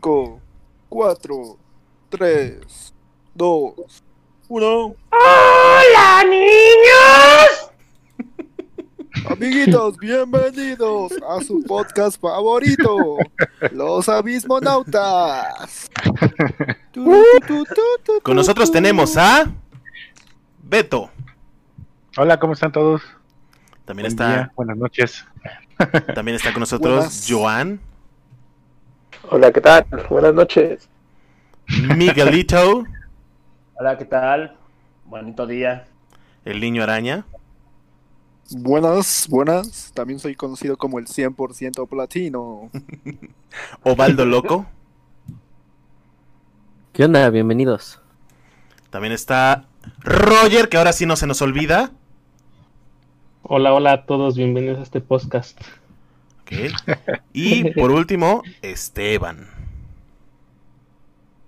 5, 4, 3, 2, 1. ¡Hola, niños! Amiguitos, bienvenidos a su podcast favorito, Los Abismonautas. Con nosotros tenemos a Beto. Hola, ¿cómo están todos? También Buen está, día, buenas noches. también está con nosotros Buenas. Joan, Hola, ¿qué tal? Buenas noches. Miguelito, Hola, ¿qué tal? Bonito día. el niño araña, Buenas, buenas. También soy conocido como el 100% platino. Ovaldo Loco, ¿Qué onda? Bienvenidos. también está Roger, que ahora sí no se nos olvida. Hola, hola a todos, bienvenidos a este podcast. Y por último, Esteban.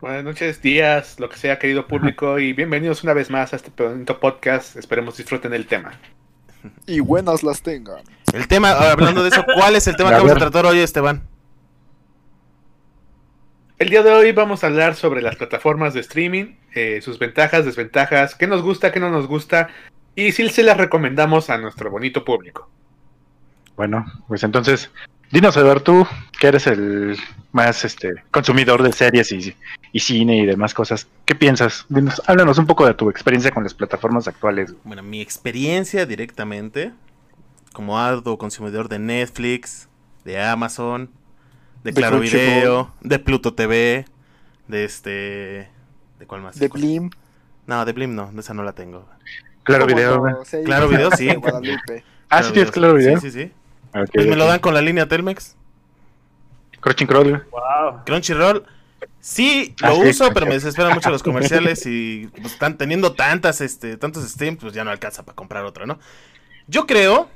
Buenas noches, días, lo que sea, querido público, y bienvenidos una vez más a este bonito podcast. Esperemos disfruten el tema. Y buenas las tengan. El tema, hablando de eso, ¿cuál es el tema que vamos a tratar hoy, Esteban? El día de hoy vamos a hablar sobre las plataformas de streaming, eh, sus ventajas, desventajas, qué nos gusta, qué no nos gusta, y si se las recomendamos a nuestro bonito público. Bueno, pues entonces, dinos, Eduardo, tú, que eres el más este consumidor de series y, y cine y demás cosas, ¿qué piensas? Dinos, háblanos un poco de tu experiencia con las plataformas actuales. Bueno, mi experiencia directamente, como arduo consumidor de Netflix, de Amazon, de Claro. Video, de Pluto TV, de este... ¿De cuál más? De Blim. No, de Blim no, de esa no la tengo. Claro, video. no, Claro Video, sí. Ah, sí tienes claro video. Sí, sí, sí. Ok, Pues me lo dan con la línea Telmex. Crunchyroll. Wow. Crunchyroll, sí, Ah, lo sí, uso, pero me desesperan mucho los comerciales y pues, están teniendo tantas, este, tantos streams, pues ya no alcanza para comprar otro, ¿no? Yo creo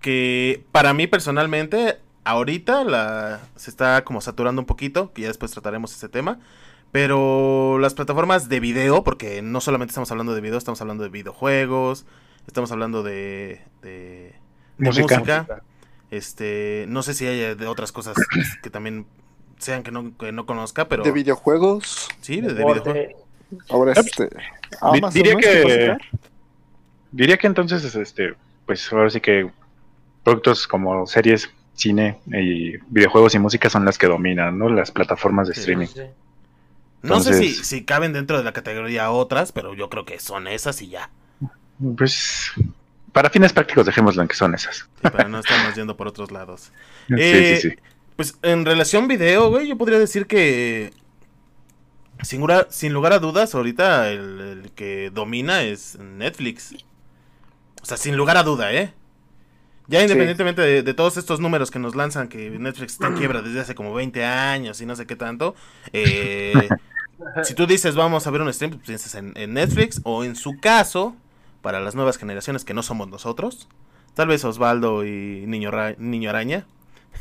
que para mí personalmente, ahorita la, se está como saturando un poquito, que ya después trataremos ese tema. Pero las plataformas de video, porque no solamente estamos hablando de video, estamos hablando de videojuegos, estamos hablando de Música. música. Este, no sé si hay de otras cosas que también sean que no, que no conozca, pero De videojuegos. sí, de, videojuegos. Ahora este. Amazon, diría que diría que entonces este pues ahora sí que productos como series, cine y videojuegos y música son las que dominan, ¿no? Las plataformas de Sí. streaming. Sí. No sé si, si caben dentro de la categoría otras, pero yo creo que son esas y ya. Pues para fines prácticos dejémoslo en que son esas. Sí, para no estarnos yendo por otros lados. Sí, Eh, sí, sí. Pues en relación video, güey, yo podría decir que sin, lugar- sin lugar a dudas, ahorita el, el que domina es Netflix. O sea, sin lugar a duda, ¿eh? Ya independientemente de, de todos estos números que nos lanzan, que Netflix está en quiebra desde hace como 20 años y no sé qué tanto, eh, si tú dices vamos a ver un stream, pues piensas en, en Netflix o en su caso, para las nuevas generaciones que no somos nosotros, tal vez Osvaldo y Niño, Ra- Niño Araña.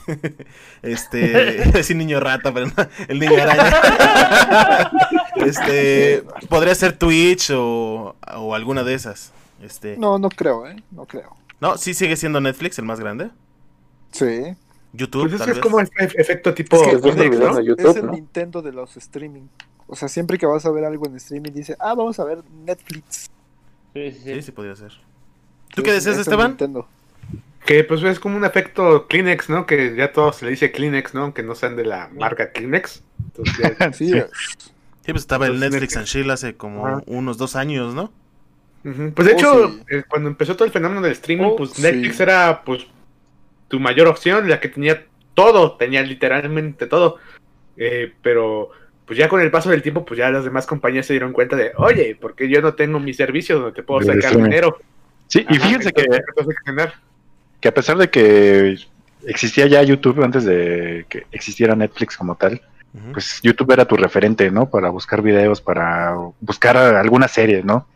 este, decir niño rata, pero no, el niño araña. este, podría ser Twitch o, o alguna de esas. Este, No, no creo, ¿eh? No creo. no, sí sigue siendo Netflix el más grande. Sí. YouTube, Pues es, tal que es vez. como este efecto tipo Es que- Netflix, videos ¿no? de es YouTube, el ¿no? Nintendo de los streaming. O sea, siempre que vas a ver algo en streaming, dice, ah, vamos a ver Netflix. Sí, sí, Sí, sí. sí podría ser. ¿Tú Sí, qué el Esteban? Nintendo. Que pues es como un efecto Kleenex, ¿no? Que ya todo se le dice Kleenex, ¿no? Aunque no sean de la marca Kleenex. Entonces, ya- Sí, Sí. es- Sí, pues estaba el Entonces, Netflix and. Chill hace como unos dos años, ¿no? Pues de Oh, hecho, sí. eh, cuando empezó todo el fenómeno del streaming, Oh, pues sí. Netflix era pues tu mayor opción, la que tenía todo, tenía literalmente todo. Eh, pero pues ya con el paso del tiempo, pues ya las demás compañías se dieron cuenta de, oye, ¿por qué yo no tengo mi servicio donde te puedo sacar dinero? Sí, y fíjense que, a seccionar. que a pesar de que existía ya YouTube antes de que existiera Netflix como tal, pues YouTube era tu referente, ¿no? Para buscar videos, para buscar alguna serie, ¿no?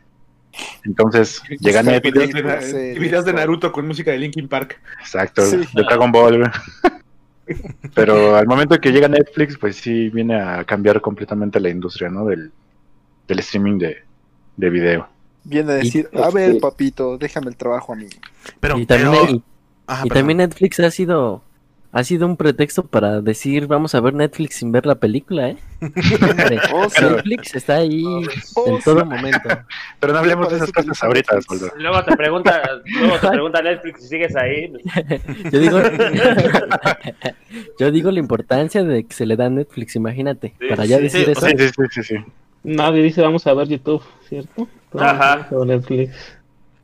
Entonces llega Videos de, videos de. Naruto con música de Linkin Park. exacto, Sí. de Dragon Ball. Pero al momento que llega Netflix, pues sí viene a cambiar completamente la industria, ¿no? Del, del streaming de, de video. viene a Y- decir, a ver, papito, déjame el trabajo a mí. Pero, y también, pero- y, Ajá, y perdón. también Netflix ha sido ha sido un pretexto para decir vamos a ver Netflix sin ver la película, ¿eh? Hombre, Oh. Netflix está ahí Oh, en todo sí. momento. Pero no hablemos de esas cosas ahorita. Osvaldo. Luego te pregunta, luego te pregunta Netflix si sigues ahí. Yo digo, yo digo la importancia de que se le da a Netflix, imagínate, Sí, para ya sí, decir sí, eso. Sí, sí, sí, sí, sí. Nadie dice vamos a ver YouTube, ¿cierto? Ajá. Netflix.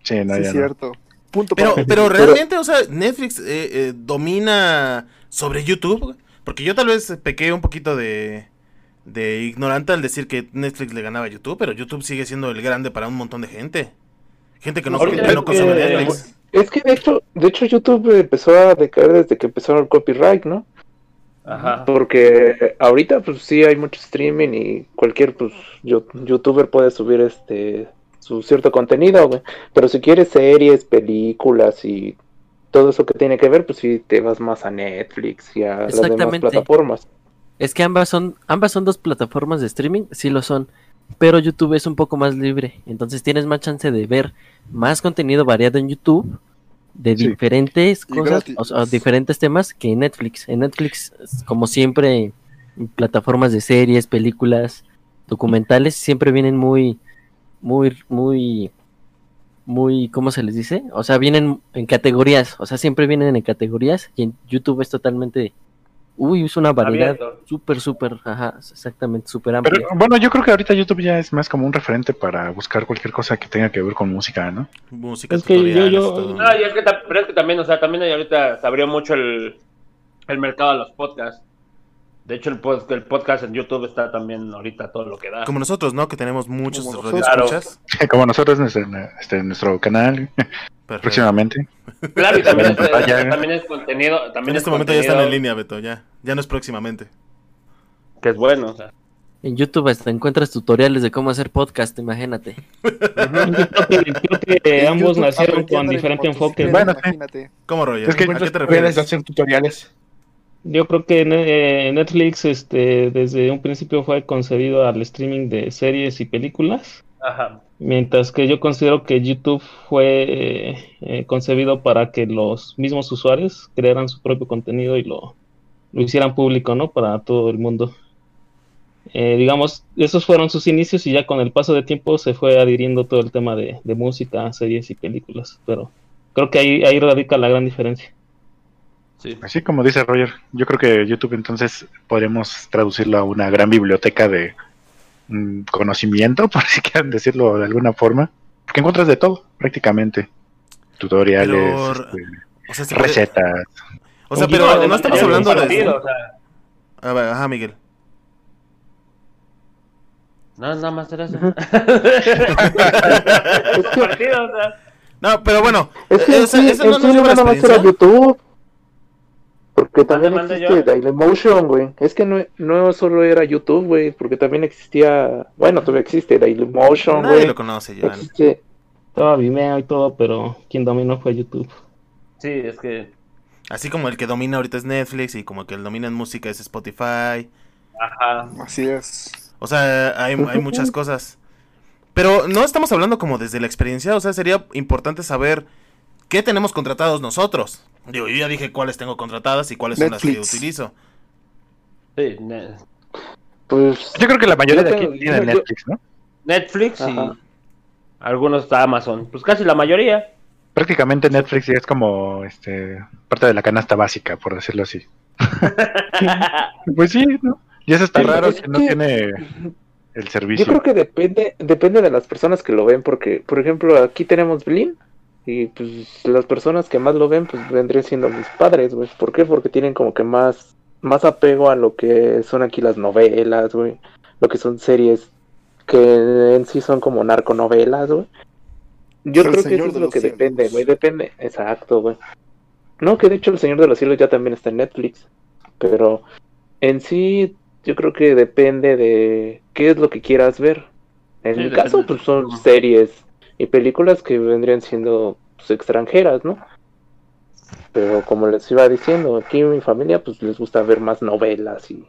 Sí, no, Sí, ya no. cierto. Punto Pero, para pero realmente, o sea, Netflix eh, eh, domina sobre YouTube. Porque yo tal vez pequé un poquito de, de ignorante al decir que Netflix le ganaba a YouTube, pero YouTube sigue siendo el grande para un montón de gente. Gente que no, que no es consume que- Netflix. Es que de hecho, de hecho YouTube empezó a decaer desde que empezó el copyright, ¿no? Ajá. Porque ahorita pues sí hay mucho streaming y cualquier pues yo- youtuber puede subir este su cierto contenido, güey. Pero si quieres series, películas y todo eso que tiene que ver, pues sí te vas más a Netflix y a las demás plataformas. Es que ambas son, ambas son dos plataformas de streaming, sí lo son, pero YouTube es un poco más libre, entonces tienes más chance de ver más contenido variado en YouTube de Sí. diferentes cosas, o sea, diferentes temas que en Netflix. En Netflix, como siempre, plataformas de series, películas, documentales, siempre vienen muy, muy, muy, muy, ¿cómo se les dice? O sea, vienen en categorías, o sea, siempre vienen en categorías y en YouTube es totalmente, uy, es una variedad súper, súper, ajá, exactamente, súper amplia. Pero bueno, yo creo que ahorita YouTube ya es más como un referente para buscar cualquier cosa que tenga que ver con música, ¿no? Música, Es que yo- tutoriales, yo- todo. No, y es que, pero es que también, o sea, también ahorita se abrió mucho el, el mercado a los podcasts. De hecho, el, pod- el podcast en YouTube está también ahorita todo lo que da. Como nosotros, ¿no? Que tenemos muchos Como radioescuchas. Como nosotros en nuestro, este, en nuestro canal Perfecto. próximamente. Claro, y también es, Pantalla. también es contenido. También En es este momento ya están en línea, Beto, ya. Ya no es próximamente. Que es bueno, o sea. En YouTube hasta encuentras tutoriales de cómo hacer podcast, imagínate. Yo creo que, creo que En ambos YouTube nacieron con en diferente enfoque. Bueno, imagínate. ¿Cómo, Roger? Es que- ¿A qué te refieres? hacer tutoriales. Yo creo que eh, Netflix este, desde un principio fue concebido al streaming de series y películas, Ajá. mientras que yo considero que YouTube fue eh, eh, concebido para que los mismos usuarios crearan su propio contenido y lo, lo hicieran público, ¿no? Para todo el mundo. Eh, digamos, esos fueron sus inicios y ya con el paso de tiempo se fue adhiriendo todo el tema de, de música, series y películas, pero creo que ahí, ahí radica la gran diferencia. Sí. Así como dice Roger, yo creo que YouTube entonces podremos traducirlo a una gran biblioteca de mm, conocimiento, por si quieren decirlo de alguna forma. Porque encuentras de todo, prácticamente. Tutoriales, Pero- este, O sea, se puede- recetas. O sea, pero no, no estamos hablando de... compartido, o sea, A ver, ajá, Miguel. No, nada más era eso. No, pero bueno, es que eh, sí- eso no sí nada más era. YouTube. Porque también mande existe. Dailymotion, güey. Es que no, no solo era YouTube, güey, porque también existía, bueno, todavía existe Dailymotion, Nadie güey. lo conoce ya. Existe, Estaba Vimeo y todo, pero quien dominó fue YouTube. Sí, es que. Así como el que domina ahorita es Netflix y como que el domina en música es Spotify. Ajá. Así es. O sea, hay, hay muchas cosas. Pero no estamos hablando como desde la experiencia. O sea, sería importante saber qué tenemos contratados nosotros. Digo, yo ya dije cuáles tengo contratadas y cuáles son las que utilizo. Sí, pues, Yo creo que la mayoría Yo de aquí tengo- tiene yo- Netflix, ¿no? Netflix y algunos está Amazon. Pues casi la mayoría. Prácticamente Netflix ya es como este parte de la canasta básica, por decirlo así. Pues sí, ¿no? Y eso está Sí, raro es si no que- tiene el yo servicio. creo que depende, depende de las personas que lo ven, porque, por ejemplo, aquí tenemos Blim, y pues las personas que más lo ven, pues vendrían siendo mis padres, güey. ¿Por qué? Porque tienen como que más, más apego a lo que son aquí las novelas, güey. Lo que son series que en sí son como narconovelas, güey. Yo El creo que eso es lo que Cielos. depende, güey. Depende, exacto, güey. No, que de hecho el Señor de los Cielos ya también está en Netflix. Pero en sí, yo creo que depende de qué es lo que quieras ver. En Sí, mi depende. caso, pues son series y películas que vendrían siendo pues, extranjeras, ¿no? Pero como les iba diciendo, aquí en mi familia, pues les gusta ver más novelas y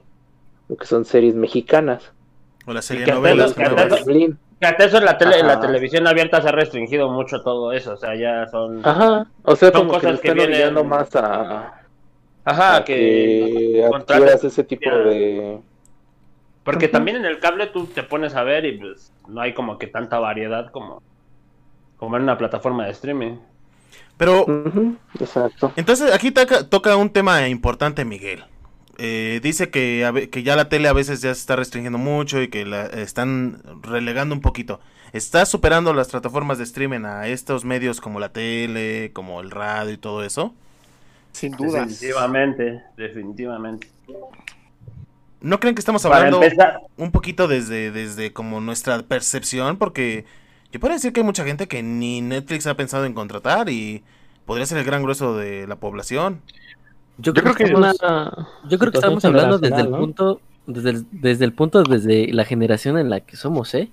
lo que son series mexicanas. O las que serie novelas que hasta eso en la, tele, en la televisión abierta se ha restringido mucho todo eso. O sea, ya son. Ajá, o sea, Son como que cosas que están vienen- más a, Ajá, a que que ese tipo de... Porque también en el cable tú te pones a ver y pues no hay como que tanta variedad como, como en una plataforma de streaming. Pero exacto. Entonces aquí toca, toca un tema importante Miguel. Eh, dice que, a que ya la tele a veces ya se está restringiendo mucho y que la están relegando un poquito. ¿Está superando las plataformas de streaming a estos medios como la tele, como el radio y todo eso? Sin duda. Definitivamente, definitivamente. ¿No creen que estamos hablando empezar, un poquito desde, desde como nuestra percepción? Porque yo puedo decir que hay mucha gente que ni Netflix ha pensado en contratar y podría ser el gran grueso de la población. Yo, Yo creo, que Una estamos, yo creo que situación estamos hablando desde el punto, desde el, desde el punto desde la generación en la que somos, ¿eh?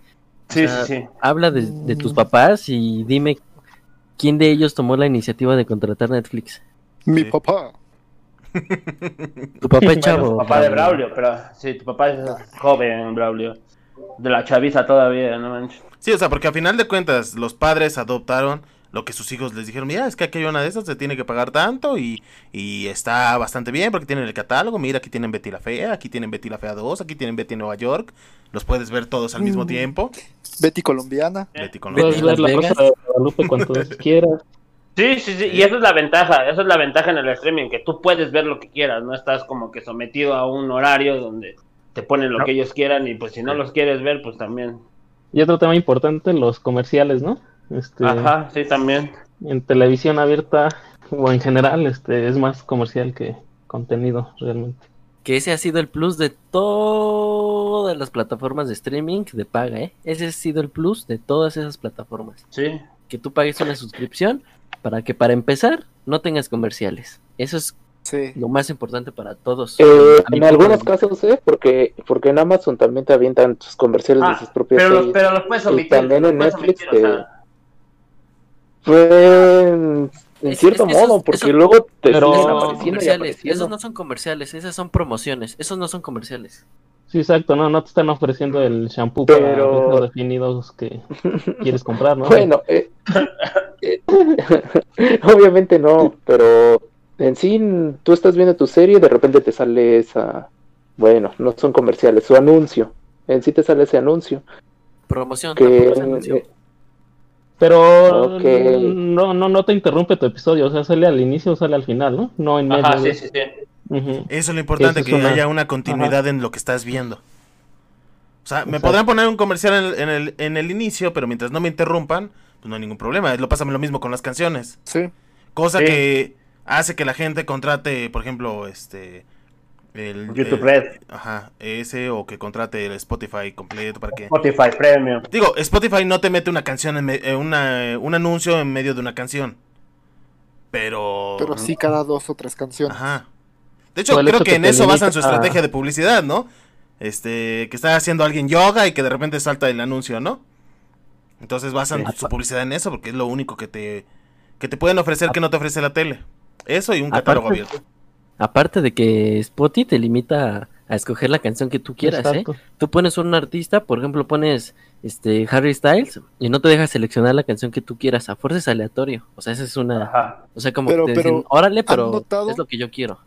sí, o sea, sí, sí. Habla de, de tus papás y dime quién de ellos tomó la iniciativa de contratar Netflix. Mi Sí. papá. Tu papá es Bueno, chavo. tu papá de Braulio. Braulio, pero sí, tu papá es joven, Braulio. De la chaviza todavía, no manches. Sí, o sea, porque a final de cuentas los padres adoptaron lo que sus hijos les dijeron, mira, es que aquí hay una de esas, se tiene que pagar tanto y, y está bastante bien porque tienen el catálogo, mira, aquí tienen Betty la Fea, aquí tienen Betty la Fea 2, aquí tienen Betty Nueva York, los puedes ver todos al mismo Mm. tiempo. Betty colombiana. Betty Betty Puedes ver la. Rosa de Guadalupe cuanto quieras. Sí, sí, sí, y esa es la ventaja, esa es la ventaja en el streaming, que tú puedes ver lo que quieras, no estás como que sometido a un horario donde te ponen lo No. que ellos quieran y pues si no los quieres ver, pues también. Y otro tema importante, los comerciales, ¿no? Este, Ajá, sí, también. en televisión abierta o en general, este, es más comercial que contenido realmente. Que ese ha sido el plus de todas las plataformas de streaming de paga, ¿eh? Ese ha sido el plus de todas esas plataformas. Sí, Que tú pagues una suscripción para que para empezar no tengas comerciales. Eso es Sí. lo más importante para todos. Eh, en algunos casos, ¿eh? Porque, porque en Amazon también te avientan tus comerciales Ah, de sus propias pero los, series. pero los puedes Y omitir. también los en Netflix omitir, o te- sea, Pues, en Es- cierto es que esos- modo, porque luego te Pero- siguen Esos no son apareciendo y esos no son comerciales, esas son promociones, esos no son comerciales. Sí, exacto, no, no te están ofreciendo el shampoo Pero- para ojos definidos que quieres comprar, ¿no? Bueno, eh, eh, obviamente no, pero en sí tú estás viendo tu serie y de repente te sale esa, bueno, no son comerciales, su anuncio, en sí te sale ese anuncio Promoción, que anuncio. eh, Pero no, no, no te interrumpe tu episodio, o sea, sale al inicio o sale al final, ¿no? No en medio. Ajá, sí, sí, sí. Eso es lo importante, es que una- haya una continuidad en lo que estás viendo. O sea, me Exacto. podrán poner un comercial en el, en, el, en el inicio, pero mientras no me interrumpan, pues no hay ningún problema. Lo pasa lo mismo con las canciones. Sí. Cosa Sí. que hace que la gente contrate, por ejemplo, este... El, YouTube el- Red, Ajá, ese o que contrate el Spotify completo para que... Spotify Premium. Digo, Spotify no te mete una canción, en me- eh, una, un anuncio en medio de una canción. Pero... Pero sí cada dos o tres canciones. Ajá. De hecho, creo hecho que que en eso basan su estrategia de publicidad, ¿no? Este, que está haciendo alguien yoga y que de repente salta el anuncio, ¿no? Entonces basan Sí. su publicidad en eso porque es lo único que te que te pueden ofrecer que no te ofrece la tele. Eso y un catálogo Aparte- abierto. Aparte de que Spotify te limita a, a escoger la canción que tú quieras, ¿eh? Tú pones un artista, por ejemplo, pones este Harry Styles y no te deja seleccionar la canción que tú quieras, a fuerza es aleatorio. O sea, esa es una, Ajá. o sea, como Pero- que te dicen, pero, órale, pero notado? es lo que yo quiero.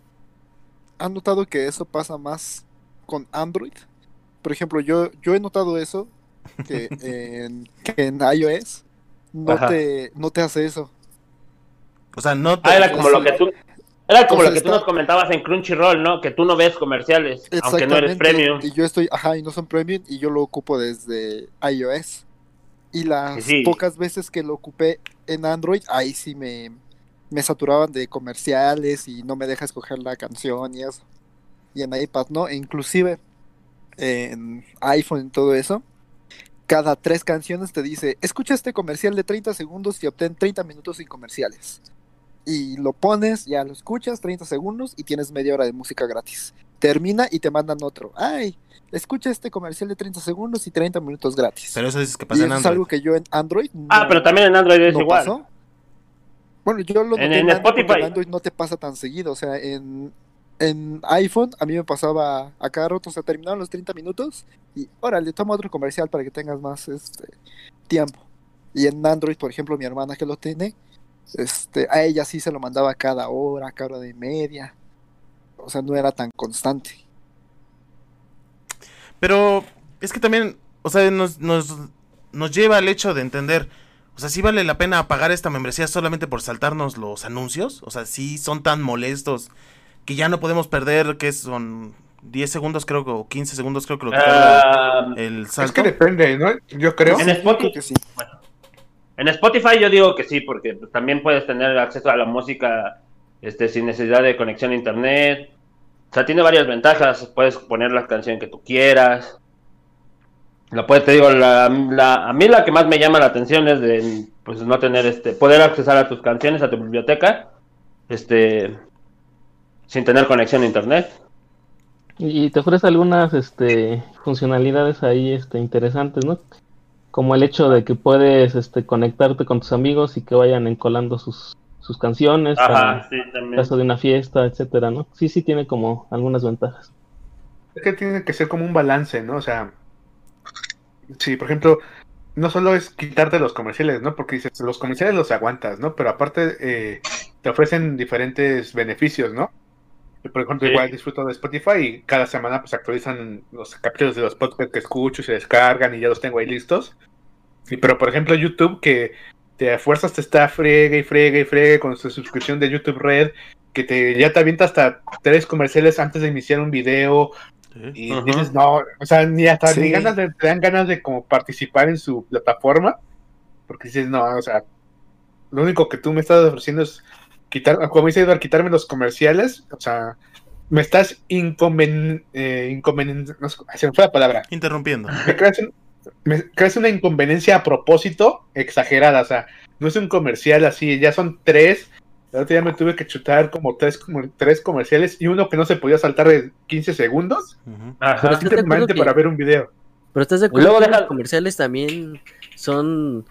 ¿Han notado que eso pasa más con Android? Por ejemplo, yo, yo he notado eso, que en, que en iOS no Ajá. te, no te hace eso. O sea, no te- Ah, era como lo que tú. Era como lo que tú está- nos comentabas en Crunchyroll, ¿no? Que tú no ves comerciales, aunque no eres premium. Y yo estoy, ajá, y no son premium y yo lo ocupo desde iOS. Y las Sí. pocas veces que lo ocupé en Android, ahí sí me, me saturaban de comerciales y no me deja escoger la canción y eso. Y en iPad no, e inclusive en iPhone y todo eso, cada tres canciones te dice, escucha este comercial de 30 segundos y obtén 30 minutos sin comerciales. Y lo pones, ya lo escuchas, 30 segundos y tienes media hora de música gratis. Termina y te mandan otro. Ay, escucha este comercial de 30 segundos y 30 minutos gratis. Pero eso dices que y pasa en es algo que yo en Android no, Ah, pero también en Android es no igual. pasó. Bueno, yo lo En- en Spotify. en Android no te pasa tan seguido. O sea, en, en iPhone a mí me pasaba a cada rato, o sea, terminaban los 30 minutos y órale, toma otro comercial para que tengas más este tiempo. Y en Android, por ejemplo, mi hermana que lo tiene, este, a ella sí se lo mandaba cada hora, cada hora y media. o sea, no era tan constante. Pero es que también, o sea, nos, nos, nos lleva al hecho de entender, o sea, si vale la pena pagar esta membresía solamente por saltarnos los anuncios, o sea, si son tan molestos que ya no podemos perder, que son 10 segundos creo que, o 15 segundos creo que lo que Ah, el Es salto. que depende, ¿no? Yo creo. en, Spotify, Creo que sí. En Spotify yo digo que sí, porque también puedes tener acceso a la música este, sin necesidad de conexión a internet. O sea, tiene varias ventajas. Puedes poner la canción que tú quieras. La puedes, te digo, la, la- a mí la que más me llama la atención es de pues no tener este, poder accesar a tus canciones, a tu biblioteca, este, sin tener conexión a internet. Y te ofrece algunas este, funcionalidades ahí este, interesantes, ¿no? Como el hecho de que puedes este, conectarte con tus amigos y que vayan encolando sus, sus canciones para Ajá, sí, en también. caso de una fiesta, etcétera, ¿no? Sí, sí tiene como algunas ventajas. Es que tiene que ser como un balance, ¿no? O sea, sí, por ejemplo, no solo es quitarte los comerciales, ¿no? Porque dices, los comerciales los aguantas, ¿no? Pero aparte eh, te ofrecen diferentes beneficios, ¿no? Yo, Por ejemplo, Sí. igual disfruto de Spotify y cada semana pues actualizan los capítulos de los podcasts que escucho y se descargan y ya los tengo ahí listos. Y, pero por ejemplo YouTube que te a fuerzas te está frega y frega y frega con su suscripción de YouTube Red, que te ya te avienta hasta tres comerciales antes de iniciar un video, Sí. y dices, no, o sea, ni hasta Sí. ni ganas de, te dan ganas de como participar en su plataforma, porque dices, no, o sea, lo único que tú me estás ofreciendo es quitar, como dice Edward, quitarme los comerciales, o sea, me estás inconven, eh, inconvenen- no sé, se me fue la palabra, Interrumpiendo. me creas, un- me creas una inconveniencia a propósito exagerada, o sea, no es un comercial así, ya son tres. El otro día me tuve que chutar como tres, como tres comerciales y uno que no se podía saltar de 15 segundos. Ujú. Ajá. Pero ¿Estás de acuerdo Simplemente que- para ver un video. Pero estás de acuerdo Luego que deja- los comerciales también son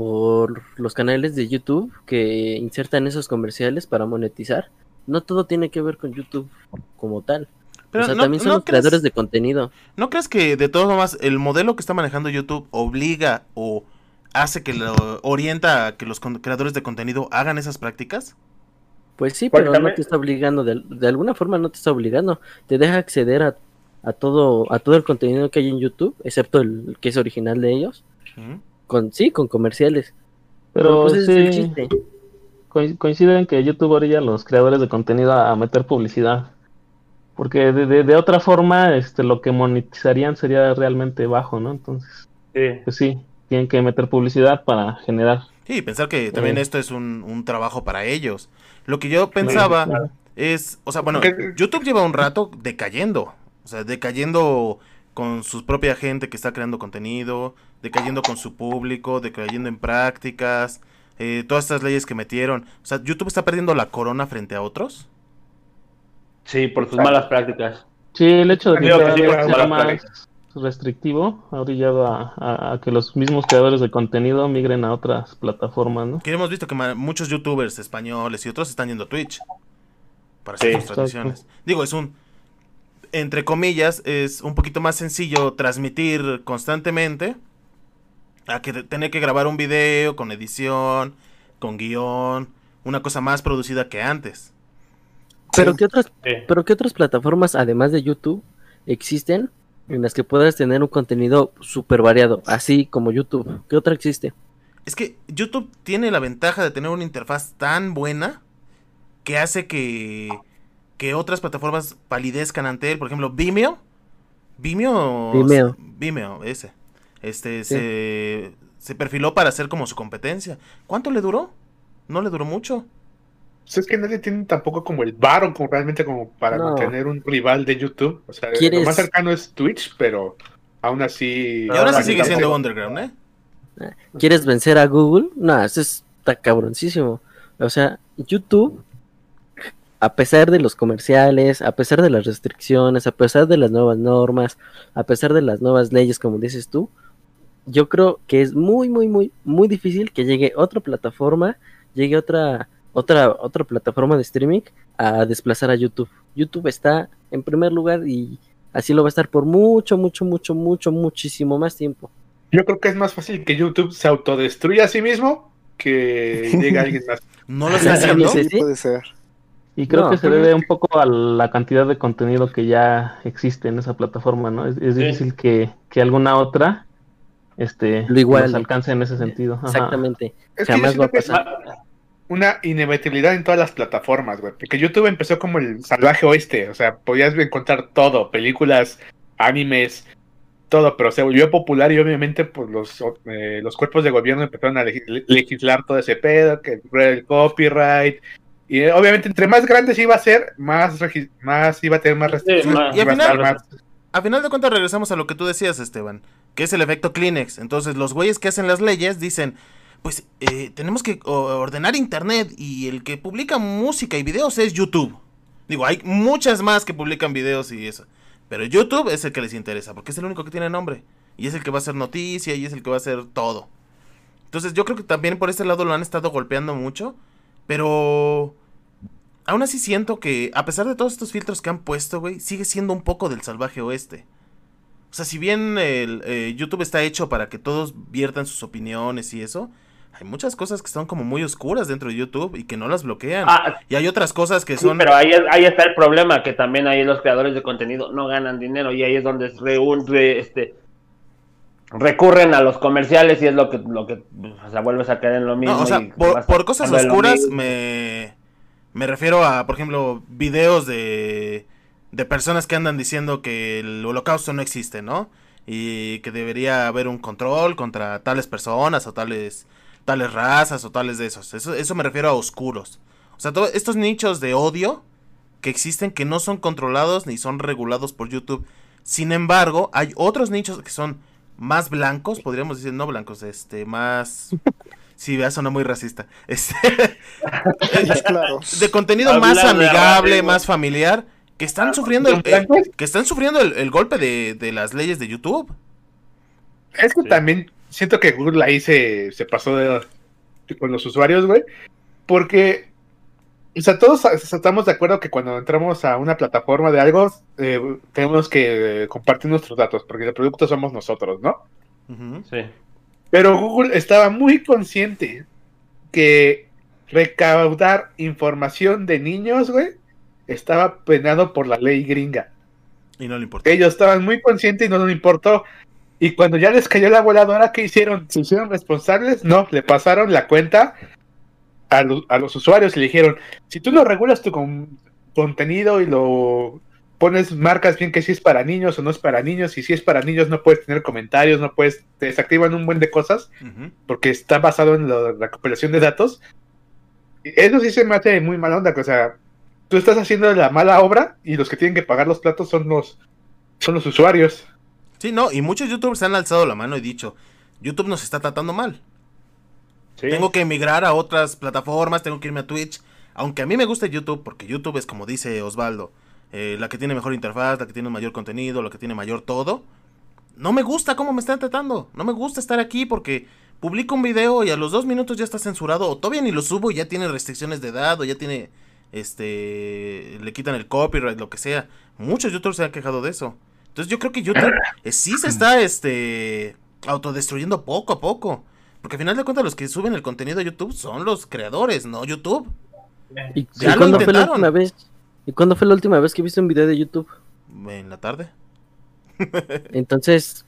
por los canales de YouTube que insertan esos comerciales para monetizar. No todo tiene que ver con YouTube como tal. Pero o sea, no- también son no los crees- creadores de contenido. ¿No crees que de todos modos el modelo que está manejando YouTube obliga o hace que lo orienta a que los con- creadores de contenido hagan esas prácticas? Pues sí, pero también- no te está obligando, de, de alguna forma no te está obligando. Te deja acceder a, a todo a todo el contenido que hay en YouTube, excepto el que es original de ellos, Ujú. Con sí, con comerciales. Pero pues ese es el sí, chiste. co- coincide en que YouTube orilla a los creadores de contenido a, meter publicidad. Porque de, de- de otra forma, este, lo que monetizarían sería realmente bajo, ¿no? Entonces, Sí. pues sí, tienen que meter publicidad para generar. Sí, pensar que también Eh. esto es un, un trabajo para ellos. Lo que yo pensaba claro. es, o sea, bueno, YouTube lleva un rato decayendo, o sea, decayendo con su propia gente que está creando contenido, decayendo con su público, decayendo en prácticas, eh, todas estas leyes que metieron. O sea, YouTube está perdiendo la corona frente a otros. Sí, por sus malas prácticas. Sí, el hecho de que que sí, sea malas más prácticas. restrictivo ha orillado a, a- a que los mismos creadores de contenido migren a otras plataformas, ¿no? Que hemos visto que muchos youtubers españoles y otros están yendo a Twitch para Sí. hacer sus transmisiones. Digo, es un, entre comillas, es un poquito más sencillo transmitir constantemente a que te- tener que grabar un video con edición, con guion, una cosa más producida que antes. Pero Sí. qué otras Sí. pero qué otras plataformas además de YouTube existen en las que puedas tener un contenido súper variado, así como YouTube. ¿Qué otra existe? Es que YouTube tiene la ventaja de tener una interfaz tan buena que hace que, que otras plataformas palidezcan ante él. Por ejemplo, Vimeo. Vimeo. Vimeo. Vimeo, ese. Este Sí. se, se perfiló para ser como su competencia. ¿Cuánto le duró? No le duró mucho. Pues es que nadie tiene tampoco como el varo como realmente como para No. tener un rival de YouTube. O sea, ¿Quieres- lo más cercano es Twitch, pero aún así. Y ahora sí sigue siendo Underground, ¿eh? ¿Quieres vencer a Google? No, eso está cabroncísimo. O sea, YouTube, a pesar de los comerciales, a pesar de las restricciones, a pesar de las nuevas normas, a pesar de las nuevas leyes, como dices tú, yo creo que es muy, muy, muy, muy difícil que llegue otra plataforma, llegue otra, otra, otra plataforma de streaming a desplazar a YouTube. YouTube está en primer lugar y así lo va a estar por mucho, mucho, mucho, mucho, muchísimo más tiempo. Yo creo que es más fácil que YouTube se autodestruya a sí mismo que llegue alguien más. ¿No lo está haciendo? sí, Sí, puede ser. Y creo No, que se debe un poco a la cantidad de contenido que ya existe en esa plataforma, ¿no? Es, es Sí. difícil que, que alguna otra este, Lo iguale. nos alcance en ese sentido. Ajá. Exactamente. Es que Jamás va a pasar. una inevitabilidad en todas las plataformas, güey. Porque YouTube empezó como el salvaje oeste. O sea, podías encontrar todo: películas, animes, todo. Pero se volvió popular y obviamente, pues los, eh, los cuerpos de gobierno empezaron a legis- legislar todo ese pedo: que el copyright. Y eh, obviamente, entre más grandes iba a ser, más, más iba a tener más restricciones. más- Y a final- más- A final de cuentas regresamos a lo que tú decías, Esteban, que es el efecto Kleenex. Entonces los güeyes que hacen las leyes dicen, pues eh, tenemos que ordenar Internet y el que publica música y videos es YouTube. Digo, hay muchas más que publican videos y eso. Pero YouTube es el que les interesa, porque es el único que tiene nombre. Y es el que va a hacer noticia y es el que va a hacer todo. Entonces yo creo que también por este lado lo han estado golpeando mucho. Pero aún así siento que, a pesar de todos estos filtros que han puesto, güey, sigue siendo un poco del salvaje oeste. O sea, si bien el, eh, YouTube está hecho para que todos viertan sus opiniones y eso, hay muchas cosas que son como muy oscuras dentro de YouTube y que no las bloquean. Ah, y hay otras cosas que sí, son... pero ahí, ahí está el problema, que también ahí los creadores de contenido no ganan dinero y ahí es donde reun- re- este, recurren a los comerciales y es lo que, lo que o sea, vuelves a caer en lo mismo. No, o sea, por, por cosas oscuras me, me refiero a, por ejemplo, videos de, de personas que andan diciendo que el holocausto no existe, ¿no? Y que debería haber un control contra tales personas o tales, tales razas o tales de esos. Eso, eso me refiero a oscuros. O sea, todos estos nichos de odio que existen que no son controlados ni son regulados por YouTube. Sin embargo, hay otros nichos que son más blancos, podríamos decir, no blancos, este, más... Sí, vea, sonó muy racista. Este, claro. de contenido más amigable, más familiar, que están sufriendo el, eh, que están sufriendo el, el golpe de, de las leyes de YouTube. Es que Sí. también siento que Google ahí se, se pasó de, con los usuarios, güey. Porque, o sea, todos estamos de acuerdo que cuando entramos a una plataforma de algo, eh, tenemos que eh, compartir nuestros datos, porque el producto somos nosotros, ¿no? Sí. Pero Google estaba muy consciente que recaudar información de niños, güey, estaba penado por la ley gringa. Y no le importa. Ellos estaban muy conscientes y no les importó. Y cuando ya les cayó la voladora, ¿qué hicieron? ¿Se hicieron responsables? No, le pasaron la cuenta a, lo- a los usuarios y le dijeron, si tú no regulas tu con- contenido y lo pones, marcas bien que si es para niños o no es para niños, y si es para niños no puedes tener comentarios, no puedes, te desactivan un buen de cosas porque está basado en la recopilación de datos. Eso sí se me hace muy mala onda, que, o sea, tú estás haciendo la mala obra y los que tienen que pagar los platos son los, son los usuarios. Sí, no, y muchos youtubers han alzado la mano y dicho, YouTube nos está tratando mal. Sí. Tengo que emigrar a otras plataformas, tengo que irme a Twitch. Aunque a mí me gusta YouTube, porque YouTube es como dice Osvaldo, eh, la que tiene mejor interfaz, la que tiene mayor contenido, la que tiene mayor todo. No me gusta cómo me están tratando. No me gusta estar aquí porque publico un video y a los dos minutos ya está censurado. O todavía ni lo subo y ya tiene restricciones de edad o ya tiene, este, le quitan el copyright, lo que sea. Muchos youtubers se han quejado de eso. Entonces yo creo que YouTube eh, sí se está, este, autodestruyendo poco a poco. Porque al final de cuentas los que suben el contenido a YouTube son los creadores, no YouTube. ¿Y, Ya y lo cuándo fue la intentaron. última vez? ¿Y cuándo fue la última vez que viste un video de YouTube? En la tarde. Entonces,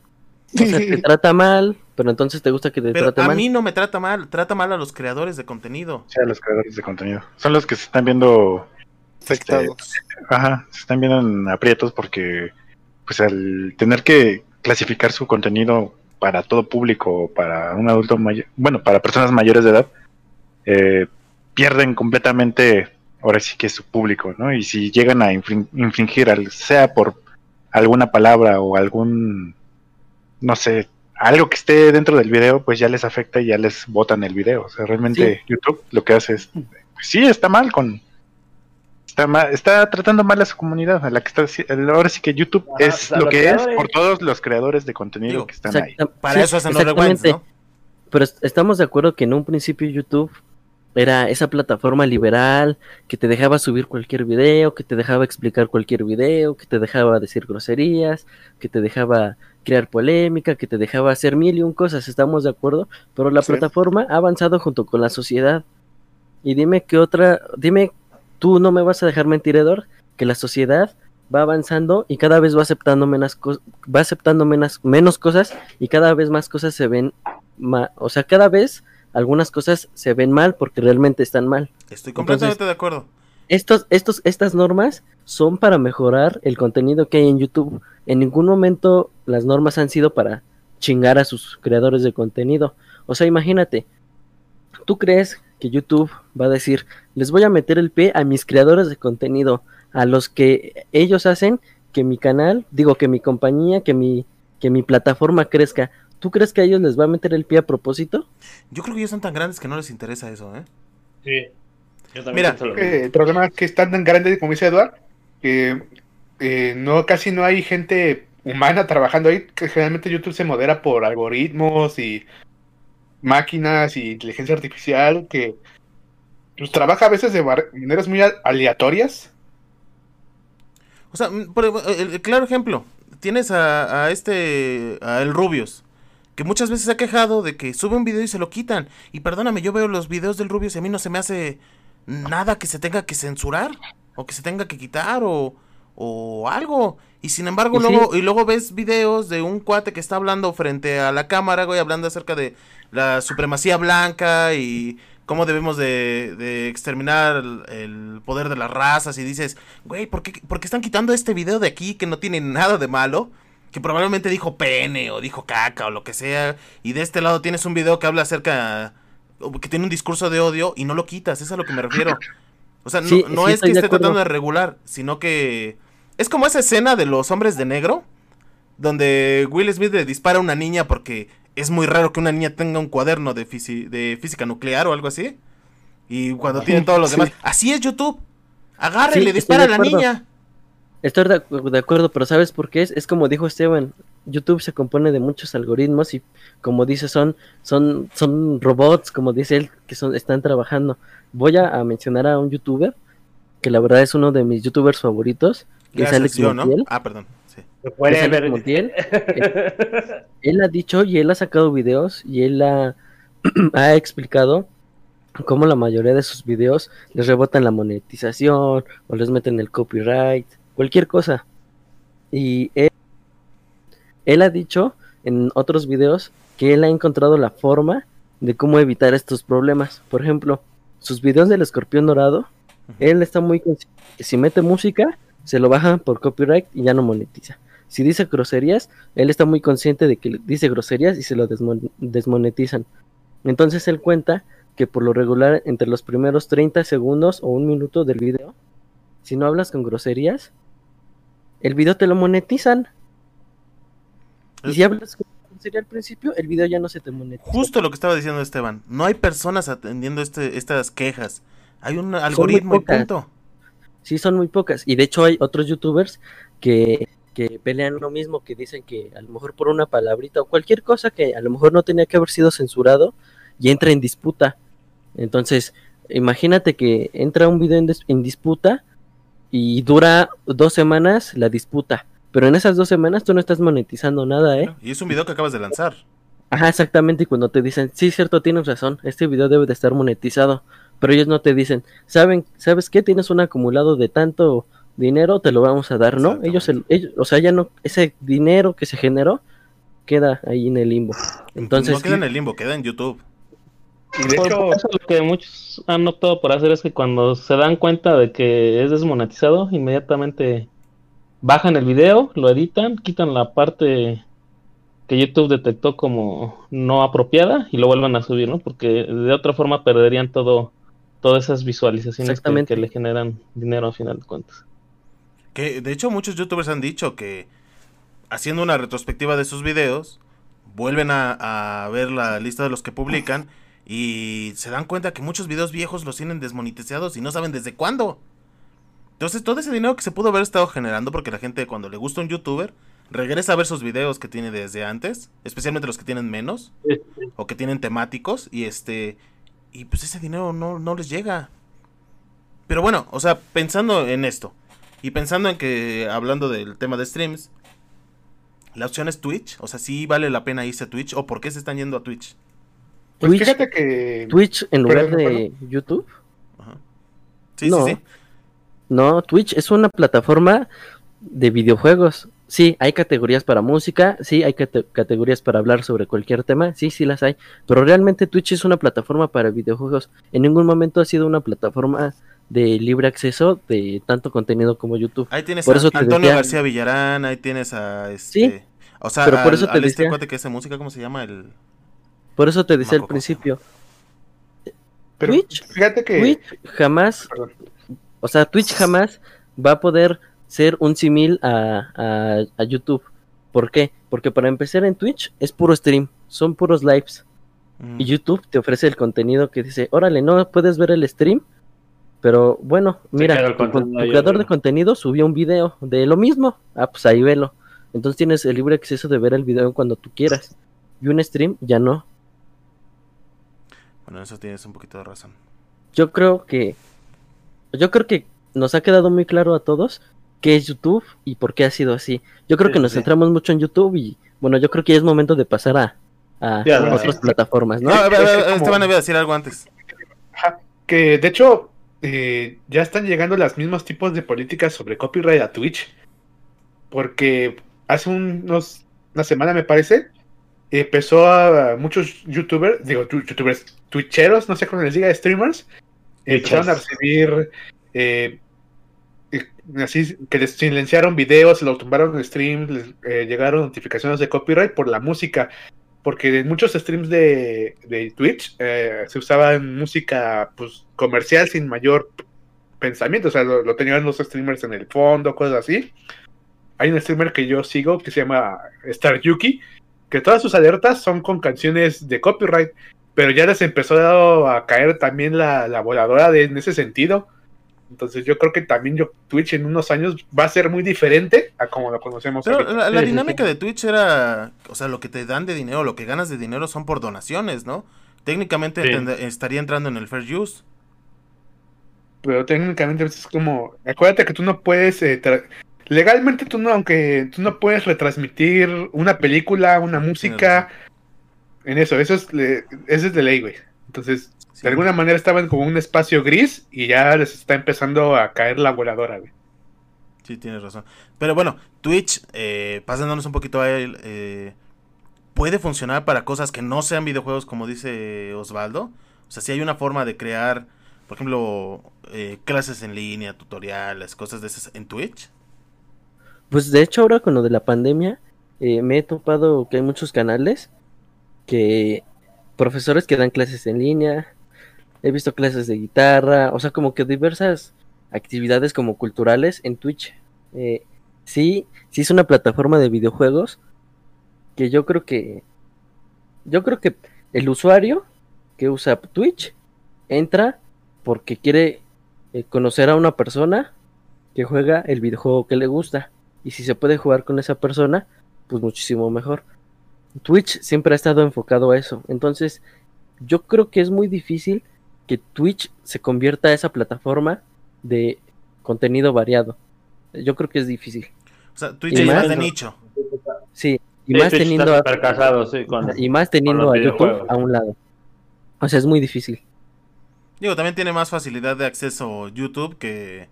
o sea, te trata mal, pero entonces te gusta que te Pero trate a mal. mí no me trata mal, trata mal a los creadores de contenido. Sí, a los creadores de contenido. Son los que se están viendo, Afectados. ajá, se están viendo en aprietos porque, pues al tener que clasificar su contenido para todo público, para un adulto mayor, bueno, para personas mayores de edad, eh, pierden completamente, ahora sí que su público, ¿no? Y si llegan a infrin- infringir, al, sea por alguna palabra o algún, no sé, algo que esté dentro del video, pues ya les afecta y ya les botan el video. O sea, realmente YouTube lo que hace es, pues sí, está mal con... Está, mal, está tratando mal a su comunidad, a la que está ahora sí que YouTube es lo que es por todos los creadores de contenido Digo, que están ahí. Para sí, eso hacen exactamente. ¿no? Pero est- estamos de acuerdo que en un principio YouTube era esa plataforma liberal que te dejaba subir cualquier video, que te dejaba explicar cualquier video, que te dejaba decir groserías, que te dejaba crear polémica, que te dejaba hacer mil y un cosas, estamos de acuerdo, pero la Sí. plataforma ha avanzado junto con la sociedad. Y dime qué otra, dime tú no me vas a dejar mentir, Edor, que la sociedad va avanzando y cada vez va aceptando menos, va aceptando menos, menos cosas y cada vez más cosas se ven o sea, cada vez algunas cosas se ven mal porque realmente están mal. Estoy completamente de acuerdo. Estos, estos, estas normas son para mejorar el contenido que hay en YouTube. En ningún momento las normas han sido para chingar a sus creadores de contenido. O sea, imagínate, ¿tú crees que YouTube va a decir, les voy a meter el pie a mis creadores de contenido, a los que ellos hacen que mi canal, digo que mi compañía, que mi, que mi plataforma crezca? ¿Tú crees que a ellos les va a meter el pie a propósito? Yo creo que ellos son tan grandes que no les interesa eso, ¿eh? Sí. Yo también Mira, Eh, el problema es que están tan grandes, como dice Eduard, que eh, no, casi no hay gente humana trabajando ahí, que generalmente YouTube se modera por algoritmos y máquinas y inteligencia artificial, que pues, trabaja a veces de maneras muy aleatorias. O sea, mm, por el, el claro ejemplo, tienes a, a este, a el Rubius, que muchas veces se ha quejado de que sube un video y se lo quitan. Y perdóname, yo veo los videos del Rubius y a mí no se me hace nada que se tenga que censurar, o que se tenga que quitar, o, o algo. Y sin embargo, sí. luego, y luego ves videos de un cuate que está hablando frente a la cámara, güey, hablando acerca de la supremacía blanca y cómo debemos de, de exterminar el, el poder de las razas. Y dices, güey, ¿por qué, por qué están quitando este video de aquí que no tiene nada de malo? Que probablemente dijo pene o dijo caca o lo que sea. Y de este lado tienes un video que habla acerca. que tiene un discurso de odio y no lo quitas. Es a lo que me refiero. O sea, no, Sí, no sí, es que esté acuerdo. tratando de regular, sino que. Es como esa escena de los hombres de negro. Donde Will Smith le dispara a una niña porque es muy raro que una niña tenga un cuaderno de, de física nuclear o algo así. Y cuando tienen todos los Sí. demás. Así es YouTube. Sí, le dispara a la niña. Estoy de acuerdo, pero ¿sabes por qué es? Es como dijo Esteban, YouTube se compone de muchos algoritmos y como dice son son son robots, como dice él, que son están trabajando. Voy a, a mencionar a un youtuber que la verdad es uno de mis youtubers favoritos, que es Gracias, Alex yo, ¿no? Montiel. Ah, perdón. Sí. Se puede es Alex ver- Montiel. Él ha dicho y él ha sacado videos y él ha, ha explicado cómo la mayoría de sus videos les rebotan la monetización o les meten el copyright, cualquier cosa. Y él, él ha dicho en otros videos que él ha encontrado la forma de cómo evitar estos problemas. Por ejemplo, sus videos del escorpión dorado, él está muy consciente que si mete música, se lo bajan por copyright y ya no monetiza. Si dice groserías, él está muy consciente de que dice groserías y se lo desmon- desmonetizan. Entonces él cuenta que por lo regular entre los primeros 30 segundos o un minuto del video, si no hablas con groserías, el video te lo monetizan. Y si hablas con grosería al principio, el video ya no se te monetiza. Justo lo que estaba diciendo Esteban. No hay personas atendiendo este, estas quejas. Hay un algoritmo y punto. Sí, son muy pocas. Y de hecho hay otros youtubers que, que pelean lo mismo, que dicen que a lo mejor por una palabrita o cualquier cosa que a lo mejor no tenía que haber sido censurado y entra en disputa. Entonces, imagínate que entra un video en disputa y dura dos semanas la disputa. Pero en esas dos semanas tú no estás monetizando nada, ¿eh? Y es un video que acabas de lanzar. Ajá, exactamente. Y cuando te dicen, sí, cierto, tienes razón, este video debe de estar monetizado. Pero ellos no te dicen, ¿saben, ¿sabes qué? Tienes un acumulado de tanto dinero, te lo vamos a dar, ¿no? Ellos, ellos, o sea, ya no, ese dinero que se generó queda ahí en el limbo. Entonces, no queda en el limbo, queda en YouTube. Y de Por- hecho, por eso lo que muchos han optado por hacer es que cuando se dan cuenta de que es desmonetizado, inmediatamente bajan el video, lo editan, quitan la parte que YouTube detectó como no apropiada y lo vuelven a subir, ¿no? Porque de otra forma perderían todo, todas esas visualizaciones que le generan dinero a final de cuentas. Que de hecho muchos youtubers han dicho que haciendo una retrospectiva de sus videos, vuelven a, a ver la lista de los que publican y se dan cuenta que muchos videos viejos los tienen desmonetizados y no saben desde cuándo. Entonces todo ese dinero que se pudo haber estado generando, porque la gente cuando le gusta un youtuber, regresa a ver sus videos que tiene desde antes, especialmente los que tienen menos o que tienen temáticos y este y pues ese dinero no, no les llega. Pero bueno, o sea, pensando en esto y pensando en que hablando del tema de streams, la opción es Twitch, o sea, sí vale la pena irse a Twitch o por qué se están yendo a Twitch. pues Twitch, fíjate que Twitch en lugar de YouTube. Ajá. Sí, No. sí, sí. No, Twitch es una plataforma de videojuegos. Sí, hay categorías para música, sí, hay cate- categorías para hablar sobre cualquier tema, sí, sí las hay, pero realmente Twitch es una plataforma para videojuegos. En ningún momento ha sido una plataforma de libre acceso de tanto contenido como YouTube. Ahí tienes Por a eso Antonio decía- García Villarán, ahí tienes a este. Sí, o sea, pero por al- eso te al este decía- cuate que hace música, ¿cómo se llama? El. Por eso te decía al principio, Pero Twitch, fíjate que. Twitch jamás, Perdón. O sea, Twitch jamás va a poder ser un símil a, a- a YouTube. ¿Por qué? Porque para empezar en Twitch es puro stream, son puros lives. Mm. Y YouTube te ofrece el contenido que dice, órale, no puedes ver el stream, pero bueno, mira, el tu, tu creador de contenido subió un video de lo mismo. Ah, pues ahí velo. Entonces tienes el libre acceso de ver el video cuando tú quieras. Y un stream ya no. Bueno, eso tienes un poquito de razón. Yo creo que yo creo que nos ha quedado muy claro a todos qué es YouTube y por qué ha sido así. Yo creo Sí, que nos sí. centramos mucho en YouTube y bueno, yo creo que ya es momento de pasar a, a Ya, otras ya. plataformas, ¿no? No, a ver, a ver, Es como- Esteban iba a decir algo antes. Ajá, que de hecho eh, ya están llegando los mismos tipos de políticas sobre copyright a Twitch. Porque hace unos, una semana me parece, empezó a muchos youtubers, digo tu- youtubers, twitcheros, no sé cómo les diga, streamers, empezaron a recibir eh, eh, así que les silenciaron videos, se los tumbaron en streams, les eh, llegaron notificaciones de copyright por la música. Porque en muchos streams de, de Twitch eh, se usaba música pues, comercial sin mayor pensamiento. O sea, lo, lo tenían los streamers en el fondo, cosas así. Hay un streamer que yo sigo que se llama Star Yuki, que todas sus alertas son con canciones de copyright, pero ya les empezó a caer también la, la voladora de, en ese sentido. Entonces yo creo que también yo, Twitch en unos años va a ser muy diferente a como lo conocemos Pero la, dinámica de Twitch era, o sea, lo que te dan de dinero, lo que ganas de dinero son por donaciones, ¿no? Técnicamente Sí. tend- estaría entrando en el fair use. pero técnicamente es como, acuérdate que tú no puedes, eh, tra- legalmente tú no, aunque tú no puedes retransmitir una película, una música, en eso, eso es, le- eso es de ley, güey. Entonces, Sí. de alguna manera estaban como un espacio gris y ya les está empezando a caer la voladora, güey. Sí, tienes razón. Pero bueno, Twitch, eh, pasándonos un poquito a él, eh, puede funcionar para cosas que no sean videojuegos, como dice Osvaldo. O sea, si hay una forma de crear, por ejemplo, eh, clases en línea, tutoriales, cosas de esas en Twitch. Pues de hecho ahora con lo de la pandemia eh, me he topado que hay muchos canales que profesores que dan clases en línea, he visto clases de guitarra, o sea como que diversas actividades como culturales en Twitch. Eh, sí, sí es una plataforma de videojuegos que yo creo que yo creo que el usuario que usa Twitch entra porque quiere eh, conocer a una persona que juega el videojuego que le gusta. Y si se puede jugar con esa persona, pues muchísimo mejor. Twitch siempre ha estado enfocado a eso. Entonces, yo creo que es muy difícil que Twitch se convierta a esa plataforma de contenido variado. Yo creo que es difícil. O sea, Twitch Y es más de nicho. Sí, y Sí, más Twitch teniendo está a, súper casado, sí, con- y más teniendo a YouTube a un lado. O sea, es muy difícil. Digo, también tiene más facilidad de acceso YouTube que,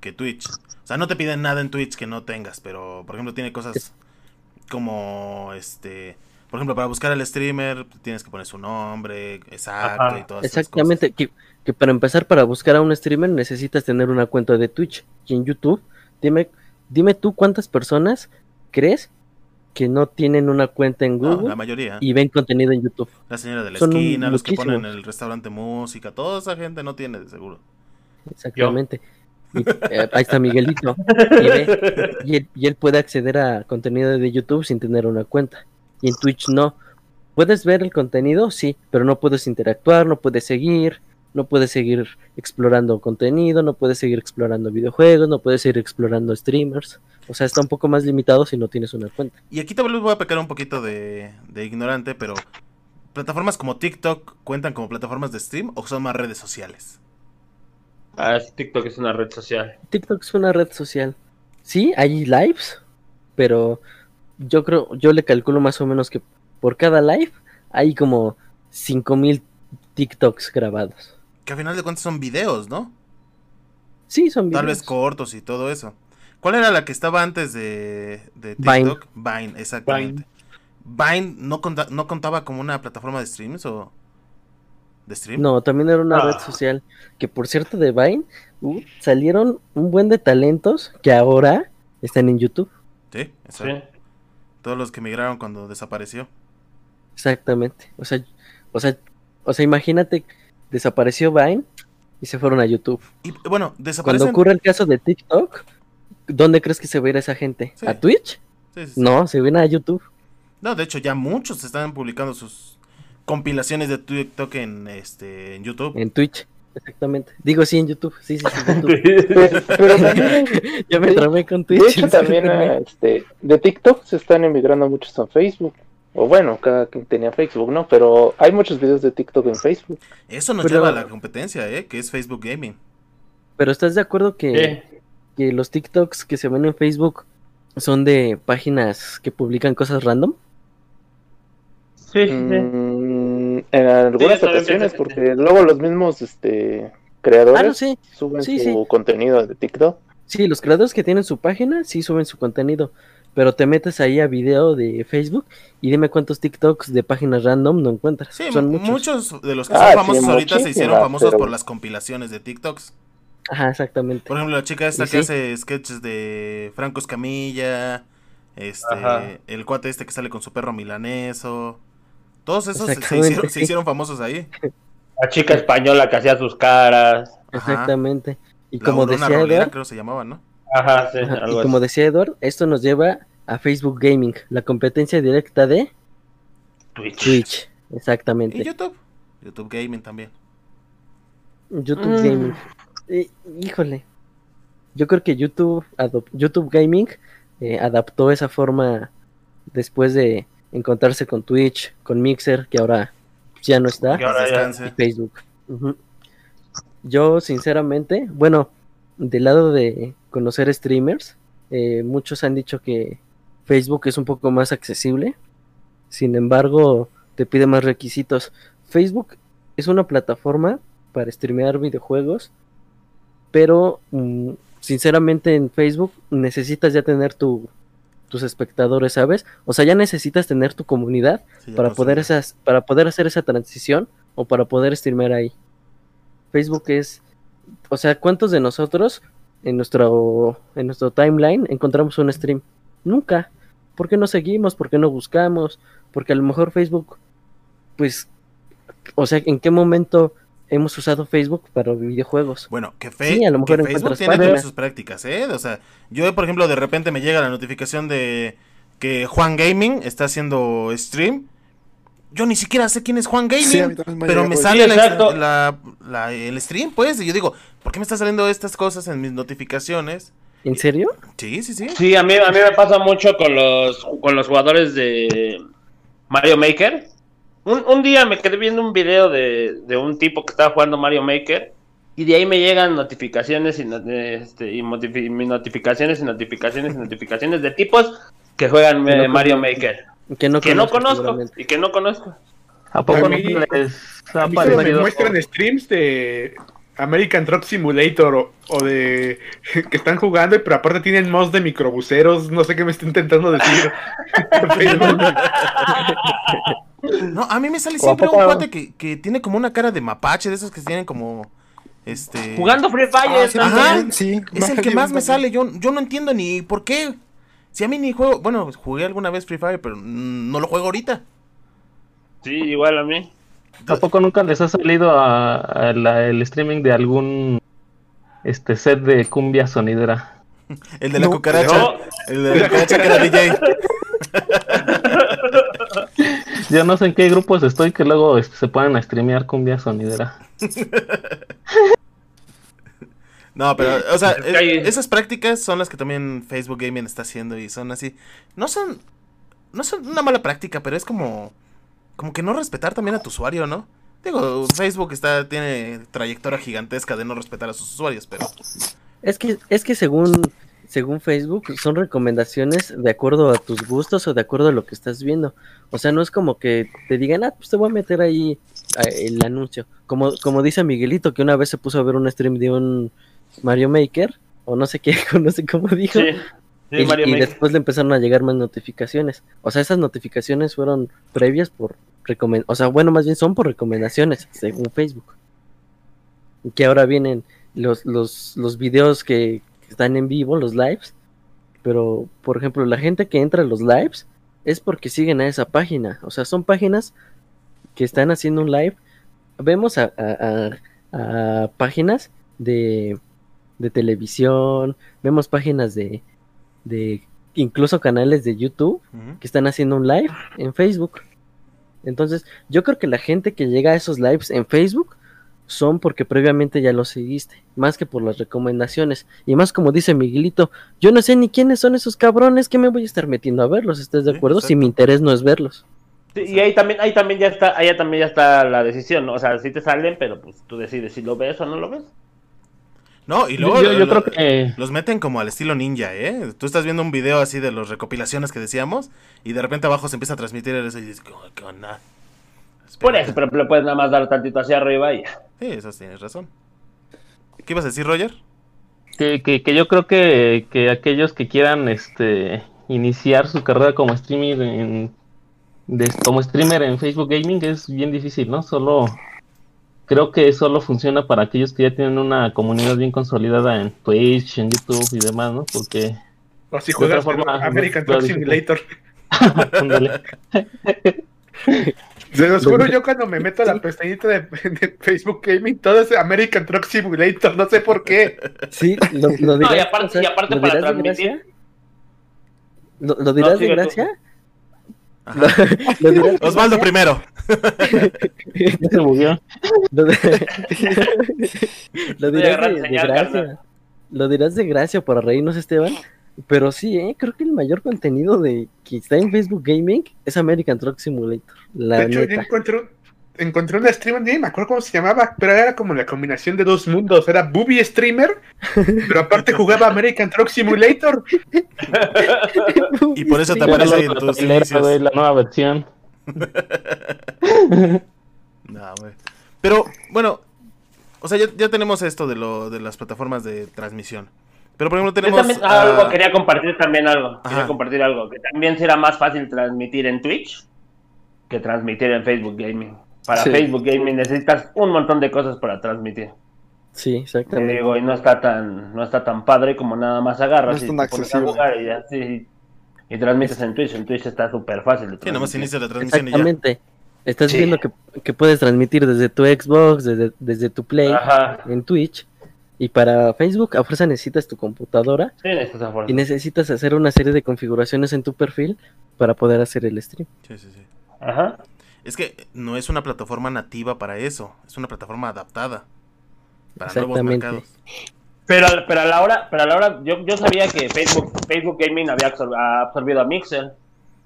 que Twitch. O sea, no te piden nada en Twitch que no tengas, pero por ejemplo tiene cosas Es- como este, por ejemplo, para buscar al streamer tienes que poner su nombre exacto Ajá. y todas esas Exactamente, que, que para empezar, para buscar a un streamer necesitas tener una cuenta de Twitch. Y en YouTube, dime, dime tú cuántas personas crees que no tienen una cuenta en. No, Google la mayoría. y ven contenido en YouTube. La señora de la son esquina, los que ponen en el restaurante música, toda esa gente no tiene de seguro. Exactamente. Eh, ahí está Miguelito. Y él puede acceder a contenido de YouTube sin tener una cuenta. Y en Twitch no. Puedes ver el contenido, sí, pero no puedes interactuar, no puedes seguir, no puedes seguir explorando contenido, no puedes seguir explorando videojuegos, no puedes seguir explorando streamers. O sea, está un poco más limitado si no tienes una cuenta. Y aquí tal vez voy a pecar un poquito de, de ignorante, pero plataformas como TikTok cuentan como plataformas de stream o son más redes sociales. Ah, es- TikTok es una red social. TikTok es una red social. Sí, hay lives, pero yo creo, yo le calculo más o menos que por cada live hay como 5000 TikToks grabados. Que a final de cuentas son videos, ¿no? Sí, son videos. Tal vez cortos y todo eso. ¿Cuál era la que estaba antes de, de Vine. TikTok? Vine, exactamente. Vine, no, conta- no contaba como una plataforma de streams o de stream. No, también era una Ah. red social. Que por cierto, de Vine uh, salieron un buen de talentos que ahora están en YouTube. Sí, Sí. exacto. Todos los que migraron cuando desapareció. Exactamente. O sea, o sea, o sea, imagínate, desapareció Vine y se fueron a YouTube. Y bueno, Cuando desaparecen. ocurre el caso de TikTok, ¿dónde crees que se va a ir esa gente? Sí. ¿A Twitch? Sí, sí, sí. No, se viene a YouTube. No, de hecho ya muchos están publicando sus compilaciones de TikTok en este en YouTube. En Twitch. Exactamente. Digo, sí, en YouTube. Sí, sí, sí. en YouTube. Pero, también, ya me de- tramé con de Twitch. hecho, también ah, este, de TikTok se están emigrando muchos a Facebook. O bueno, cada quien tenía Facebook, ¿no? Pero hay muchos videos de TikTok en Facebook. Eso nos Pero- lleva a la competencia, ¿eh? Que es Facebook Gaming. Pero ¿estás de acuerdo que, que los TikToks que se ven en Facebook son de páginas que publican cosas random? Sí, sí, sí. Mm, en algunas ocasiones, porque luego los mismos este, creadores Ah, no, sí. suben Sí, su sí. contenido de TikTok. Sí, los creadores que tienen su página sí suben su contenido. Pero te metes ahí a video de Facebook y dime cuántos TikToks de páginas random no encuentras. Sí, son muchos. muchos. de los que Ah, son famosos sí, ahorita se hicieron famosos pero- por las compilaciones de TikToks. Ajá, exactamente. Por ejemplo, la chica esta que sí. hace sketches de Franco Escamilla, este, Ajá. el cuate este que sale con su perro milaneso. Todos esos se, Exactamente, hicieron, se sí. hicieron famosos ahí. La chica española que hacía sus caras. Exactamente. Y La como decía Rolera, Edward, creo se llamaba, ¿no? Ajá, sí, ajá, algo y como así. decía Edward, esto nos lleva a Facebook Gaming, la competencia directa de Twitch. Twitch. Y Exactamente. YouTube. YouTube Gaming también. YouTube Mm. Gaming. Eh, híjole. Yo creo que YouTube, YouTube Gaming eh, adaptó esa forma después de encontrarse con Twitch, con Mixer, que ahora ya no está, ahora ya- y descanse. Facebook. Yo, sinceramente, bueno, del lado de conocer streamers, eh, muchos han dicho que Facebook es un poco más accesible. Sin embargo, te pide más requisitos. Facebook es una plataforma para streamear videojuegos, pero mm, sinceramente en Facebook necesitas ya tener tu, tus espectadores, ¿sabes? O sea, ya necesitas tener tu comunidad Sí, para poder esas, para poder hacer esa transición o para poder streamear ahí. Facebook es, o sea, ¿cuántos de nosotros en nuestro en nuestro timeline encontramos un stream? Nunca. ¿Por qué no seguimos? ¿Por qué no buscamos? Porque a lo mejor Facebook, pues, o sea, ¿en qué momento hemos usado Facebook para videojuegos? Bueno, que, fe- Sí, a lo mejor que Facebook tiene sus prácticas, ¿eh? O sea, yo, por ejemplo, de repente me llega la notificación de que Juan Gaming está haciendo stream. Yo ni siquiera sé quién es Juan Gaming, Sí, pero me sale Sí, la- exacto. la- la- el stream, pues, y yo digo, ¿por qué me están saliendo estas cosas en mis notificaciones? ¿En serio? Sí, sí, sí. Sí, a mí, a mí me pasa mucho con los, con los jugadores de Mario Maker. Un, un día me quedé viendo un video de, de un tipo que estaba jugando Mario Maker y de ahí me llegan notificaciones y, no- este, y mis notificaciones y notificaciones y notificaciones de tipos que juegan Que no eh, Mario conozco. Maker. Que no, Que no conozco, y que no conozco. ¿A poco A no les ha A mí me muestran streams de American Truck Simulator o, o de que están jugando, pero aparte tienen mods de microbuseros, no sé qué me está intentando decir. No, a mí me sale ¿O a siempre un cuate que, que tiene como una cara de mapache, de esos que tienen como, este... Jugando Free Fire. Ah. Ajá. sí, Es el que más me también. sale, yo, yo no entiendo ni por qué. Si a mí ni juego, bueno, jugué alguna vez Free Fire, pero no lo juego ahorita. Sí, igual a mí. ¿A poco nunca les ha salido a, a la- el streaming de algún este set de cumbia sonidera? El de la No, cucaracha. no. El de la cucaracha que era DJ. Yo no sé en qué grupos estoy que luego este, se pueden a streamear cumbia sonidera. No, pero, o sea, esas prácticas son las que también Facebook Gaming está haciendo y son así. No son, no son una mala práctica, pero es como, como que no respetar también a tu usuario, ¿no? Digo, Facebook está, tiene trayectoria gigantesca de no respetar a sus usuarios, pero Es que, es que según, según Facebook son recomendaciones de acuerdo a tus gustos o de acuerdo a lo que estás viendo. O sea, no es como que te digan, ah, pues te voy a meter ahí el anuncio. Como, como dice Miguelito, que una vez se puso a ver un stream de un Mario Maker, o no sé qué, no sé cómo dijo. Sí, sí, y, Mario y Maker. después le empezaron a llegar más notificaciones. O sea, esas notificaciones fueron previas por recomendaciones. O sea, bueno, más bien son por recomendaciones, según Facebook. Y que ahora vienen los, los, los videos que que están en vivo, los lives. Pero, por ejemplo, la gente que entra a los lives es porque siguen a esa página. O sea, son páginas que están haciendo un live. Vemos a, a- a- a páginas de, de televisión, vemos páginas de, de incluso canales de YouTube que están haciendo un live en Facebook. Entonces, yo creo que la gente que llega a esos lives en Facebook son porque previamente ya los seguiste, más que por las recomendaciones. Y más como dice Miguelito, yo no sé ni quiénes son esos cabrones que me voy a estar metiendo a verlos, ¿estás de Sí, acuerdo? Si mi interés no es verlos. Sí, y ahí también, ahí también ya está, ahí también ya está la decisión, ¿no? O sea, sí te salen, pero pues tú decides si lo ves o no lo ves. No, y luego yo- yo lo- creo que los meten como al estilo ninja, ¿eh? Tú estás viendo un video así de las recopilaciones que decíamos y de repente abajo se empieza a transmitir eso y dices, "¿Qué- ¿qué onda? Por Espérate". eso, pero le puedes nada más dar tantito hacia arriba y ya. Sí, eso tienes razón. ¿Qué ibas a decir, Roger? que, que, que yo creo que, que aquellos que quieran este iniciar su carrera como streamer en de- como streamer en Facebook Gaming es bien difícil, ¿no? Solo creo que solo funciona para aquellos que ya tienen una comunidad bien consolidada en Twitch, en YouTube y demás, ¿no? Porque O si De juegas otra forma, American no, Truck no, Simulator. Se los juro, yo cuando me meto a la pestañita de, de Facebook Gaming, todo es American Truck Simulator, no sé por qué. Sí, lo, lo No, y dirás, aparte, o sea, y aparte ¿lo para dirás de transmitir. gracia? ¿Lo, lo dirás de sigue tú. gracia? Ajá. ¿Lo dirás de Osvaldo primero. Se bugueó. Lo, de- lo Estoy dirás de, gracia. Lo dirás de gracia para reírnos, Esteban. Pero sí, ¿eh? creo que el mayor contenido de que está en Facebook Gaming es American Truck Simulator. La De hecho, neta. un- encontré una streamer, ni me acuerdo cómo se llamaba, pero era como la combinación de dos mundos. Era Booby Streamer, pero aparte jugaba American Truck Simulator. Y por eso te aparece la- en tus inicios. la nueva versión. No, güey. Pero, bueno, o sea, ya, ya tenemos esto de lo de las plataformas de transmisión. Pero por ejemplo Yo tenemos también, ah, algo, quería compartir también algo. Quería compartir algo. Que también será más fácil transmitir en Twitch que transmitir en Facebook Gaming. Para Sí. Facebook Gaming necesitas un montón de cosas para transmitir. Sí, Te exactamente. digo, y no está tan, no está tan padre como nada más agarras No es y tan te pones a jugar y ya, sí. Y transmites en Twitch. En Twitch está súper fácil de Sí, nomás inicia la transmisión y ya. Exactamente. Estás Sí. viendo que, que puedes transmitir desde tu Xbox, desde, desde tu Play, Ajá. en Twitch. Y para Facebook, a fuerza necesitas tu computadora Sí, necesitas a fuerza. y necesitas hacer una serie de configuraciones en tu perfil para poder hacer el stream. Sí, sí, sí. Ajá. Es que no es una plataforma nativa para eso, es una plataforma adaptada para nuevos mercados. Pero, pero a la hora, pero a la hora, yo, yo sabía que Facebook, Facebook Gaming había absor- ha absorbido a Mixer.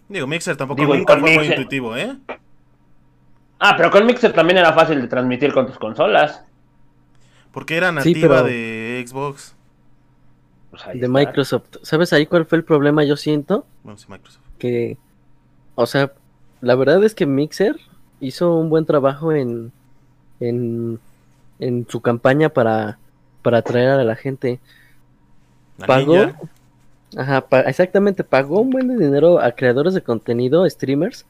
Digo, Mixer tampoco Digo, nunca fue muy intuitivo, ¿eh? Ah, pero con Mixer también era fácil de transmitir con tus consolas. Porque era Sí, nativa pero- de Xbox. Pues De. Microsoft. ¿Sabes ahí cuál fue el problema? Yo siento Bueno, sí, Microsoft. que, o sea, la verdad es que Mixer hizo un buen trabajo en, en, en su campaña para, para atraer a la gente. La ¿Pagó? Ninja, Ajá, pa- exactamente, pagó un buen de dinero a creadores de contenido, streamers,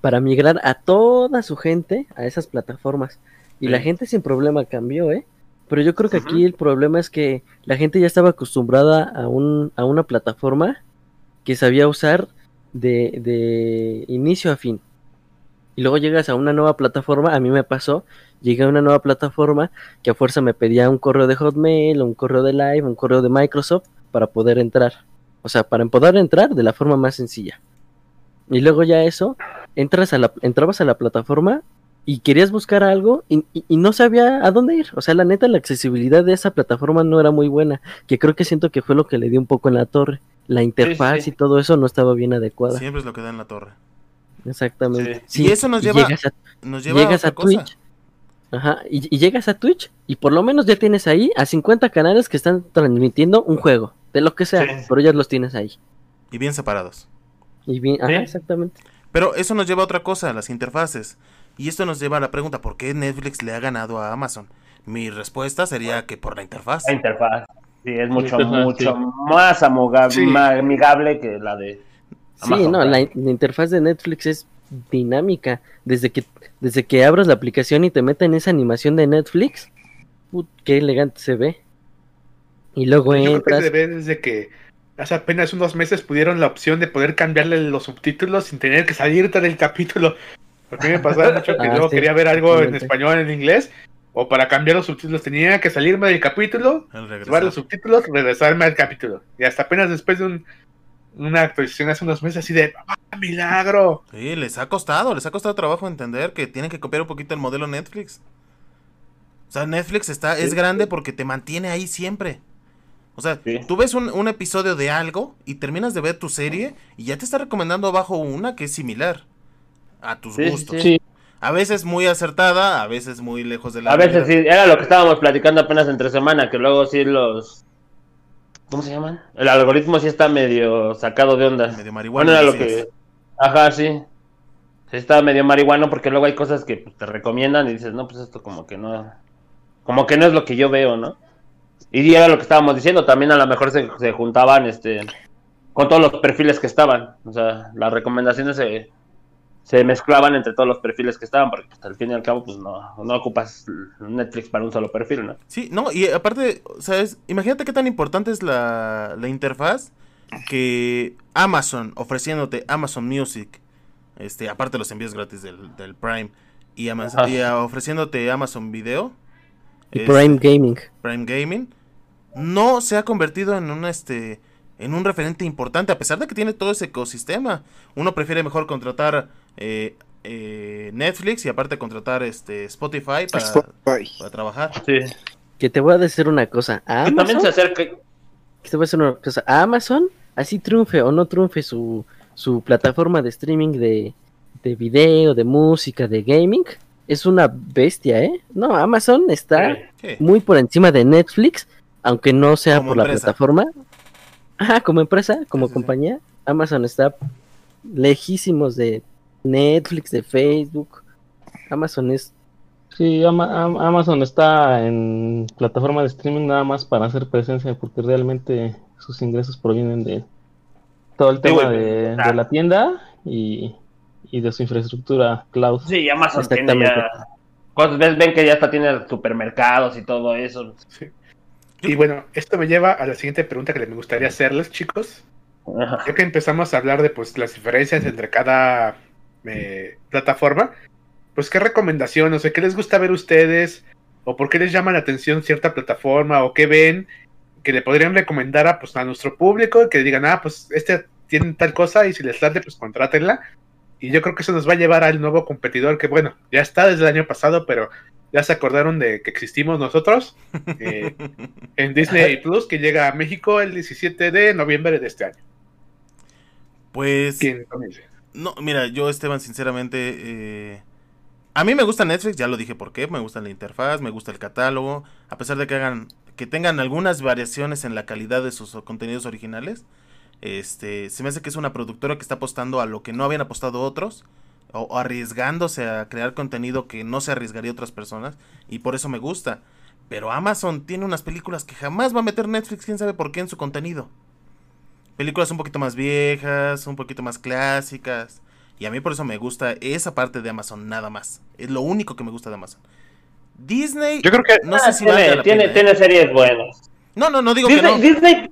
para migrar a toda su gente a esas plataformas. Y la gente sin problema cambió, ¿eh? Pero yo creo que aquí el problema es que la gente ya estaba acostumbrada a, un, a una plataforma que sabía usar de, inicio a fin. Y luego llegas a una nueva plataforma, a mí me pasó, llegué a una nueva plataforma que a fuerza me pedía un correo de Hotmail, un correo de Live, un correo de Microsoft para poder entrar. O sea, para poder entrar de la forma más sencilla. Y luego ya eso, entras a la, entrabas a la plataforma y querías buscar algo y, y- y no sabía a dónde ir. O sea, la neta, la accesibilidad de esa plataforma no era muy buena, que creo que siento que fue lo que le dio un poco en la torre. La interfaz sí. y todo eso no estaba bien adecuada. siempre es lo que da en la torre. Exactamente. Y eso nos lleva- Llegas a, Nos lleva llegas a a otra cosa. Twitch. Ajá, y, y llegas a Twitch y por lo menos ya tienes ahí a 50 canales que están transmitiendo un juego, de lo que sea, Sí. pero ya los tienes ahí. Y bien separados. Y bien, ajá, Sí. exactamente. Pero eso nos lleva a otra cosa, las interfaces. Y esto nos lleva a la pregunta, ¿por qué Netflix le ha ganado a Amazon? Mi respuesta sería que por la interfaz. La interfaz. Sí, es mucho, interfaz, mucho sí. más Sí. ma- amigable que la de. Sí, no, la, interfaz de Netflix es dinámica. Desde que, desde que abres la aplicación y te meten esa animación de Netflix, put, qué elegante se ve. Y luego Yo creo que entras. se ve desde que hace apenas unos meses pudieron la opción de poder cambiarle los subtítulos sin tener que salirte del capítulo. Porque me pasaba mucho que Ah, luego sí, quería ver algo en español, en inglés, o para cambiar los subtítulos tenía que salirme del capítulo, llevar los subtítulos, regresarme al capítulo. Y hasta apenas después de un- una actualización hace unos meses así de ¡Ah, milagro! Sí, les ha costado, les ha costado trabajo entender que tienen que copiar un poquito el modelo Netflix. O sea, Netflix está, es grande porque te mantiene ahí siempre. O sea, Sí. tú ves un, un episodio de algo y terminas de ver tu serie y ya te está recomendando abajo una que es similar a tus Sí, sí, gustos. Sí, A veces muy acertada, a veces muy lejos de la A veces sí, era lo que estábamos platicando apenas entre semana, que luego sí los. ¿Cómo se llaman? El algoritmo sí está medio sacado de onda. Medio marihuana. Bueno, era lo que. Ajá, sí. Sí está medio marihuano porque luego hay cosas que te recomiendan y dices, no, pues esto como que no. Como que no es lo que yo veo, ¿no? Y era lo que estábamos diciendo, también a lo mejor se, se juntaban este con todos los perfiles que estaban. O sea, las recomendaciones se, se mezclaban entre todos los perfiles que estaban, porque pues, al fin y al cabo, pues no, no ocupas Netflix para un solo perfil, ¿no? Sí, no, y aparte, ¿sabes? Imagínate qué tan importante es la, la interfaz que Amazon ofreciéndote Amazon Music, este, aparte de los envíos gratis del, del Prime, y, Amazon, Ajá. y, ah, ofreciéndote Amazon Video, Y Prime Gaming. Prime Gaming, no se ha convertido en un este en un referente importante, a pesar de que tiene todo ese ecosistema. Uno prefiere mejor contratar eh, eh, Netflix y aparte contratar este Spotify para, Spotify. para trabajar. Sí. Que te voy a decir una cosa. A Que también se acerca. que te voy a decir una cosa. A Amazon, así triunfe o no triunfe su, su plataforma de streaming de, de video, de música, de gaming, es una bestia, ¿eh? No, Amazon está Sí. muy por encima de Netflix, aunque no sea Como por la plataforma. Ajá, como empresa, como Sí, sí, sí. compañía, Amazon está lejísimos de Netflix, de Facebook. Amazon es sí, Ama- Am- Amazon está en plataforma de streaming nada más para hacer presencia, porque realmente sus ingresos provienen de todo el Sí, tema de, Ah. de la tienda y, y de su infraestructura cloud. Sí, Amazon tiene ya. Cosas, ves, ven que ya hasta tiene supermercados y todo eso. Sí. Y bueno, esto me lleva a la siguiente pregunta que me gustaría hacerles, chicos. Ajá. Ya que empezamos a hablar de pues las diferencias entre cada eh, plataforma, pues qué recomendación, o sea, qué les gusta ver ustedes, o por qué les llama la atención cierta plataforma, o qué ven que le podrían recomendar a, pues, a nuestro público, que digan, ah, pues este tiene tal cosa y si les late, pues contrátenla. Y yo creo que eso nos va a llevar al nuevo competidor que, bueno, ya está desde el año pasado, pero ya se acordaron de que existimos nosotros eh, en Disney Plus, que llega a México el 17 de noviembre de este año. Pues ¿Quién comienza? No, mira, yo Esteban, sinceramente, eh, a mí me gusta Netflix, ya lo dije por qué, me gusta la interfaz, me gusta el catálogo, a pesar de que hagan, que tengan algunas variaciones en la calidad de sus contenidos originales, este, se me hace que es una productora que está apostando a lo que no habían apostado otros, o, o arriesgándose a crear contenido que no se arriesgaría otras personas, y por eso me gusta. Pero Amazon tiene unas películas que jamás va a meter Netflix, quién sabe por qué, en su contenido. Películas un poquito más viejas, un poquito más clásicas. Y a mí por eso me gusta esa parte de Amazon nada más. Es lo único que me gusta de Amazon. Disney, Yo creo que no sé si valga tiene, la tiene, pena, ¿eh? tiene series buenas. No, no, no digo que Disney, no. Disney,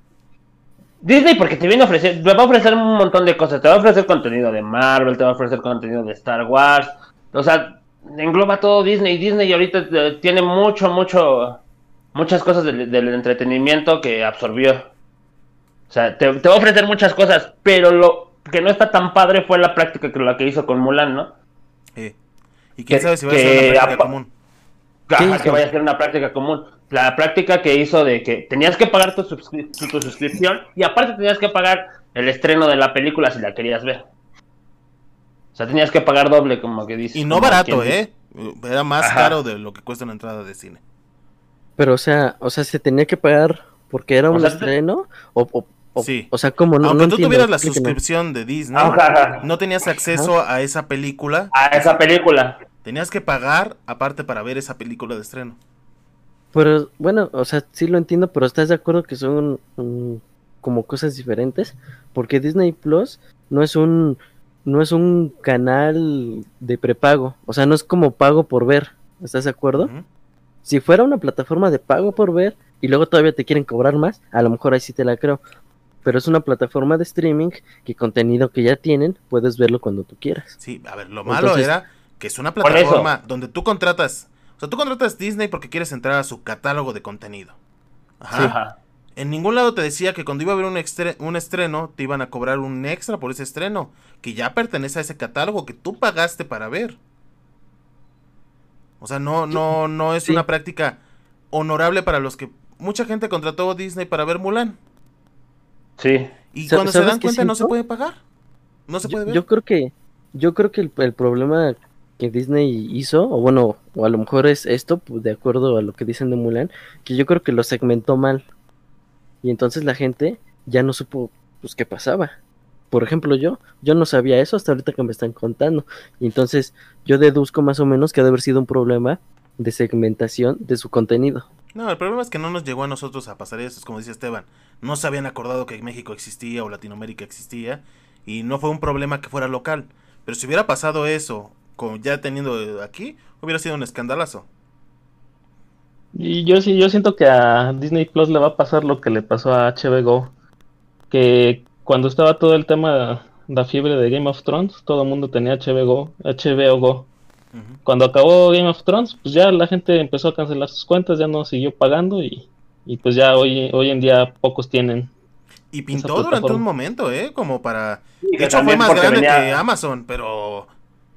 Disney, porque te viene a ofrecer, te va a ofrecer un montón de cosas. Te va a ofrecer contenido de Marvel, te va a ofrecer contenido de Star Wars. O sea, engloba todo Disney. Disney ahorita eh, tiene mucho, mucho, muchas cosas del, del entretenimiento que absorbió. O sea, te, te va a ofrecer muchas cosas, pero lo que no está tan padre fue la práctica que la que hizo con Mulan, ¿no? Eh, Y quién que- sabe si va a ser una práctica común. Ajá, hizo? que vaya a ser una práctica común. La práctica que hizo de que tenías que pagar tu, suscri- tu- tu suscripción y aparte tenías que pagar el estreno de la película si la querías ver. O sea, tenías que pagar doble, como que dice. Y no barato, ¿eh? Era más Ajá. caro de lo que cuesta una entrada de cine. Pero, o sea, o sea, se tenía que pagar porque era O un sea, estreno. O, o, o, Sí. o sea, como no. Aunque no tú entiendo, tuvieras la explíqueme. suscripción de Disney, Ajá, ajá. no tenías acceso a esa película. A esa película. Tenías que pagar aparte para ver esa película de estreno. Pero bueno, o sea, sí lo entiendo, pero ¿estás de acuerdo que son mm, como cosas diferentes? Porque Disney Plus no es un no es un canal de prepago, o sea, no es como pago por ver, ¿estás de acuerdo? Si fuera una plataforma de pago por ver y luego todavía te quieren cobrar más, a lo mejor ahí sí te la creo. Pero es una plataforma de streaming que contenido que ya tienen, puedes verlo cuando tú quieras. Sí, a ver, lo malo Entonces- era que es una plataforma donde tú contratas, o sea, tú contratas Disney porque quieres entrar a su catálogo de contenido. Ajá. Ajá. En ningún lado te decía que cuando iba a haber un, extre- un estreno, te iban a cobrar un extra por ese estreno, que ya pertenece a ese catálogo que tú pagaste para ver. O sea, no, no, no es Sí. una práctica honorable para los que mucha gente contrató Disney para ver Mulan. Sí. Y Sa- cuando se ¿sabes dan cuenta no se puede pagar. No se Yo, puede ver. yo creo que yo creo que el, el problema que Disney hizo, o bueno, o a lo mejor es esto, pues, de acuerdo a lo que dicen de Mulan, que yo creo que lo segmentó mal. Y entonces la gente ya no supo pues qué pasaba. Por ejemplo, yo, yo no sabía eso hasta ahorita que me están contando. Y entonces yo deduzco más o menos que ha de haber sido un problema de segmentación de su contenido. No, el problema es que no nos llegó a nosotros a pasar eso, es como dice Esteban. No se habían acordado que México existía o Latinoamérica existía y no fue un problema que fuera local. Pero si hubiera pasado eso, con ya teniendo eh, aquí, hubiera sido un escandalazo. Y yo sí, yo siento que a Disney Plus le va a pasar lo que le pasó a HBO que cuando estaba todo el tema, la fiebre de Game of Thrones, todo el mundo tenía HBO HBO Go. Cuando acabó Game of Thrones, pues ya la gente empezó a cancelar sus cuentas, ya no siguió pagando y, y pues ya hoy, hoy en día pocos tienen. Y pintó durante un momento, ¿eh? Como para... De hecho fue más grande venía- que Amazon, pero...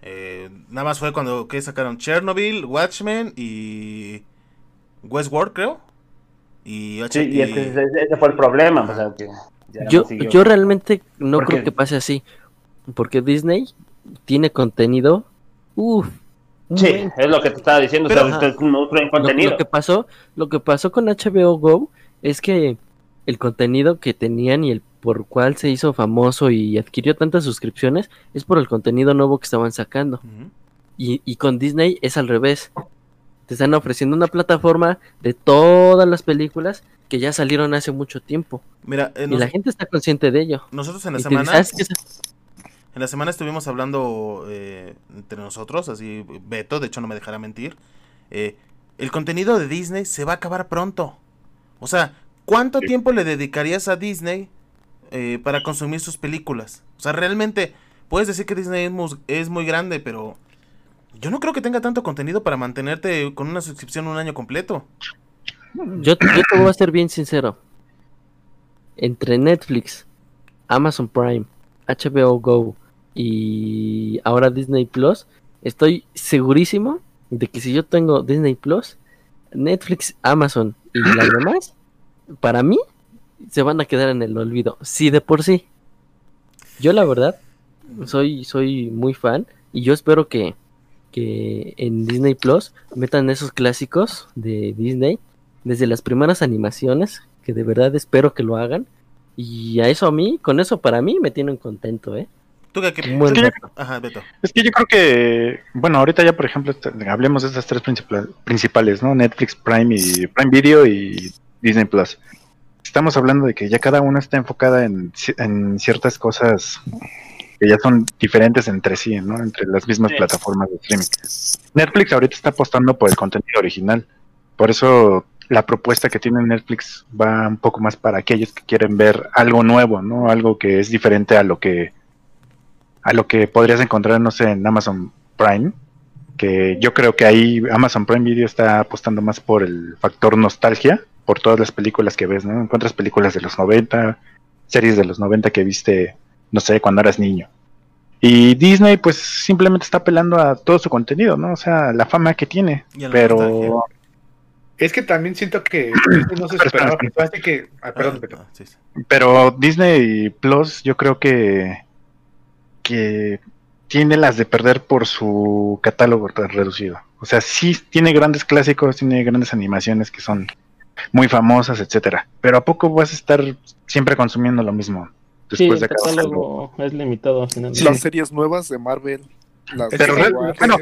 eh, nada más fue cuando que sacaron Chernobyl, Watchmen y... Westworld, creo. Y... Sí, y y- ese, fue el problema. o sea, que Yo, yo realmente no ¿Por creo qué? que pase así. Porque Disney tiene contenido. Uff. Sí, es lo que te estaba diciendo. Pero- o sea, ustedes no traen Lo, contenido. lo que pasó, lo que pasó con HBO Go es que el contenido que tenían y el por cual se hizo famoso y adquirió tantas suscripciones es por el contenido nuevo que estaban sacando. Y, y con Disney es al revés. Te están ofreciendo una plataforma de todas las películas que ya salieron hace mucho tiempo. Mira, eh, Y nos- la gente está consciente de ello. nosotros en la Y semana... dice, "¿Sabes qué? Esa- En la semana estuvimos hablando eh, entre nosotros, así Beto, de hecho no me dejará mentir. eh, el contenido de Disney se va a acabar pronto. O sea, ¿cuánto tiempo le dedicarías a Disney eh, para consumir sus películas? O sea, realmente puedes decir que Disney es muy, es muy grande, pero yo no creo que tenga tanto contenido para mantenerte con una suscripción un año completo. Yo, yo te voy a ser bien sincero. Entre Netflix, Amazon Prime, HBO Go y ahora Disney Plus, estoy segurísimo de que si yo tengo Disney Plus, Netflix, Amazon y las demás, para mí, se van a quedar en el olvido. Sí, de por sí. Yo la verdad, soy, soy muy fan y yo espero que, que en Disney Plus metan esos clásicos de Disney desde las primeras animaciones, que de verdad espero que lo hagan. Y a eso a mí, con eso para mí me tienen contento, ¿eh? ¿Tú qué, qué- Un buen qué- rato. Ajá, Beto. Es que yo creo que, bueno, ahorita ya, por ejemplo, est- hablemos de estas tres principal- principales, ¿no? Netflix, Prime y Prime Video y Disney Plus. Estamos hablando de que ya cada una está enfocada en, en ciertas cosas que ya son diferentes entre sí, ¿no? Entre las mismas Sí. plataformas de streaming. Netflix ahorita está apostando por el contenido original. Por eso la propuesta que tiene Netflix va un poco más para aquellos que quieren ver algo nuevo, ¿no? Algo que es diferente a lo que a lo que podrías encontrar, no sé, en Amazon Prime, que yo creo que ahí Amazon Prime Video está apostando más por el factor nostalgia, por todas las películas que ves, ¿no? Encuentras películas de los 90, series de los 90 que viste, no sé, cuando eras niño. Y Disney pues simplemente está apelando a todo su contenido, ¿no? O sea, la fama que tiene. Nostalgia. Pero Es que también siento que no se esperaba así que. ah, perdón, Ah, Beto. ah, sí, sí. Pero Disney Plus, yo creo que, que tiene las de perder por su catálogo tan reducido. O sea, sí tiene grandes clásicos, tiene grandes animaciones que son muy famosas, etcétera. Pero a poco vas a estar siempre consumiendo lo mismo Sí, después el de catálogo es limitado al final. Sí. Las series nuevas de Marvel. Las Pero de bueno,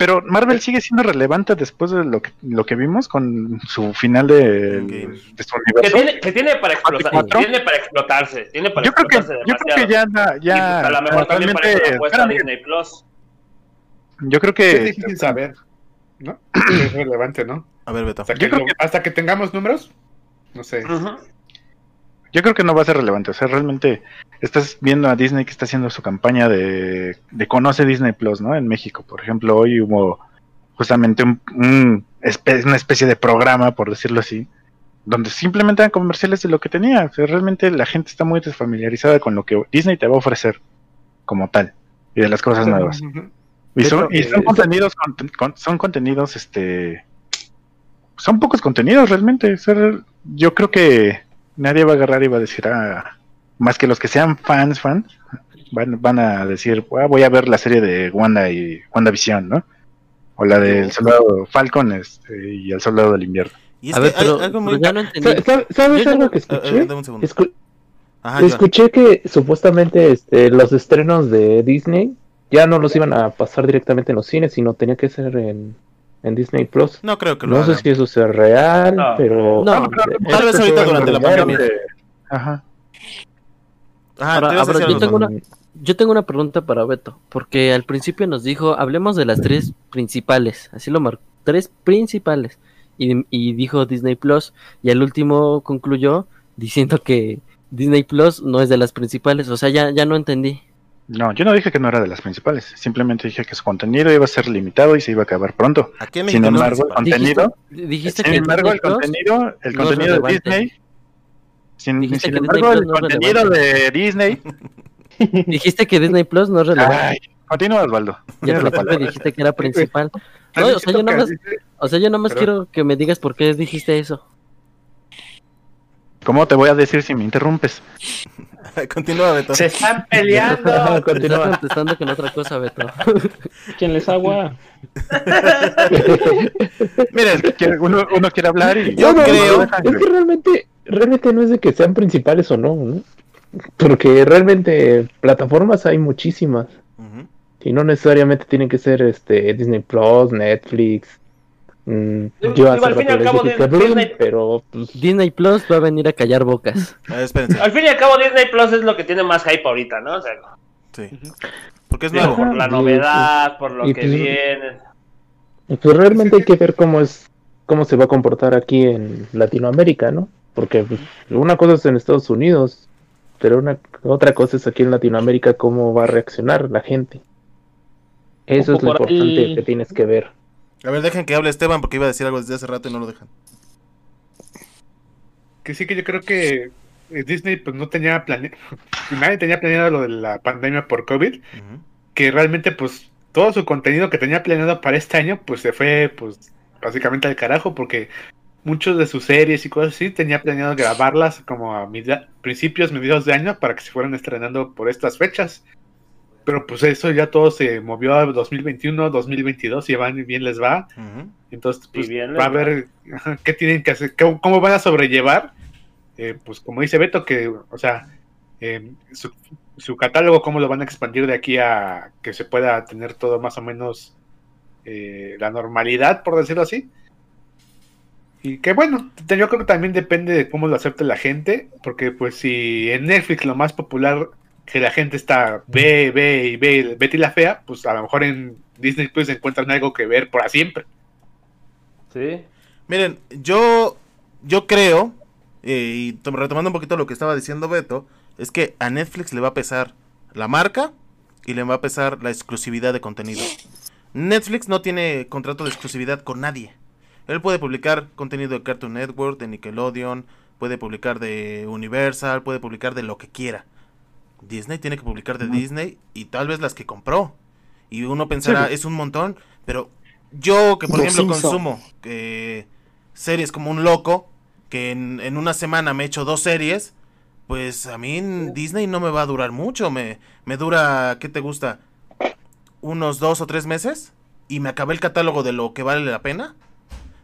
Pero Marvel sigue siendo relevante después de lo que, lo que vimos con su final de, su Que universo. tiene, que tiene para explotar, tiene para explotarse, tiene para Yo creo que, explotarse yo creo que ya, ya, pues, a lo mejor también para Disney Plus. yo creo Es que difícil saber, ¿no? es relevante, ¿no? A ver, Beto. Hasta que, Yo creo lo- que- hasta que tengamos números, no sé. Ujú. Yo creo que no va a ser relevante. O sea, realmente estás viendo a Disney que está haciendo su campaña de, de Conoce Disney Plus, ¿no? En México, por ejemplo, hoy hubo justamente un, un espe- una especie de programa, por decirlo así, donde simplemente eran comerciales de lo que tenía. O sea, realmente la gente está muy desfamiliarizada con lo que Disney te va a ofrecer como tal y de las cosas nuevas. Y son, y eso- contenidos, con- con- son contenidos, este, son pocos contenidos realmente. O sea, yo creo que nadie va a agarrar y va a decir, ah, más que los que sean fans, fans, van, van a decir, "Ah, voy a ver la serie de Wanda y WandaVision, ¿no? O la del soldado Falcon este, y el soldado del invierno. Y es A que ver, hay pero, algo muy... ya no ¿Sabes algo que escuché? dame un segundo. Escu- Ajá, Joan. escuché que supuestamente este, los estrenos de Disney ya no los iban a pasar directamente en los cines, sino tenía que ser en, en Disney Plus. No creo que lo No sé si eso sea real, No. pero... No, Tal vez ahorita durante la pandemia. de- Ajá. Ajá, Ahora- te a yo tengo una- Yo tengo una pregunta para Beto, porque al principio nos dijo, hablemos de las tres principales, así lo marcó, tres principales, y, y dijo Disney Plus, y al último concluyó diciendo que Disney Plus no es de las principales, o sea, ya, ya no entendí. No, yo no dije que no era de las principales. Simplemente dije que su contenido iba a ser limitado y se iba a acabar pronto. Sin embargo, el contenido Dijiste, dijiste Sin que embargo, el contenido, el no contenido de. Disney. Sin, Dijiste sin que Disney embargo, Plus el no es contenido de Disney. dijiste que Disney Plus no es relevante, Ay, continúa, Osvaldo. y al Tienes la principio palabra. dijiste que era principal. No, o sea, yo siento nada que más, así- o sea, yo nada más Perdón. quiero que me digas por qué dijiste eso. ¿Cómo te voy a decir si me interrumpes? Continúa, Beto. Se están peleando. Continúa. contestando con otra cosa, Beto. ¿Quién les agua? Miren, Uno, uno quiere hablar y Yo No, creo- no, Es que realmente, realmente no es de que sean principales o no, ¿no? Porque realmente plataformas hay muchísimas. Y no necesariamente tienen que ser este Disney Plus, Netflix. Mm, yo al fin y al cabo, Disney- Bloom, Disney- pero pues, Disney Plus va a venir a callar bocas. Eh. Al fin y al cabo, Disney Plus es lo que tiene más hype ahorita, ¿no? O sea, Sí. Porque es nuevo. por la novedad, por lo y que pues- viene. y pues realmente hay que ver cómo es cómo se va a comportar aquí en Latinoamérica, ¿no? Porque pues, una cosa es en Estados Unidos, pero una otra cosa es aquí en Latinoamérica cómo va a reaccionar la gente. Eso Ojo, es lo por importante ahí- que tienes que ver. A ver, dejen que hable Esteban porque iba a decir algo desde hace rato y no lo dejan. Que sí que yo creo que eh, Disney pues no tenía planeado, nadie tenía planeado lo de la pandemia por COVID, que realmente pues todo su contenido que tenía planeado para este año pues se fue pues básicamente al carajo porque muchos de sus series y cosas así tenía planeado grabarlas como a media- principios, mediados de año para que se fueran estrenando por estas fechas. Pero pues eso ya todo se movió a 2021, 2022 y van bien les va. Entonces, pues, bien, va a ver qué tienen que hacer, cómo, cómo van a sobrellevar. Eh, pues, como dice Beto, que, o sea, eh, su, su catálogo, cómo lo van a expandir de aquí a que se pueda tener todo más o menos eh, la normalidad, por decirlo así. Y que bueno, yo creo que también depende de cómo lo acepte la gente, porque pues si en Netflix lo más popular que la gente está ve, ve y ve Betty la Fea, pues a lo mejor en Disney Plus encuentran algo que ver para siempre. Sí. Miren, yo, yo creo, eh, y to- retomando un poquito lo que estaba diciendo Beto, es que a Netflix le va a pesar la marca y le va a pesar la exclusividad de contenido. Netflix no tiene contrato de exclusividad con nadie. Él puede publicar contenido de Cartoon Network, de Nickelodeon, puede publicar de Universal, puede publicar de lo que quiera. Disney tiene que publicar de Disney y tal vez las que compró. Y uno pensará, es un montón, pero yo que por Los ejemplo consumo eh, series como un loco, que en, en una semana me echo dos series, pues a mí en Disney no me va a durar mucho, me, me dura, ¿qué te gusta? Unos dos o tres meses y me acabé el catálogo de lo que vale la pena.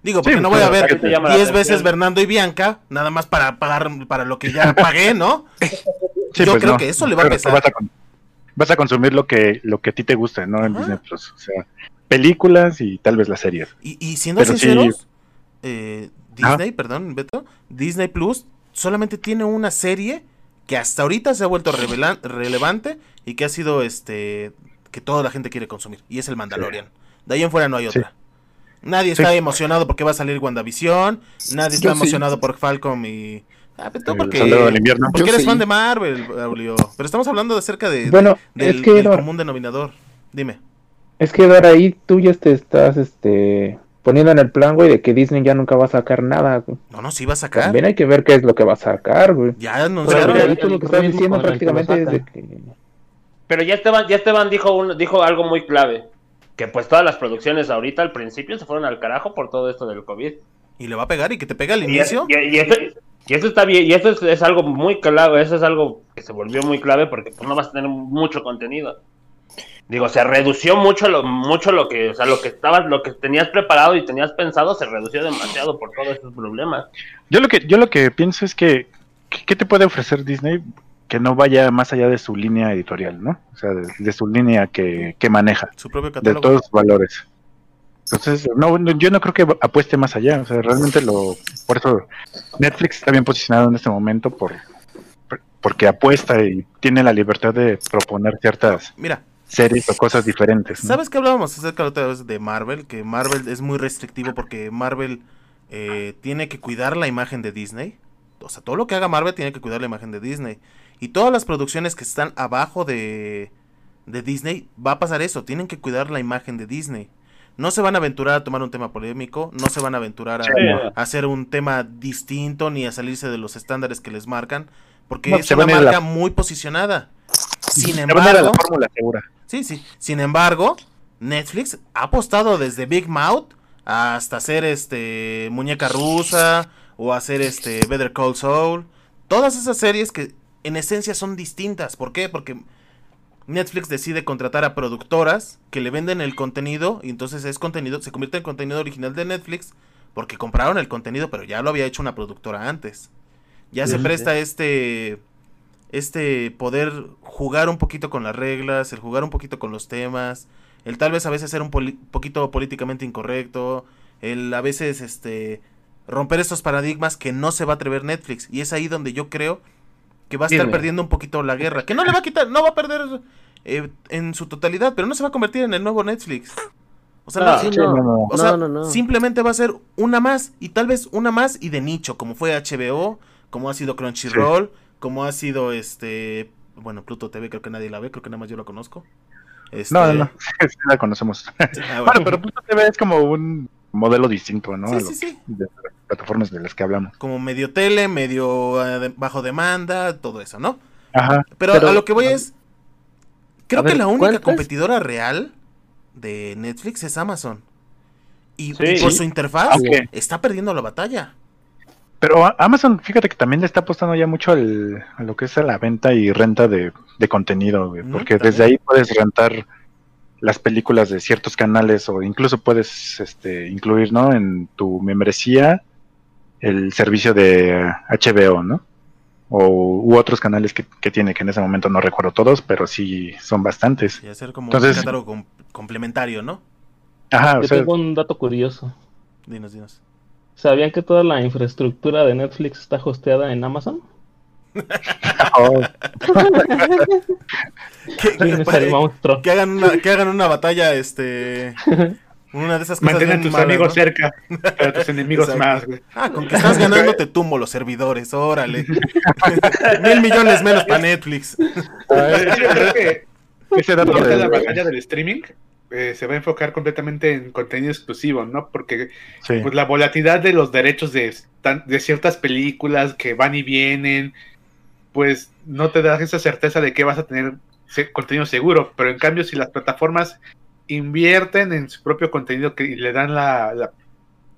Digo, porque Sí, no voy a ver ¿qué te llama la 10 atención? veces Bernardo y Bianca, nada más para pagar para lo que ya pagué, ¿no? Sí, Yo pues creo no. que eso le va a pesar. Vas a, con- vas a consumir lo que, lo que a ti te guste, ¿no? En. Disney Plus. O sea, películas y tal vez las series. Y, y siendo Pero sí- sinceros, eh, Ah. Disney, perdón, Beto, Disney Plus solamente tiene una serie que hasta ahorita se ha vuelto relevante y que ha sido este que toda la gente quiere consumir y es el Mandalorian. De ahí en fuera no hay Sí. otra. Nadie está emocionado porque va a salir WandaVision, nadie está emocionado por Falcon y ah, porque, Soldado del invierno. porque Yo eres sí. fan de Marvel, Aurelio. Pero estamos hablando de acerca de, Bueno, del, es que del común denominador. Dime. es que Eduardo, ahí tú ya te estás este poniendo en el plan, güey, de que Disney ya nunca va a sacar nada. güey. No, no, sí va a sacar. También hay que ver qué es lo que va a sacar, güey. Ya Pero anunciaron. mira, ahorita lo que estás diciendo prácticamente de que Pero ya Esteban, ya Esteban dijo, un, dijo algo muy clave. Que pues todas las producciones ahorita al principio se fueron al carajo por todo esto del COVID. Y le va a pegar y que te pega al Y, inicio. y- y eso, y eso está bien, y eso es, es algo muy clave, eso es algo que se volvió muy clave porque pues, no vas a tener mucho contenido. Digo, se redució mucho lo, mucho lo que, o sea, lo que estabas, lo que tenías preparado y tenías pensado se redució demasiado por todos estos problemas. Yo lo que, yo lo que pienso es que, ¿qué te puede ofrecer Disney que no vaya más allá de su línea editorial, ¿no? O sea, de, de su línea que, que maneja, Su propio de catálogo. todos sus valores. Entonces, no, no, yo no creo que apueste más allá, o sea, realmente lo, por eso Netflix está bien posicionado en este momento por, porque apuesta y tiene la libertad de proponer ciertas Mira, series o cosas diferentes. ¿no? ¿sabes que hablábamos acerca la otra vez de Marvel? Que Marvel es muy restrictivo porque Marvel eh, tiene que cuidar la imagen de Disney. O sea, todo lo que haga Marvel tiene que cuidar la imagen de Disney. Y todas las producciones que están abajo de, de Disney, va a pasar eso. Tienen que cuidar la imagen de Disney. No se van a aventurar a tomar un tema polémico, no se van a aventurar a, Sí, a hacer un tema distinto ni a salirse de los estándares que les marcan, porque No, es se una la- marca muy posicionada. Sin Se van a ir a la embargo, fórmula segura. Sí, sí. Sin embargo, Netflix ha apostado desde Big Mouth hasta hacer este muñeca rusa o hacer este Better Call Saul. Todas esas series que en esencia son distintas. ¿Por qué? Porque Netflix decide contratar a productoras que le venden el contenido y entonces es contenido, se convierte en contenido original de Netflix porque compraron el contenido, pero ya lo había hecho una productora antes. Ya se Sí, presta este este poder jugar un poquito con las reglas, el jugar un poquito con los temas, el tal vez a veces ser un poquito políticamente incorrecto, el a veces este romper estos paradigmas que no se va a atrever Netflix y es ahí donde yo creo que va a estar perdiendo un poquito la guerra, que no le va a quitar, no va a perder eh, en su totalidad, pero no se va a convertir en el nuevo Netflix. O sea, No, no- Sí, no, o sea, no, no, no. simplemente va a ser una más y tal vez una más y de nicho, como fue HBO, como ha sido Crunchyroll, como ha sido este, bueno, Pluto TV creo que nadie la ve, creo que nada más yo la conozco. Este, No, no, no, sí la conocemos. ah, Bueno, bueno. pero Pluto TV es como un modelo distinto, ¿no? Sí, sí, sí. De plataformas de las que hablamos. Como medio tele, medio eh, bajo demanda, todo eso, ¿no? Ajá. Pero, Pero- a lo que voy es, creo que ver, la única competidora real de Netflix es Amazon. Y, Sí. y por Sí. su interfaz Aunque- está perdiendo la batalla. Pero Amazon, fíjate que también le está apostando ya mucho al, a lo que es a la venta y renta de, de contenido, güey, Mm, porque también. desde ahí puedes rentar las películas de ciertos canales o incluso puedes este, incluir, ¿no? En tu membresía el servicio de HBO, ¿no? O u otros canales que, que tiene, que en ese momento no recuerdo todos, pero sí son bastantes. Y hacer como Entonces- un catálogo com- complementario, ¿no? Ajá, o Yo sea, tengo un dato curioso. Dinos, dinos. ¿Sabían que toda la infraestructura de Netflix está hosteada en Amazon? oh, Que, ¿Quién es el monstruo? que hagan una, que hagan una batalla, este. Una de esas cosas. Mantén a tus malas, amigos ¿no? cerca, pero a tus enemigos Exacto. más, güey. Ah, con que estás ganando te tumbo los servidores, órale. Mil millones menos para Netflix. Yo creo que ese dato de- la batalla del streaming eh, se va a enfocar completamente en contenido exclusivo, ¿no? Porque sí. pues la volatilidad de los derechos de, de ciertas películas que van y vienen, pues no te da esa certeza de que vas a tener contenido seguro, pero en cambio si las plataformas invierten en su propio contenido que y le dan la, la,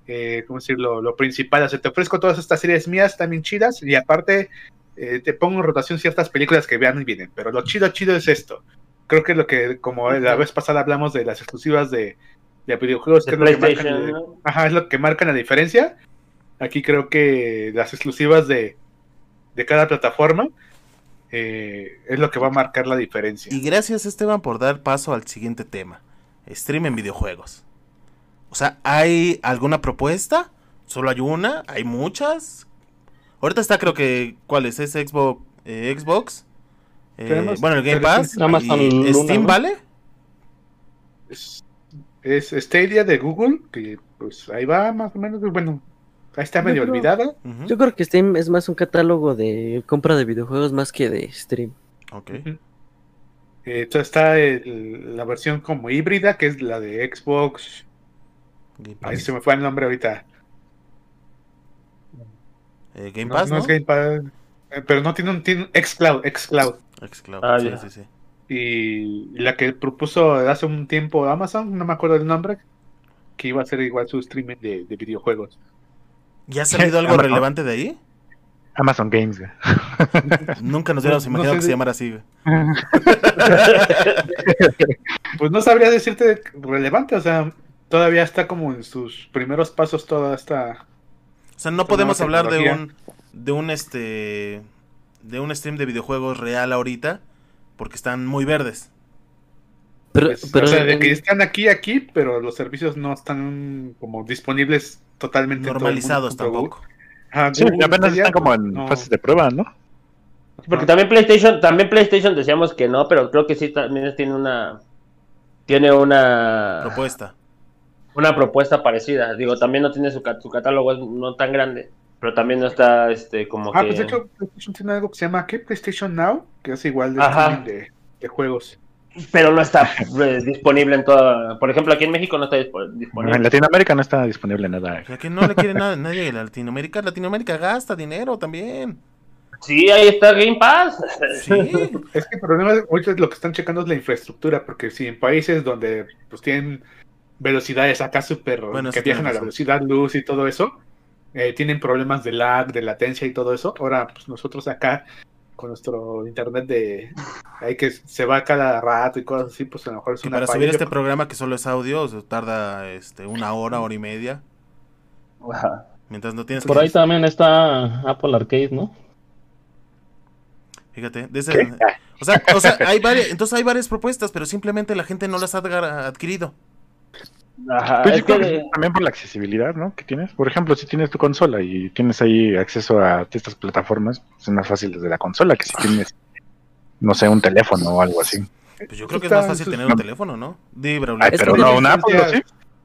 eh, ¿cómo decirlo? Lo principal, o sea, te ofrezco todas estas series mías también chidas y aparte eh, te pongo en rotación ciertas películas que vean y vienen, pero lo chido, chido es esto. Creo que lo que, como la vez pasada hablamos de las exclusivas de, de videojuegos, que es lo que marcan. Ajá, es lo que marca la diferencia. Aquí creo que las exclusivas de, de cada plataforma eh, es lo que va a marcar la diferencia. Y gracias, Esteban, por dar paso al siguiente tema. Stream en videojuegos. O sea, ¿hay alguna propuesta? ¿Solo hay una? ¿Hay muchas? Ahorita está creo que, ¿cuál es? ¿Es Xbox? eh, Xbox? Eh, Tenemos- bueno, el Game Pass. es- Amazon y Luna, ¿Steam ¿no? vale? Es, es Stadia de Google, que pues ahí va más o menos, bueno, ahí está Yo medio creo- olvidada. Yo creo que Steam es más un catálogo de compra de videojuegos más que de stream. Ok. Entonces está el- la versión como híbrida, que es la de Xbox. Game Ahí Pass, se me fue el nombre ahorita. Eh, Game No, Pass, no ¿no? es Game Pass, eh, pero no tiene un, tiene un Xcloud, Xcloud. Xcloud, Ah, sí, ya. sí, sí. Y la que propuso hace un tiempo Amazon, no me acuerdo el nombre, que iba a ser igual su streaming de, de videojuegos. ¿Ya ha salido algo relevante de ahí? Amazon Games, güey. Nunca nos hubiéramos No- no imaginado sé que se llamara así. güey. Pues no sabría decirte relevante, o sea, todavía está como en sus primeros pasos toda esta... O sea, no podemos hablar de un de un este de un stream de videojuegos real ahorita porque están muy verdes. Pero, pues, pero o sea, de que están aquí, aquí, pero los servicios no están como disponibles totalmente. en todo el mundo Normalizados tampoco. Sí, Google apenas están como en no. fases de prueba, ¿no? Porque también PlayStation, también PlayStation decíamos que no, pero creo que sí también tiene una tiene una Propuesta. una propuesta parecida. Digo, también no tiene su, su catálogo es no tan grande, pero también no está este como Ah, que pues de hecho, PlayStation tiene algo que se llama ¿qué? PlayStation Now, que es igual de de, de juegos. Pero no está eh, disponible en toda, por ejemplo, aquí en México no está dispo- En disponible. Latinoamérica no está disponible nada. O sea, que no le quiere nada nadie de Latinoamérica. Latinoamérica gasta dinero también. Sí, ahí está Game Pass. Sí. Es que el problema es- ahorita lo que están checando es la infraestructura, porque si en países donde pues tienen velocidades acá súper Bueno, que sí viajan a la velocidad luz y todo eso, eh, tienen problemas de lag, de latencia y todo eso. Ahora, pues nosotros acá con nuestro internet de ahí que se va cada rato y cosas así, pues a lo mejor es una para subir este programa que solo es audio, o sea, tarda este una hora, hora y media. Mientras no tienes Por que- ahí también está Apple Arcade, ¿no? Fíjate, de ese- o sea, o sea, hay varias, entonces hay varias propuestas, pero simplemente la gente no las ha adquirido. Ajá, Pues es yo creo que- que también por la accesibilidad, ¿no? Que tienes. Por ejemplo, si tienes tu consola y tienes ahí acceso a estas plataformas, pues es más fácil desde la consola que si tienes, no sé, un teléfono o algo así. Pues yo creo que es más fácil tener un teléfono, ¿no? Di. Ay, Es pero que no un Apple, ¿o ¿sí?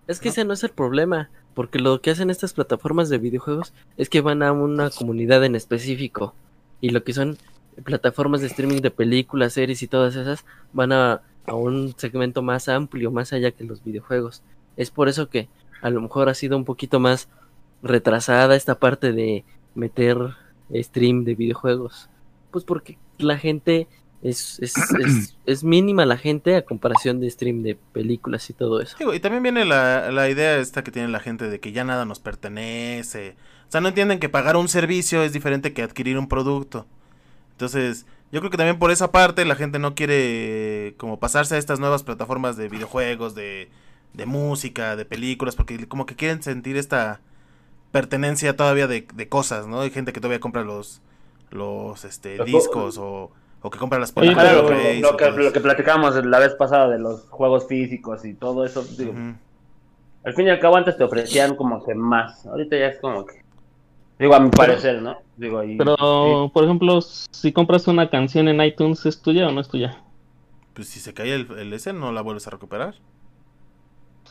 Es que ese no es el problema, porque lo que hacen estas plataformas de videojuegos es que van a una comunidad en específico y lo que son plataformas de streaming de películas, series y todas esas van a, a un segmento más amplio, más allá que los videojuegos. Es por eso que a lo mejor ha sido un poquito más retrasada esta parte de meter stream de videojuegos. Pues porque la gente es, es, es, es mínima la gente a comparación de stream de películas y todo eso. Digo, y también viene la, la idea esta que tiene la gente de que ya nada nos pertenece. O sea, no entienden que pagar un servicio es diferente que adquirir un producto. Entonces, yo creo que también por esa parte la gente no quiere como pasarse a estas nuevas plataformas de videojuegos, de, de música, de películas, porque como que quieren sentir esta pertenencia todavía de, de cosas, ¿no? Hay gente que todavía compra los, los este, Los- discos o, o que compra las Oye, películas. Claro, lo, o que, lo que platicábamos la vez pasada de los juegos físicos y todo eso, digo, Ujú. al fin y al cabo antes te ofrecían como que más, ahorita ya es como que, digo, a mi parecer, ¿no? Digo, y, Pero, por ejemplo, si compras una canción en iTunes, ¿es tuya o no es tuya? Pues si se cae el, el ese, no la vuelves a recuperar.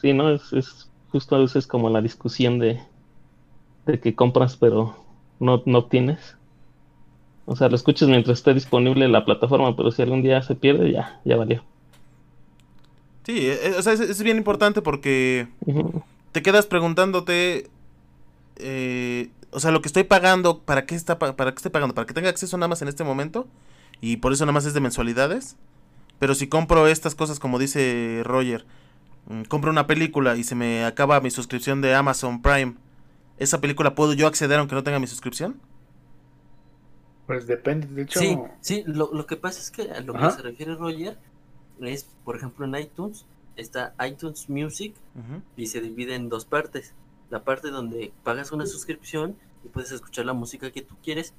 Sí, ¿no? Es, es justo a veces como la discusión de, de que compras pero no, no obtienes. O sea, lo escuchas mientras esté disponible la plataforma, pero si algún día se pierde, ya, ya valió. Sí, eh, o sea, es, es bien importante porque te quedas preguntándote, eh, o sea, lo que estoy pagando, ¿para qué está para qué estoy pagando? ¿Para que tenga acceso nada más en este momento? Y por eso nada más es de mensualidades. Pero si compro estas cosas, como dice Roger, compro una película y se me acaba mi suscripción de Amazon Prime, ¿esa película puedo yo acceder aunque no tenga mi suscripción? Pues depende, de hecho. Sí, sí, lo, lo que pasa es que a lo Ajá. que se refiere Roger es, por ejemplo, en iTunes está iTunes Music y se divide en dos partes. La parte donde pagas una suscripción y puedes escuchar la música que tú quieres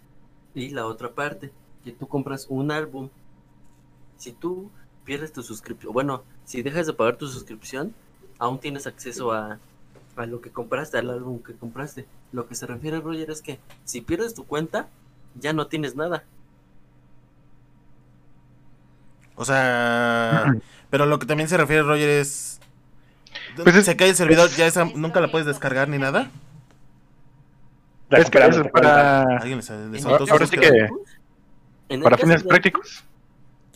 y la otra parte que tú compras un álbum. Si tú pierdes tu suscripción. Bueno, si dejas de pagar tu suscripción, aún tienes acceso a, a lo que compraste, al álbum que compraste. Lo que se refiere Roger es que si pierdes tu cuenta, ya no tienes nada. O sea, pero lo que también se refiere Roger es... Pues es- se cae el servidor, ya esa nunca la puedes descargar ni nada. Es que eso cuenta. para, Alguien les, les ahora sí caso que- para fines prácticos.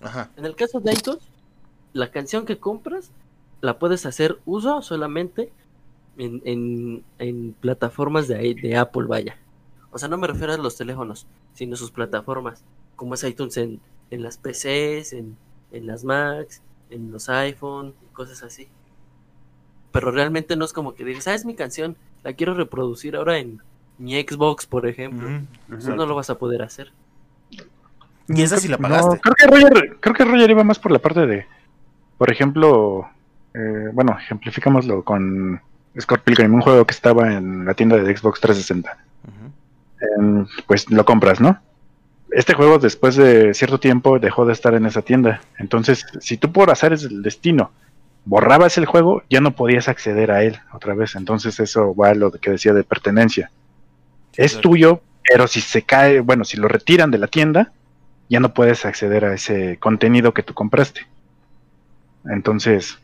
Ajá. En el caso de iTunes, la canción que compras la puedes hacer uso solamente en, en, en plataformas de, de Apple, vaya. O sea, no me refiero a los teléfonos, sino sus plataformas, como es iTunes en, en las PCs, en, en las Macs, en los iPhone y cosas así. Pero realmente no es como que digas, ah, es mi canción, la quiero reproducir ahora en mi Xbox, por ejemplo. Eso no lo vas a poder hacer. Y esa sí la No, pagaste. creo que Roger, creo que Roger iba más por la parte de, por ejemplo, eh, bueno, ejemplificámoslo con Scott Pilgrim, un juego que estaba en la tienda de Xbox 360. Ujú. Em, pues lo compras, ¿no? Este juego después de cierto tiempo dejó de estar en esa tienda. Entonces, si tú por azares del destino borrabas el juego, ya no podías acceder a él otra vez. Entonces eso va a lo que decía de pertenencia. es claro. tuyo, pero si se cae, bueno, si lo retiran de la tienda, ya no puedes acceder a ese contenido que tú compraste. Entonces,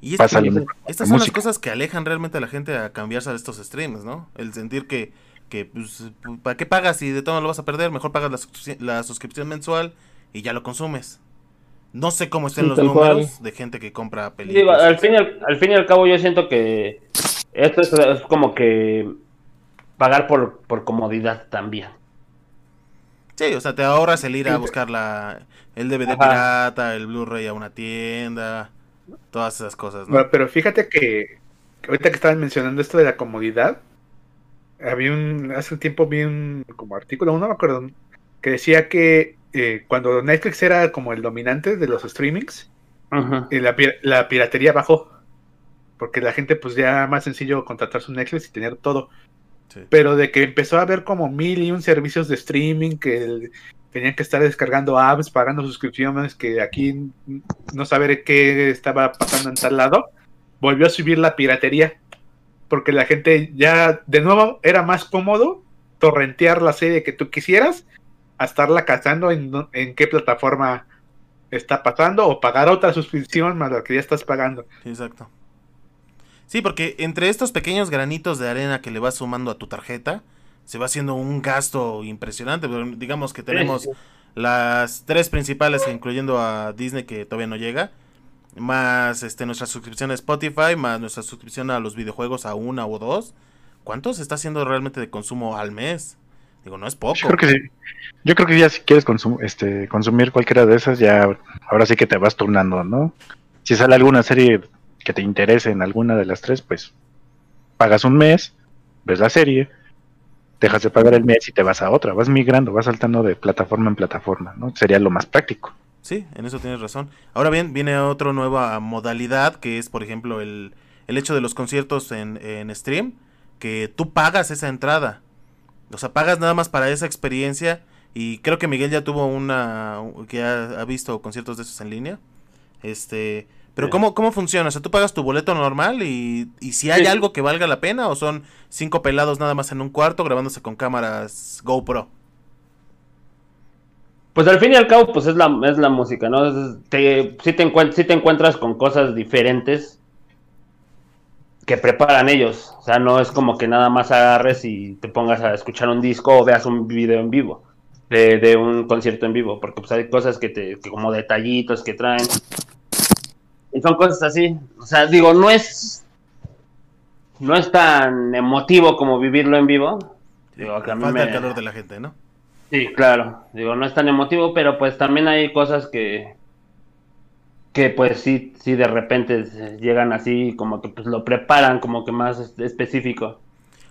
Y es- pasa lo y mismo con estas son las cosas que alejan realmente a la gente a cambiarse a estos streams, ¿no? El sentir que, que pues, ¿para qué pagas si de todo lo vas a perder? Mejor pagas la, suscripción- la suscripción mensual y ya lo consumes. No sé cómo estén Sí, los números cual. de gente que compra Digo, películas. al, fin y al, al fin y al cabo yo siento que esto es, es como que pagar por, por comodidad también. Sí, o sea, te ahorras el ir a buscar la, el DVD Ajá. pirata, el Blu-ray a una tienda, todas esas cosas, ¿no? Bueno, pero fíjate que, que ahorita que estaban mencionando esto de la comodidad, había un, hace un tiempo vi un como artículo, no me acuerdo, que decía que eh, cuando Netflix era como el dominante de los streamings, Ujú. eh, la, la piratería bajó. Porque la gente pues ya más sencillo contratar su Netflix y tener todo. Sí. Pero de que empezó a haber como mil y un servicios de streaming que el- tenían que estar descargando apps, pagando suscripciones, que aquí no saber qué estaba pasando en tal lado, volvió a subir la piratería. Porque la gente ya, de nuevo, era más cómodo torrentear la serie que tú quisieras a estarla cazando en, en qué plataforma está pasando o pagar otra suscripción más la que ya estás pagando. Exacto. Sí, porque entre estos pequeños granitos de arena que le vas sumando a tu tarjeta, se va haciendo un gasto impresionante. Pero digamos que tenemos las tres principales, incluyendo a Disney que todavía no llega, más este nuestra suscripción a Spotify, más nuestra suscripción a los videojuegos a una o dos. ¿Cuánto se está haciendo realmente de consumo al mes? Digo, no es poco. yo creo que sí. Yo creo que ya si quieres consum- este, consumir cualquiera de esas, ya ahora sí que te vas turnando, ¿no? Si sale alguna serie que te interese en alguna de las tres, pues pagas un mes, ves la serie, dejas de pagar el mes y te vas a otra, vas migrando, vas saltando de plataforma en plataforma, ¿no? Sería lo más práctico. Sí, en eso tienes razón. Ahora bien, viene otra nueva modalidad que es, por ejemplo, el, el hecho de los conciertos en, en stream, que tú pagas esa entrada. O sea, pagas nada más para esa experiencia. Y creo que Miguel ya tuvo una, que ha, ha visto conciertos de esos en línea. Este, pero Sí. ¿cómo, ¿cómo funciona? O sea, tú pagas tu boleto normal y, y si hay Sí. algo que valga la pena o son cinco pelados nada más en un cuarto grabándose con cámaras GoPro. Pues al fin y al cabo, pues es la, es la música, ¿no? Es- te, sí, te encuent- sí te encuentras con cosas diferentes que preparan ellos. O sea, no es como que nada más agarres y te pongas a escuchar un disco o veas un video en vivo de, de un concierto en vivo, porque pues hay cosas que te, que como detallitos que traen. Y son cosas así. O sea, digo, no es, no es tan emotivo como vivirlo en vivo. Digo, que a mí Falta me- el calor de la gente, ¿no? Sí, claro. Digo, no es tan emotivo, pero pues también hay cosas que que pues sí, sí de repente llegan así, como que pues lo preparan como que más es- específico.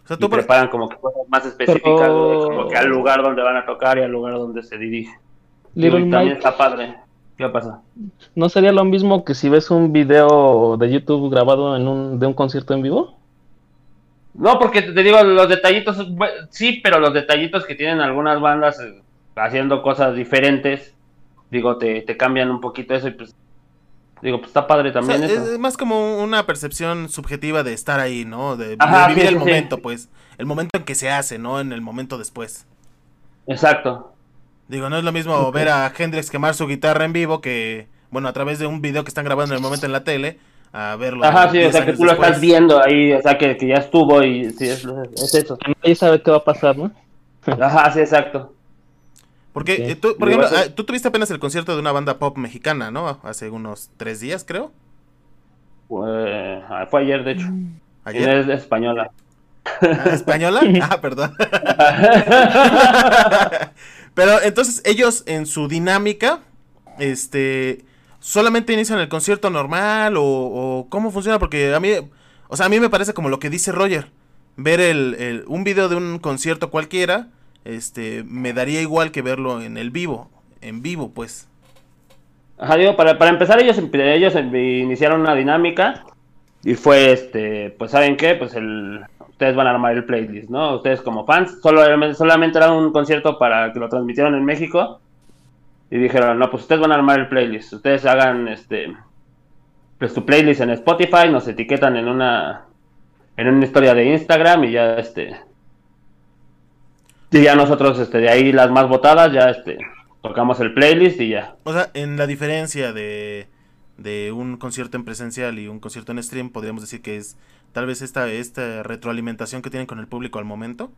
O sea, Y tú, por- preparan como que cosas más específicas, Pero- como que al lugar donde van a tocar y al lugar donde se dirige. Little y también Mike, está padre. ¿Qué pasa? ¿no sería lo mismo que si ves un video de YouTube grabado en un, de un concierto en vivo? No, porque te digo, los detallitos, sí, pero los detallitos que tienen algunas bandas eh, haciendo cosas diferentes, digo, te, te cambian un poquito eso y pues, digo, pues está padre O sea, también es eso. es más como una percepción subjetiva de estar ahí, ¿no? De, vivir sí, el sí, sí. momento, pues. El momento en que se hace, ¿no? En el momento después. Exacto. Digo, no es lo mismo ver a Hendrix quemar su guitarra en vivo que, bueno, a través de un video que están grabando en el momento en la tele, a verlo. Ajá, sí, o 10 sea, que tú lo después. estás viendo ahí, o sea, que, que ya estuvo y sí, es, es eso. Nadie sabe qué va a pasar, ¿no? Ajá, sí, exacto. Porque eh, tú, por ejemplo, ah, tú tuviste apenas el concierto de una banda pop mexicana, ¿no? Hace unos tres días, creo. Fue, ah, fue ayer, de hecho. Ayer. Es española. Ah, ¿Española? Ah, perdón. Pero entonces ellos en su dinámica, este, solamente inician el concierto normal o, cómo funciona, porque a mí, o sea, a mí me parece como lo que dice Roger, ver el, el- un video de un concierto cualquiera, este, me daría igual que verlo en el vivo, en vivo, pues. Ajá, digo, para, para empezar, ellos, ellos iniciaron una dinámica y fue, este, pues, ¿saben qué? Pues el, ustedes van a armar el playlist, ¿no? Ustedes como fans, solo, solamente era un concierto para que lo transmitieron en México y dijeron, no, pues ustedes van a armar el playlist, ustedes hagan, este, pues tu playlist en Spotify, nos etiquetan en una, en una historia de Instagram y ya, este, y ya nosotros, este, de ahí las más votadas, ya, este, tocamos el playlist y ya. O sea, en la diferencia de, de un concierto en presencial y un concierto en stream, podríamos decir que es tal vez esta, esta retroalimentación que tienen con el público al momento.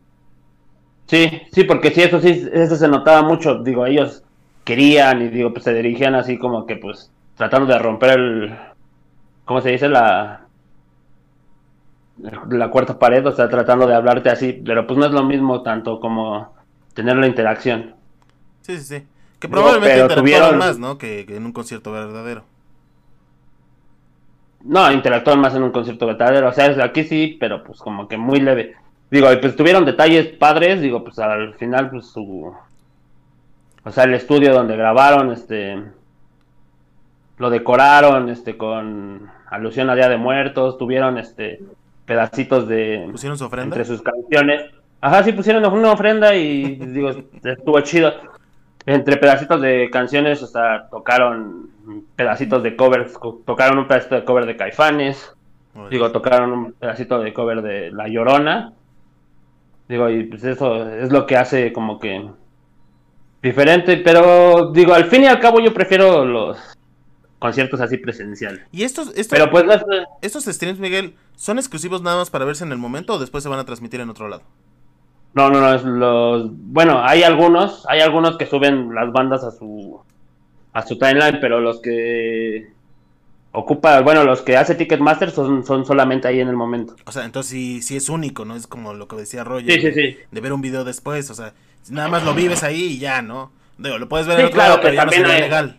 Sí, sí, porque sí, eso sí, eso se notaba mucho. Digo, ellos querían y digo, pues se dirigían así como que pues tratando de romper el, ¿cómo se dice? La, la cuarta pared, o sea, tratando de hablarte así, pero pues no es lo mismo tanto como tener la interacción. Sí, sí, sí. Que probablemente interactuaron tuvieron- más, ¿no? Que, que en un concierto verdadero. No, interactúan más en un concierto verdadero, o sea, es- aquí sí, pero pues como que muy leve. Digo, y pues tuvieron detalles padres, digo, pues al final, pues su... O sea, el estudio donde grabaron, este... Lo decoraron, este, con alusión a Día de Muertos, tuvieron, este, pedacitos de... ¿Pusieron su ofrenda? Entre sus canciones. Ajá, sí, pusieron una ofrenda y, digo, estuvo chido. Entre pedacitos de canciones, o sea, tocaron pedacitos de covers, co- tocaron un pedacito de cover de Caifanes, digo, tocaron un pedacito de cover de La Llorona. Digo, y pues eso es lo que hace como que diferente, pero digo, al fin y al cabo yo prefiero los conciertos así presenciales. ¿Y estos, estos, Pero pues no estos streams, Miguel, son exclusivos nada más para verse en el momento o después se van a transmitir en otro lado? No, no, no, es los... Bueno, hay algunos, hay algunos que suben las bandas a su a su timeline, pero los que ocupa, bueno, los que hace Ticketmaster son, son solamente ahí en el momento. O sea, entonces sí, sí es único, ¿no? Es como lo que decía Roger. Sí, sí, sí. De ver un video después, o sea, nada más lo vives ahí y ya, ¿no? Digo, lo puedes ver Sí, en otro claro, lado, pero ya no también sería hay- legal.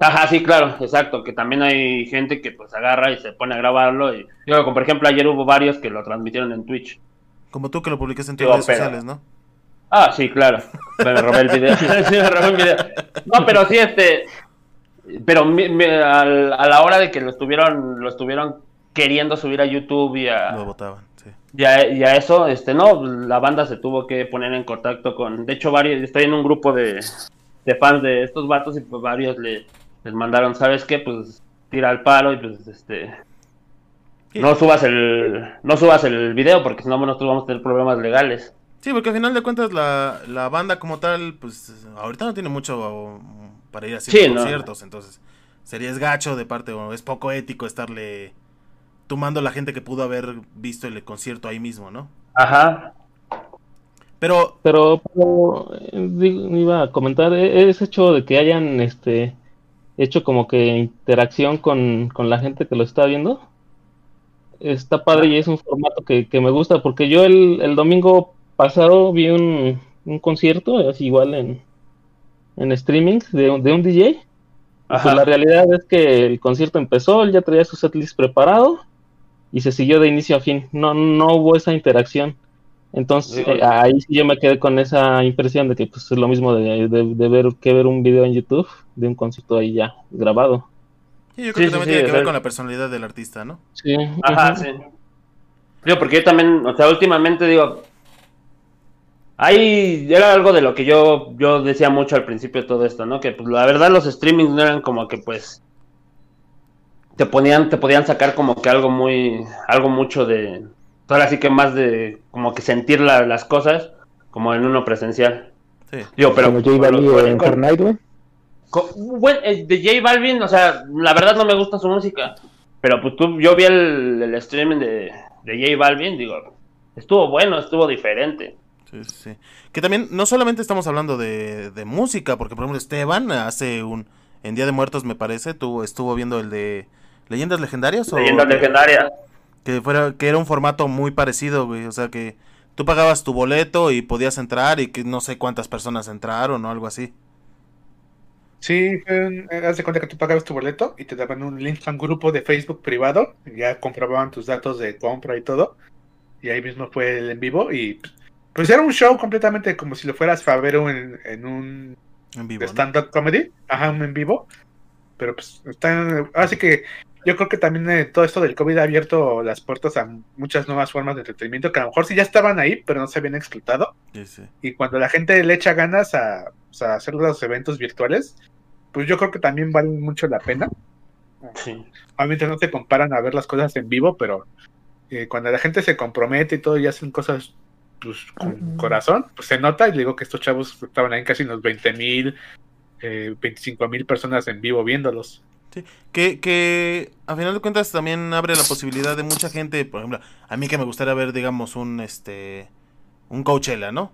Ajá, sí, claro, exacto, que también hay gente que pues agarra y se pone a grabarlo y digo, como por ejemplo ayer hubo varios que lo transmitieron en Twitch. Como tú que lo publicas en tus redes pero- sociales, ¿no? Ah, sí, claro. Me robé el video. sí, me robé el video. No, pero sí, este. Pero mi- mi- al- a la hora de que lo estuvieron, lo estuvieron queriendo subir a YouTube y a, Lo votaban, sí. y a, y a eso, este, no, la banda se tuvo que poner en contacto con. De hecho, varios, estoy en un grupo de, de fans de estos vatos y pues varios le, les mandaron, ¿sabes qué? Pues tira el paro y pues este. No subas el, no subas el video porque si no nosotros vamos a tener problemas legales. Sí, porque al final de cuentas la, la banda como tal, pues ahorita no tiene mucho para ir a Sí, no. conciertos, entonces sería es gacho de parte, o es poco ético estarle tomando a la gente que pudo haber visto el concierto ahí mismo, ¿no? Ajá. Pero, Pero, pero, eh, digo, iba a comentar, eh, ese hecho de que hayan este hecho como que interacción con, con la gente que lo está viendo, está padre y es un formato que, que me gusta, porque yo el, el domingo pasado vi un, un concierto, así igual en, en streaming, de, un- de un DJ. Ajá. Pues la realidad es que el concierto empezó, él ya traía su setlist preparado y se siguió de inicio a fin. No, no hubo esa interacción. Entonces, eh, ahí sí yo me quedé con esa impresión de que pues, es lo mismo de, de- de ver que ver un video en YouTube de un concierto ahí ya grabado. Sí, yo creo Sí, que sí, también sí, tiene que ver con la personalidad del artista, ¿no? Sí. Ajá, sí. Digo, porque yo también, o sea, últimamente digo, Ahí era algo de lo que yo, yo decía mucho al principio de todo esto, ¿no? Que pues la verdad los streamings no eran como que pues te ponían, te podían sacar como que algo muy, algo mucho de, ahora sí que más de como que sentir la- las cosas como en uno presencial. Sí. Digo, pero Como J Balvin en Fortnite, güey. Bueno, eh, de J Balvin, o sea, la verdad no me gusta su música. Pero pues tú, yo vi el, el streaming de, de J Balvin, digo, estuvo bueno, estuvo diferente. Sí, sí. Que también, no solamente estamos hablando de, de música, porque por ejemplo Esteban hace un, en Día de Muertos me parece, tuvo, estuvo viendo el de Leyendas Legendarias. Leyendas legendarias. Que, fuera, que era un formato muy parecido, güey. O sea que tú pagabas tu boleto y podías entrar y que no sé cuántas personas entraron o algo así. Sí, eh, haz de cuenta que tú pagabas tu boleto y te daban un link a un grupo de Facebook privado, ya comprobaban tus datos de compra y todo, y ahí mismo fue el en vivo y pues era un show completamente como si lo fueras a ver en, en un En vivo. stand-up comedy, ajá, un en vivo, pero pues están, así que yo creo que también eh, todo esto del COVID ha abierto las puertas a muchas nuevas formas de entretenimiento que a lo mejor sí ya estaban ahí, pero no se habían explotado. Sí, sí. Y cuando la gente le echa ganas a, hacer los eventos virtuales, pues yo creo que también valen mucho la pena. Sí. Obviamente no se comparan a ver las cosas en vivo, pero eh, cuando la gente se compromete y todo y hacen cosas pues, con corazón, pues se nota. Y digo que estos chavos estaban ahí casi unos 20 mil, 25 mil personas en vivo viéndolos. Que, que a final de cuentas también abre la posibilidad de mucha gente, por ejemplo, a mí que me gustaría ver, digamos, un este un Coachella, ¿no?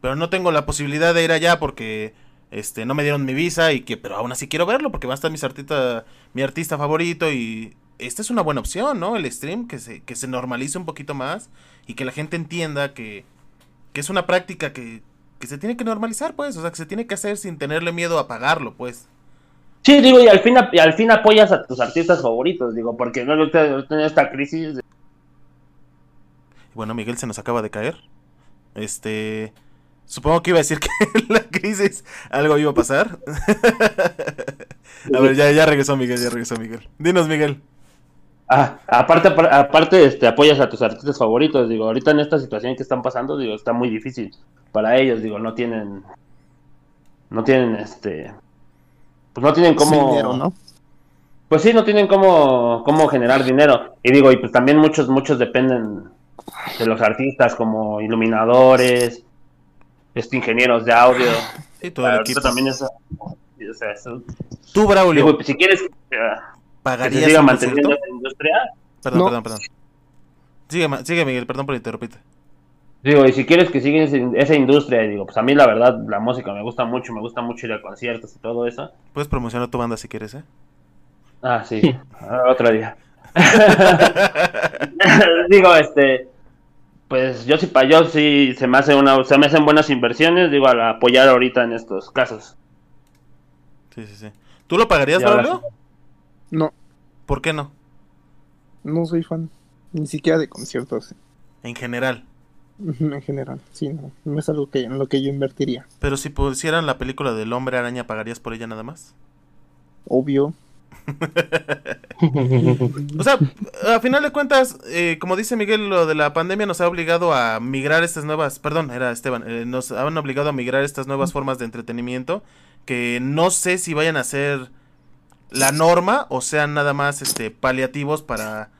Pero no tengo la posibilidad de ir allá porque este no me dieron mi visa y que pero aún así quiero verlo porque va a estar mis artista, mi artista favorito y esta es una buena opción, ¿no? El stream que se que se normalice un poquito más y que la gente entienda que que es una práctica que que se tiene que normalizar, pues, o sea, que se tiene que hacer sin tenerle miedo a pagarlo, pues. Sí, digo, y al fin, y al fin apoyas a tus artistas favoritos, digo, porque no he tenido esta crisis. de- Bueno, Miguel se nos acaba de caer. Este. Supongo que iba a decir que en la crisis algo iba a pasar. a ver, ya, ya regresó Miguel, ya regresó Miguel. Dinos, Miguel. Ah, aparte, apar- aparte, este, apoyas a tus artistas favoritos, digo, ahorita en esta situación que están pasando, digo, está muy difícil para ellos, digo, no tienen, no tienen, este, pues no tienen cómo, dinero, ¿no? pues sí, no tienen cómo, cómo generar dinero, y digo, y pues también muchos, muchos dependen de los artistas, como iluminadores, este, ingenieros de audio, Y todo el equipo. también es, o sea, eso- Tú, digo, Braulio, pues, si quieres ah, que se ¿pagarías siga manteniendo esta industria, Perdón, No. perdón, perdón. Sigue, sigue, Miguel, perdón por interrumpirte. Digo, y si quieres que siga ese- esa industria, digo, pues a mí la verdad la música me gusta mucho, me gusta mucho ir a conciertos y todo eso. Puedes promocionar tu banda si quieres, ¿eh? Ah, sí, ah, otro día. digo, este, pues yo sí, pa- yo sí se me hace una, se me hacen buenas inversiones, digo, al apoyar ahorita en estos casos. Sí, sí, sí. ¿Tú lo pagarías, Braulio? No, ¿Por qué no? no soy fan. Ni siquiera de conciertos. En general. En general, sí, no. No es algo que, en lo que yo invertiría. Pero si pusieran la película del hombre araña, ¿pagarías por ella nada más? Obvio. O sea, a final de cuentas, eh, como dice Miguel, lo de la pandemia nos ha obligado a migrar estas nuevas, perdón, era Esteban, eh, nos han obligado a migrar estas nuevas formas de entretenimiento que no sé si vayan a ser la norma o sean nada más este paliativos para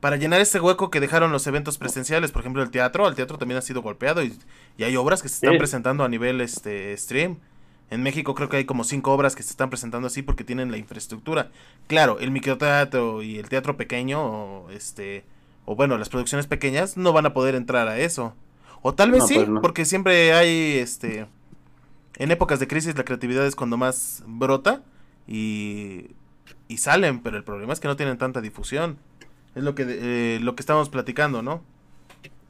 para llenar ese hueco que dejaron los eventos presenciales, por ejemplo el teatro, el teatro también ha sido golpeado y, y hay obras que se están Sí. presentando a nivel este stream. En México creo que hay como cinco obras que se están presentando así porque tienen la infraestructura. Claro, el microteatro y el teatro pequeño, o, este, o bueno, las producciones pequeñas no van a poder entrar a eso. O tal vez No, sí, pues no. porque siempre hay, este, en épocas de crisis la creatividad es cuando más brota y, y salen, pero el problema es que no tienen tanta difusión. Es lo que, eh, lo que estamos platicando, ¿no?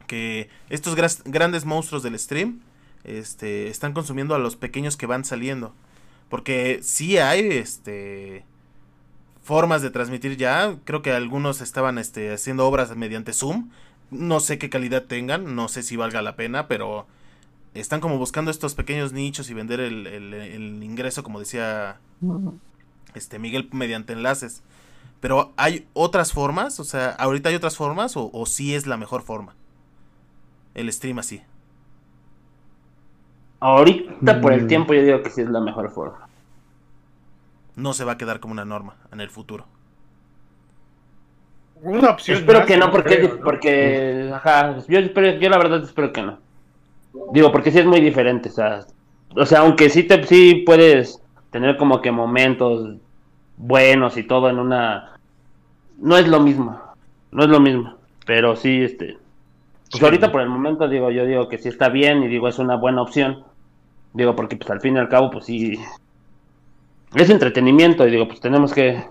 Que estos grandes monstruos del stream este, están consumiendo a los pequeños que van saliendo. Porque sí hay este, formas de transmitir ya. Creo que algunos estaban este, haciendo obras mediante Zoom. No sé qué calidad tengan, no sé si valga la pena, pero están como buscando estos pequeños nichos y vender el, el- el ingreso, como decía este Miguel, mediante enlaces. Pero hay otras formas, o sea, ahorita hay otras formas o, o sí es la mejor forma. El stream así. ahorita por el Mm. tiempo yo digo que sí es la mejor forma. No se va a quedar como una norma en el futuro. Una opción. Espero que no, yo porque, creo, ¿no? porque, ajá, yo, espero, yo la verdad espero que no. Digo, porque sí es muy diferente, o sea, o sea, aunque sí te, sí puedes tener como que momentos buenos y todo en una, no es lo mismo, no es lo mismo, pero sí, este, pues Sí. ahorita por el momento digo, yo digo que sí está bien y digo es una buena opción, digo porque pues al fin y al cabo pues sí, es entretenimiento y digo pues tenemos que,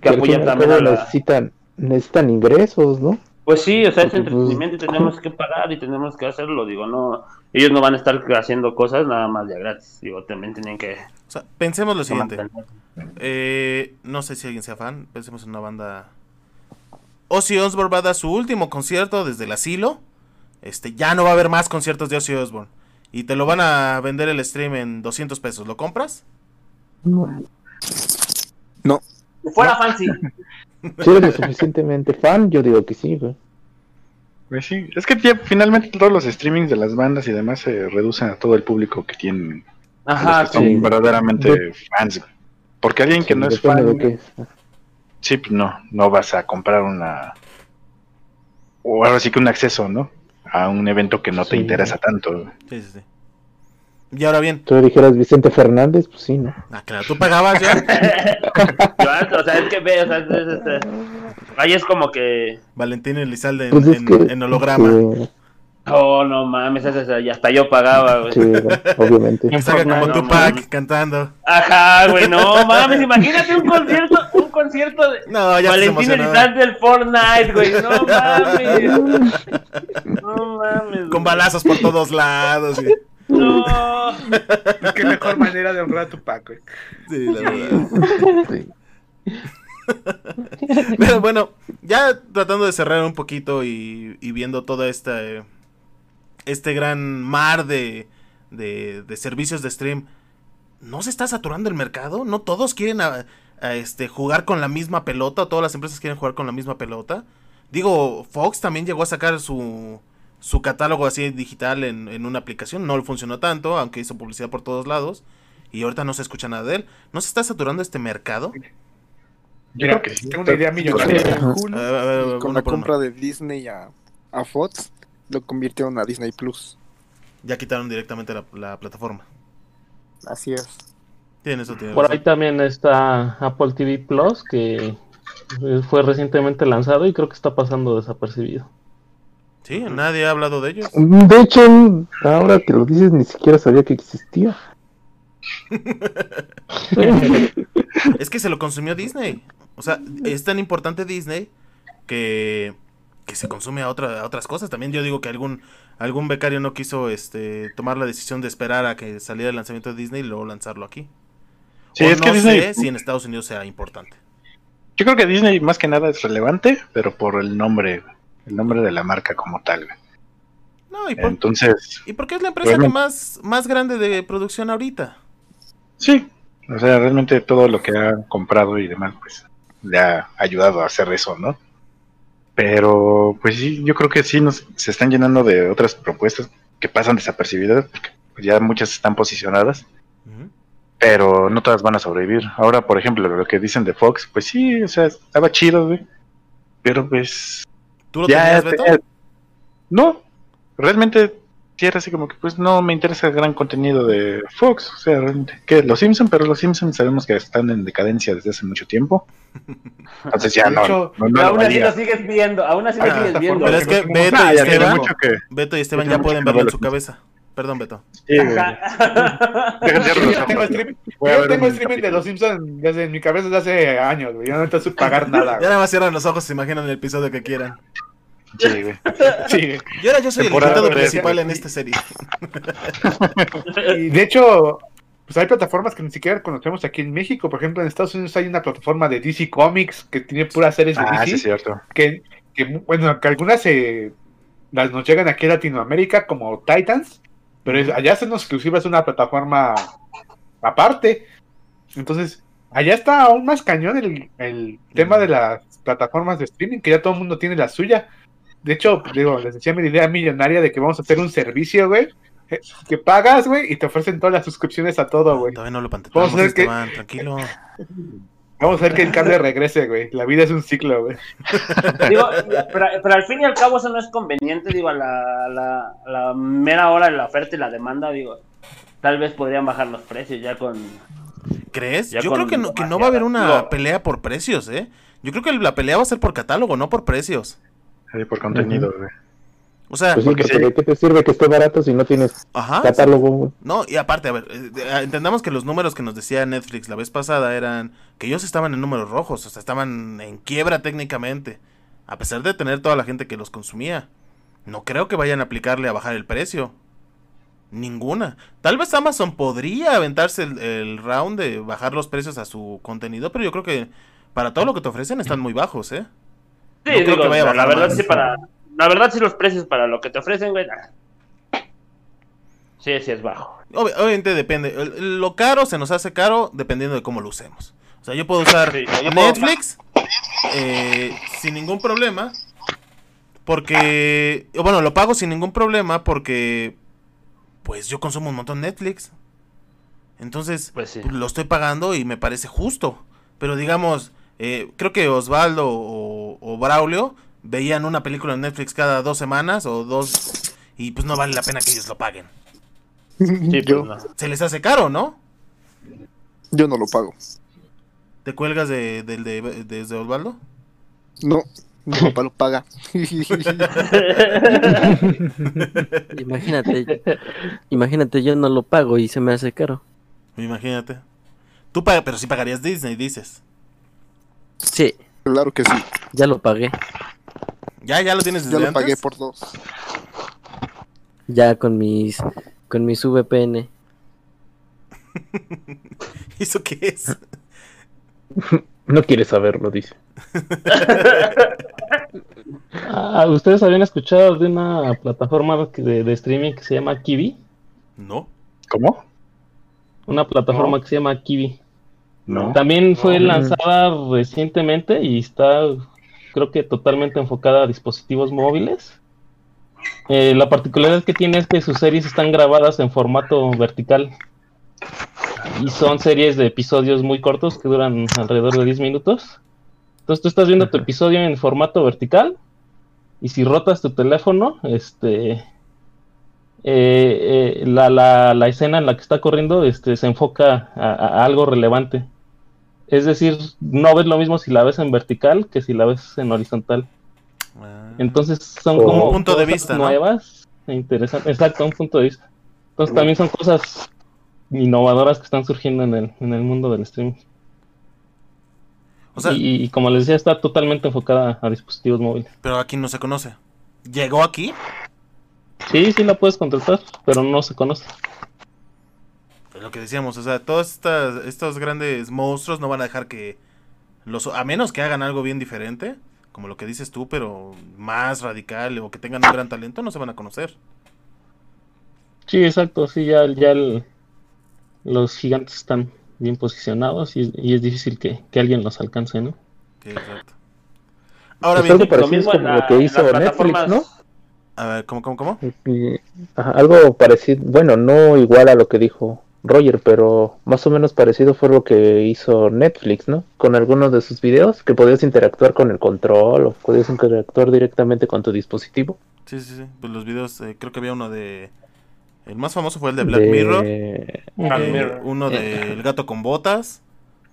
que apoyar también a la... necesitan, necesitan ingresos, ¿no? Pues sí, o sea, es pues, entretenimiento y tenemos que pagar y tenemos que hacerlo, digo, no, ellos no van a estar haciendo cosas nada más de gratis, digo, también tienen que... O sea, pensemos lo siguiente. Eh, no sé si alguien sea fan. Pensemos en una banda. Ozzy Osbourne va a dar su último concierto desde el asilo. Este, ya no va a haber más conciertos de Ozzy Osbourne. Y te lo van a vender el stream en 200 pesos. ¿Lo compras? Si fuera fancy, Si eres lo suficientemente fan, yo digo que sí, güey. Pues sí, es que finalmente todos los streamings de las bandas y demás se reducen a todo el público que tienen, ajá, los que son verdaderamente fans. güey. Porque alguien que no es fan, de qué. sí, pues no, no vas a comprar una, o ahora sí que un acceso, ¿no? A un evento que no te interesa tanto. güey. Sí, sí, sí. Y ahora bien. Tú dijeras Vicente Fernández, pues sí, ¿no? Ah, claro, tú pagabas ya. Yo, o sea, es que ve, o sea, es- es- es- ahí es como que, Valentín Elizalde en, Pues es en- que. en holograma. sí, oh, no mames, y hasta yo pagaba, güey. sí, güey, obviamente. Que salga como No, Tupac mames. cantando. Ajá, güey, no mames, imagínate un concierto, un concierto de No, ya Valentín. Elizalde del Fortnite, güey, no mames. No mames. Con güey. balazos por todos lados. y- No. Qué mejor manera de honrar a tu Paco. Sí, la verdad. Sí. Pero bueno, ya tratando de cerrar un poquito y, y viendo toda esta eh, este gran mar de, de, de servicios de stream, ¿no se está saturando el mercado? ¿No todos quieren a- a, este, jugar con la misma pelota? ¿O todas las empresas quieren jugar con la misma pelota? Digo, Fox también llegó a sacar su, su catálogo así digital en, en una aplicación. No le funcionó tanto, aunque hizo publicidad por todos lados. Y ahorita no se escucha nada de él. ¿No se está saturando este mercado? Yo creo que tengo una idea millonaria. Con la uno. compra de Disney a, a Fox, lo convirtieron a Disney Plus. Ya quitaron directamente la, la plataforma. Así es. Tiene eso, tiene Por razón. ahí también está Apple TV Plus, que fue recientemente lanzado y creo que está pasando desapercibido. Sí, nadie ha hablado de ellos. De hecho, ahora que lo dices, ni siquiera sabía que existía. Es que se lo consumió Disney. O sea, es tan importante Disney que, que se consume a, otra, a otras cosas. También yo digo que algún algún becario no quiso este tomar la decisión de esperar a que saliera el lanzamiento de Disney y luego lanzarlo aquí. Sí, O es que Disney, sé si en Estados Unidos sea importante. yo creo que Disney más que nada es relevante, pero por el nombre, el nombre de la marca como tal. No, y, por- Entonces, y porque es la empresa que más, más grande de producción ahorita. sí, o sea, realmente todo lo que ha comprado y demás, pues le ha ayudado a hacer eso, ¿no? Pero, pues sí, yo creo que sí nos, se están llenando de otras propuestas que pasan desapercibidas, porque pues, ya muchas están posicionadas, pero no todas van a sobrevivir. Ahora, por ejemplo, lo que dicen de Fox, pues sí, o sea, estaba chido, güey. Pero pues ¿Tú lo ya tenías, Beto? tenía- No, realmente sí era así como que pues no me interesa el gran contenido de Fox, o sea, realmente que los Simpsons, pero los Simpsons sabemos que están en decadencia desde hace mucho tiempo. Entonces ya no, hecho, no, no Pero lo aún así lo sigues viendo, aún así lo Ah, sigues viendo. Pero es que Beto y Ah, Esteban, mucho que Beto y Esteban ya pueden verlo en ver su cabeza. Perdón, Beto. Sí, güey. Yo tengo streaming, yo tengo streaming de los Simpsons desde en mi cabeza desde hace años, güey. Yo no necesito pagar nada. Ya nada más cierran los ojos, se imaginan el episodio que quieran. Sí, güey. Sí. Y ahora yo soy el Temporada invitado tres, principal en esta serie. Y de hecho, pues hay plataformas que ni siquiera conocemos aquí en México. Por ejemplo, en Estados Unidos hay una plataforma de DC Comics que tiene puras series de Ah, DC. sí, es cierto. que, que, bueno, que algunas eh, las nos llegan aquí a Latinoamérica como Titans, pero es- allá son exclusivas una plataforma aparte. Entonces, allá está aún más cañón el, el tema de las plataformas de streaming, que ya todo el mundo tiene la suya. De hecho, digo, les decía mi idea millonaria de que vamos a hacer un servicio, güey, eh, que pagas, güey, y te ofrecen todas las suscripciones a todo, güey. Todavía no lo qué- Esteban, tranquilo. Vamos a ver que el cable regrese, güey. La vida es un ciclo, güey. Digo, pero, pero al fin y al cabo eso no es conveniente, digo, a la, la, mera hora de la oferta y la demanda, digo, tal vez podrían bajar los precios ya con... ¿Crees? Ya Yo con creo que no, que no va a haber una pelea por precios, ¿eh? Yo creo que la pelea va a ser por catálogo, no por precios. Sí, por contenido, güey. O sea, Pues sí, porque porque sí. ¿de qué te sirve que esté barato si no tienes ajá. catálogo? No, y aparte, a ver, eh, eh, entendamos que los números que nos decía Netflix la vez pasada eran que ellos estaban en números rojos, o sea, estaban en quiebra técnicamente, a pesar de tener toda la gente que los consumía. No creo que vayan a aplicarle a bajar el precio. Ninguna. Tal vez Amazon podría aventarse el, el round de bajar los precios a su contenido, pero yo creo que para todo lo que te ofrecen están muy bajos, ¿eh? Sí, No creo digo, que vaya a la, bajar verdad más. sí para... La verdad sí los precios para lo que te ofrecen, güey. Sí, sí es bajo. Ob- obviamente depende. Lo caro se nos hace caro dependiendo de cómo lo usemos. O sea, yo puedo usar Sí, yo puedo- Netflix eh, sin ningún problema. Porque, bueno, lo pago sin ningún problema porque, pues yo consumo un montón Netflix. Entonces, Pues sí. lo estoy pagando y me parece justo. Pero digamos, eh, creo que Osvaldo o, o Braulio veían una película en Netflix cada dos semanas o dos y pues no vale la pena que ellos lo paguen. Sí, yo, pues, no. Se les hace caro, ¿no? yo no lo pago. ¿Te cuelgas de, del de, desde Osvaldo? No, mi papá lo paga. Imagínate, imagínate, yo no lo pago y se me hace caro. Imagínate. Tú pagas, pero sí pagarías Disney, dices. Sí, claro que sí. ya lo pagué. Ya, ya lo tienes desde Ya lo antes. pagué por dos. Ya con mis con mis VPN. ¿Eso qué es? No quieres saberlo, dice. Ah, ¿Ustedes habían escuchado de una plataforma de, de streaming que se llama Kiwi? No. ¿Cómo? Una plataforma que se llama Kiwi. No. También fue No. lanzada recientemente y está, creo que totalmente enfocada a dispositivos móviles. Eh, la particularidad que tiene es que sus series están grabadas en formato vertical. Y son series de episodios muy cortos que duran alrededor de 10 minutos. Entonces tú estás viendo tu episodio en formato vertical y si rotas tu teléfono, este, eh, eh, la, la- la escena en la que está corriendo este, se enfoca a, a algo relevante. Es decir, no ves lo mismo si la ves en vertical que si la ves en horizontal. Ah. Entonces son Oh. como Un punto de cosas nuevas e interesantes. Exacto, un punto de vista. Entonces también son cosas innovadoras que están surgiendo en el, en el mundo del streaming. O sea, y, y como les decía, está totalmente enfocada a dispositivos móviles. pero aquí no se conoce. ¿Llegó aquí? Sí, sí la puedes contratar, pero no se conoce. Lo que decíamos, o sea, todos estas, estos grandes monstruos no van a dejar que los a menos que hagan algo bien diferente, como lo que dices tú, pero más radical o que tengan un gran talento, no se van a conocer. Sí, exacto, sí, ya, ya el- los gigantes están bien posicionados y, y es difícil que, que alguien los alcance, ¿no? Sí, exacto. Ahora Pues bien, algo Lo parecido mismo es en como la- lo que hizo Netflix, ¿no? a ver, ¿cómo, cómo, cómo? Ajá, algo parecido, bueno, no igual a lo que dijo Roger, pero más o menos parecido fue lo que hizo Netflix, ¿no? Con algunos de sus videos, que podías interactuar con el control o podías interactuar directamente con tu dispositivo. Sí, sí, sí. Pues los videos, eh, creo que había uno de... El más famoso fue el de Black De- Mirror. Black eh, Mirror. uno de El gato con botas.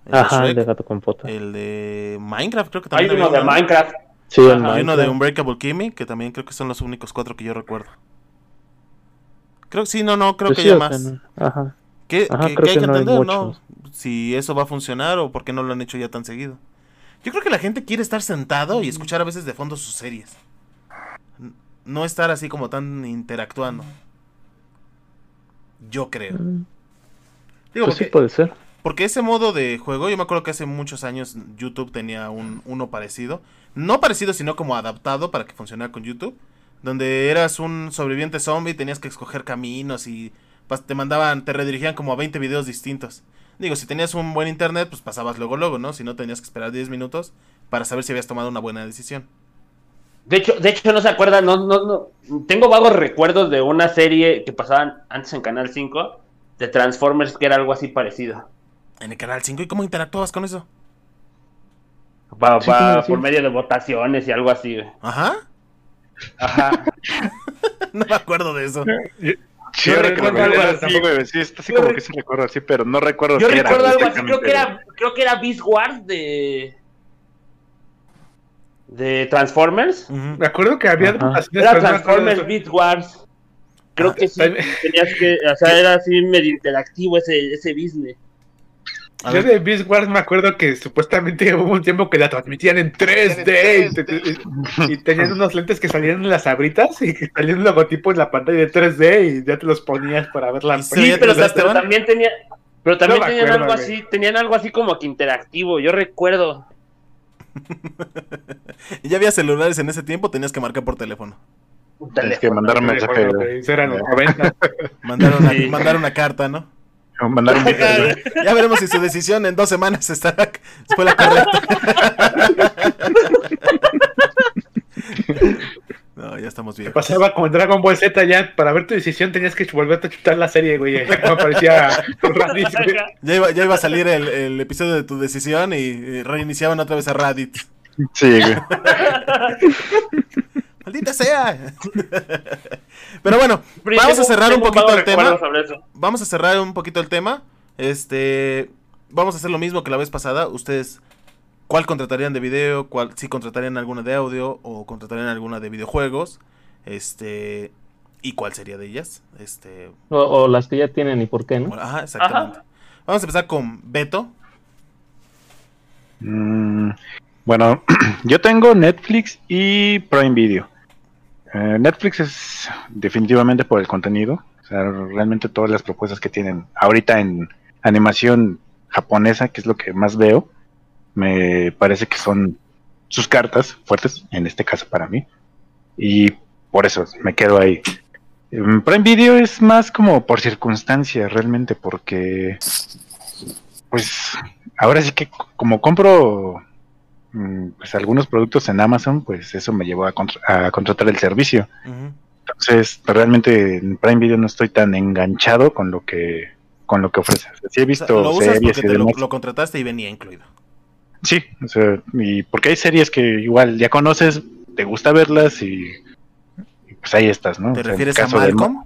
el Ajá, el de gato con pota. el de Minecraft, creo que Hay también uno de Minecraft. Sí, Ajá. en Hay uno de Minecraft. Unbreakable Kimmy, que también creo que son los únicos cuatro que yo recuerdo. Creo que sí, no, no, creo Pues que sí, sea, más. no- Ajá. ¿Qué, Ajá, qué hay que que no hay entender, no? Si eso va a funcionar o por qué no lo han hecho ya tan seguido. Yo creo que la gente quiere estar sentado y escuchar a veces de fondo sus series. No estar así como tan interactuando. Yo creo. Mm, Digo, Pues sí puede ser. porque ese modo de juego, yo me acuerdo que hace muchos años YouTube tenía un, uno parecido. No parecido, sino como adaptado para que funcionara con YouTube. Donde eras un sobreviviente zombie, tenías que escoger caminos y te mandaban, te redirigían como a 20 videos distintos. Digo, si tenías un buen internet, pues pasabas luego, luego, ¿no? Si no, tenías que esperar 10 minutos para saber si habías tomado una buena decisión. De hecho, de hecho no se acuerdan, no, no, no. Tengo vagos recuerdos de una serie que pasaban antes en Canal 5 de Transformers que era algo así parecido. En el canal 5, ¿y cómo interactuabas con eso? Pa- Sí, pa- claro, sí. Por medio de votaciones y algo así. güey. Ajá. Ajá. No me acuerdo de eso. Sí, Yo ahora que recuerdo algo así. tampoco me- sí, está así Yo como re- que sí recuerdo así, pero no recuerdo Yo qué era recuerdo algo así, creo que era, creo que era Beast Wars de. de Transformers. Ujú. Me acuerdo que había Ajá. votaciones, Era Transformers. Beast Wars. Creo Ah, que sí, tenías que, o sea, era así medio interactivo ese, ese business. A Yo ver. de Beast Wars me acuerdo que supuestamente hubo un tiempo que la transmitían en 3D y, te- y- y tenían unos lentes que salían en las abritas y que salía un logotipo en la pantalla de 3D y ya te los ponías para ver la se Sí, pero, 3D, pero Esteban? también tenía, pero también No tenían acuerdo, algo así, tenían algo así como que interactivo, yo recuerdo. ¿Y ya había celulares en ese tiempo? Tenías que marcar por teléfono. Tienes que mandar un mensaje, acuerdo, güey, eso eran los 90. Mandar una, Sí. mandar una carta, ¿no? O mandar un video. Ya veremos si su decisión en dos semanas estará, fue la correcta. No, ya estamos bien. pasaba como en Dragon Ball Z ya, para ver tu decisión tenías que volverte a chutar la serie, güey. Ya aparecía Raditz, güey. Ya iba, ya iba a salir el, el episodio de tu decisión y, reiniciaban otra vez a Reddit. Sí, güey. ¡Maldita sea! Pero bueno, Pero vamos tengo- a cerrar un poquito el tema. Vamos a cerrar un poquito el tema. Este, vamos a hacer lo mismo que la vez pasada. Ustedes, ¿cuál contratarían de video? ¿Cuál si contratarían alguna de audio o contratarían alguna de videojuegos? Este, ¿y cuál sería de ellas? Este, O, o las que ya tienen y por qué, ¿no? ajá, exactamente. Vamos a empezar con Beto. Mm, bueno, yo tengo Netflix y Prime Video. Eh, Netflix es definitivamente por el contenido. O sea, realmente todas las propuestas que tienen ahorita en animación japonesa, que es lo que más veo, me parece que son sus cartas fuertes, en este caso para mí. Y por eso me quedo ahí. En Prime Video es más como por circunstancia, realmente, porque pues ahora sí que como compro mm, pues algunos productos en Amazon, pues eso me llevó a, contra- a contratar el servicio. Entonces, realmente en Prime Video no estoy tan enganchado con lo que con lo que ofrece. Sí he O sea, visto lo usas series porque te lo, lo contrataste y venía incluido. Sí, o sea, y porque hay series que igual ya conoces, te gusta verlas y, y pues ahí estás, ¿no? ¿Te O sea, en refieres a Malcolm?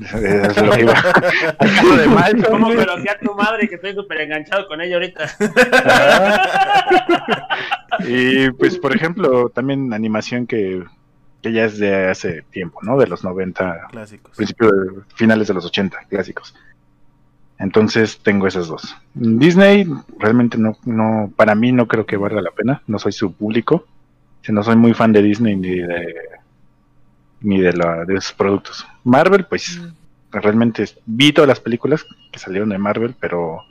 Es lo que iba. Caso de Malcolm, ¿Cómo a tu madre que estoy súper enganchado con ella ahorita? Y pues, por ejemplo, también animación que, que ya es de hace tiempo, ¿no? De los 90, Clásicos. principios, de- finales de los 80, clásicos. Entonces tengo esas dos. Disney realmente no, no, para mí no creo que valga la pena. No soy su público. Si no soy muy fan de Disney ni de ni de, la, de sus productos. Marvel, pues realmente vi todas las películas que salieron de Marvel, pero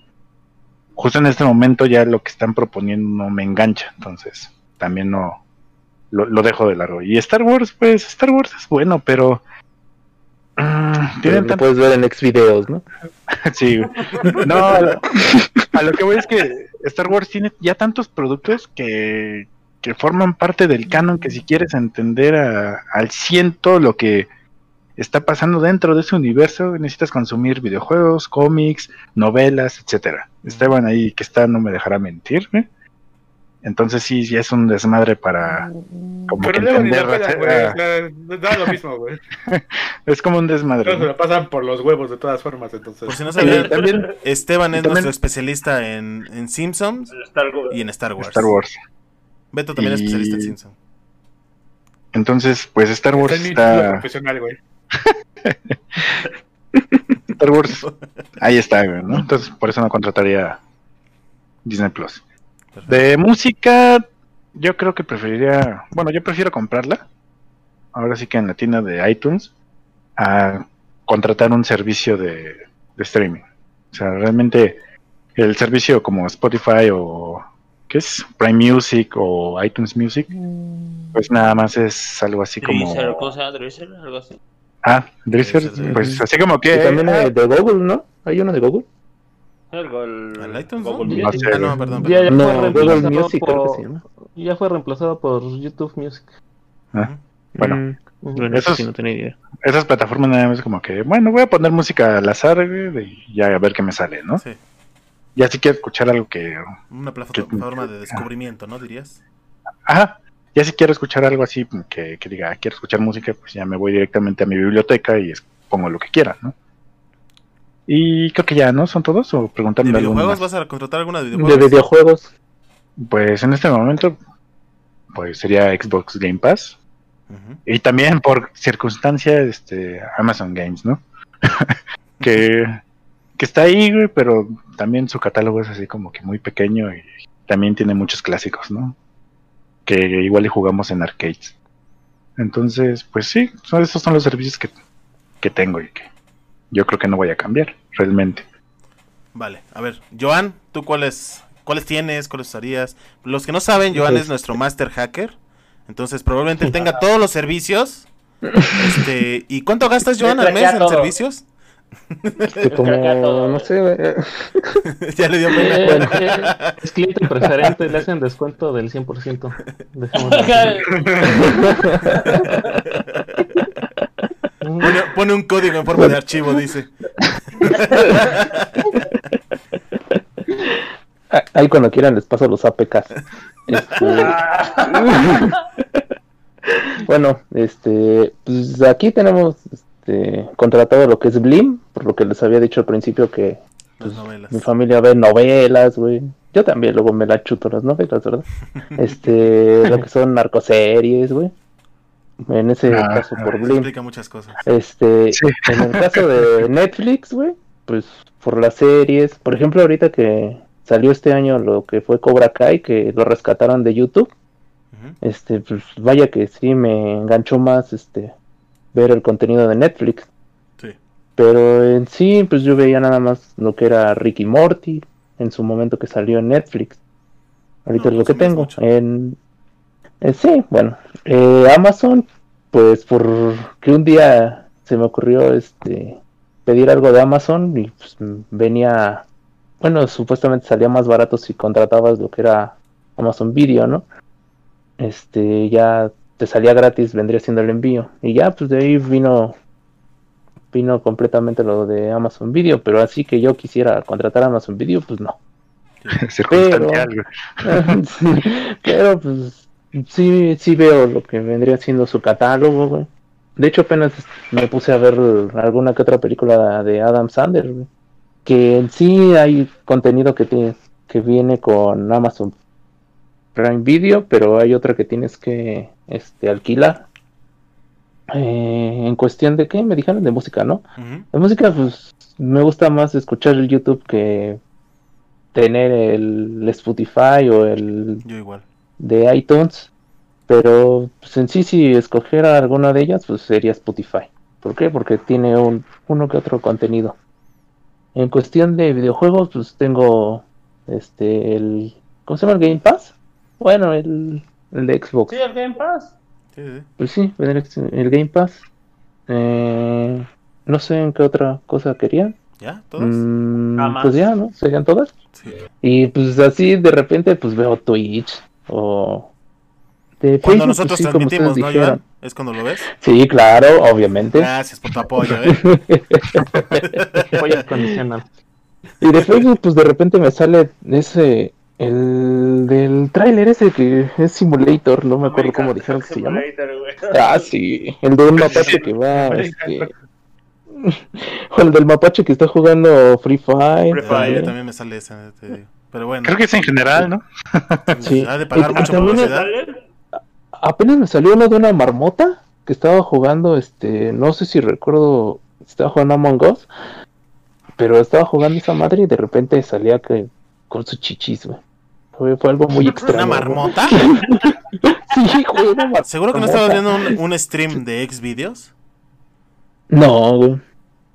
justo en este momento ya lo que están proponiendo no me engancha. Entonces también no lo, lo dejo de largo. Y Star Wars, pues Star Wars es bueno, pero mm, Lo puedes ver en ex videos, ¿no? Sí, no, a lo, a lo que voy es que Star Wars tiene ya tantos productos que, que forman parte del canon que si quieres entender a- al ciento lo que está pasando dentro de ese universo, necesitas consumir videojuegos, cómics, novelas, etcétera. Esteban ahí que está no me dejará mentir, ¿eh? Entonces sí, ya es un desmadre para como Pero que entender. pelan, güey. ah, no da lo mismo, güey. es como un desmadre. Todos se ¿no? lo pasan por los huevos de todas formas, entonces. Por si no sabían, Esteban es también- nuestro especialista en, en Simpsons Star Wars. y en Star Wars. Star Wars. Beto también es Y- especialista en Simpsons. Entonces, pues Star Wars Está profesional, güey. Star Wars. Ahí está, güey, ¿no? Entonces, por eso no contrataría Disney Plus. Perfecto. De música, yo creo que preferiría. Bueno, yo prefiero comprarla. Ahora sí que en la tienda de iTunes. A contratar un servicio de, de streaming. O sea, realmente el servicio como Spotify o. ¿Qué es? Prime Music o iTunes Music. Pues nada más es algo así como. Drizzle, ¿cómo se llama? Drizzle, algo así. Ah, Drizzer, Drizzer, pues así como que. Y también eh, de Google, ¿no? ¿Hay uno de Google? El, gol- ¿El iTunes, no? Google No Music. sé. Ah, no, perdón. Ya, fue reemplazado Google Music creo por- que se llama. ya fue reemplazado por YouTube Music. Ah, bueno, Mm, Ujú. bueno, eso Esos- sí no tenía idea. esas plataformas nada más como que, bueno, voy a poner música al azar y ya a ver qué me sale, ¿no? Sí. Ya si quiero escuchar algo que... Una plataforma de descubrimiento, ¿no? Dirías. Ajá, ya si quiero escuchar algo así que, que diga, "Ah, quiero escuchar música, pues ya me voy directamente a mi biblioteca y pongo lo que quiera, ¿no? Y creo que ya, ¿no? ¿Son todos? ¿O ¿De preguntarme algo videojuegos? más? ¿Vas a contratar alguna de De videojuegos? videojuegos. Pues en este momento, pues sería Xbox Game Pass. Y también por circunstancia, este, Amazon Games, ¿no? que, que está ahí, güey, pero también su catálogo es así como que muy pequeño y también tiene muchos clásicos, ¿no? Que igual y jugamos en arcades. Entonces, pues sí, son, esos son los servicios que, que tengo y que yo creo que no voy a cambiar, realmente. Vale, a ver, Joan, ¿tú cuáles, cuáles tienes? ¿Cuáles usarías? Los que no saben, Joan es nuestro master hacker. Entonces, probablemente él tenga todos los servicios. Este, ¿Y cuánto gastas, Joan, al mes en todo. servicios? Que como, no sé, güey, eh, ya le dio pena. eh, es cliente preferente, le hacen descuento del 100%. Dejémoslo así. Pone, pone un código en forma de archivo, dice. ah, ahí cuando quieran les paso los APKs. Este, bueno, este, pues aquí tenemos este, contratado lo que es Blim, por lo que les había dicho al principio que Las novelas. mi familia ve novelas, güey. Yo también luego me la chuto las novelas, ¿verdad? Este, lo que son narcoseries, güey. En ese Ah, caso por Blim. explica muchas cosas. Este, Sí. en el caso de Netflix, güey, pues por las series, por ejemplo, ahorita que salió este año lo que fue Cobra Kai, que lo rescataron de YouTube, este, pues vaya que sí me enganchó más, este, ver el contenido de Netflix. Sí. Pero en sí, pues yo veía nada más lo que era Ricky Morty en su momento que salió en Netflix. Ahorita No, es lo que tengo. En, eh, sí, bueno. eh, Amazon, pues por que un día se me ocurrió este pedir algo de Amazon y pues, venía, bueno, supuestamente salía más barato si contratabas lo que era Amazon Video, ¿no? Este, ya te salía gratis, vendría siendo el envío. Y ya, pues de ahí vino vino completamente lo de Amazon Video, pero así que yo quisiera contratar Amazon Video, pues no. Sí, pero pues sí, sí veo lo que vendría siendo su catálogo, güey. De hecho apenas me puse a ver alguna que otra película de Adam Sandler, güey. Que en sí hay contenido que tiene, que viene con Amazon Prime Video, pero hay otra que tienes que este alquilar. Eh, en cuestión de qué me dijeron de música, ¿no? La música, pues, me gusta más escuchar el YouTube que tener el Spotify o el Yo igual. de iTunes. Pero, pues, en sí, si escogiera alguna de ellas, pues sería Spotify. ¿Por qué? Porque tiene un, uno que otro contenido. En cuestión de videojuegos, pues tengo este, el. ¿Cómo se llama el Game Pass? Bueno, el, el de Xbox. Sí, el Game Pass. Sí, sí. Pues sí, el, el Game Pass. Eh, no sé en qué otra cosa querían. ¿Ya? ¿Todos? Mm, Nada más. pues ya, ¿no? Serían todas. Sí. Y pues así de repente pues veo Twitch o de Cuando Facebook, nosotros pues, sí, transmitimos, ¿no, dijeron. Joan? Es cuando lo ves. Sí, claro, obviamente. Gracias por tu apoyo, ¿eh? Apoyo incondicional. Y de Facebook pues de repente me sale ese el del tráiler ese que es Simulator, no me acuerdo cómo dijeron que se llama. Simulator, güey. Ah, sí, el de un mapache que va este o el del mapache que está jugando Free Fire. Free Fire. también me sale ese, te digo. Pero bueno, Creo que es en general, ¿no? Sí. ha de pagar Y- y mucho también publicidad. Apenas me salió uno de una marmota que estaba jugando, este, no sé si recuerdo, estaba jugando Among Us, pero estaba jugando esa madre y de repente salía que con sus chichis, güey. Fue, fue algo muy extraño. ¿Una marmota? Sí, güey, una marmota. ¿Seguro que no estabas viendo un, un stream de Xvideos? No, güey.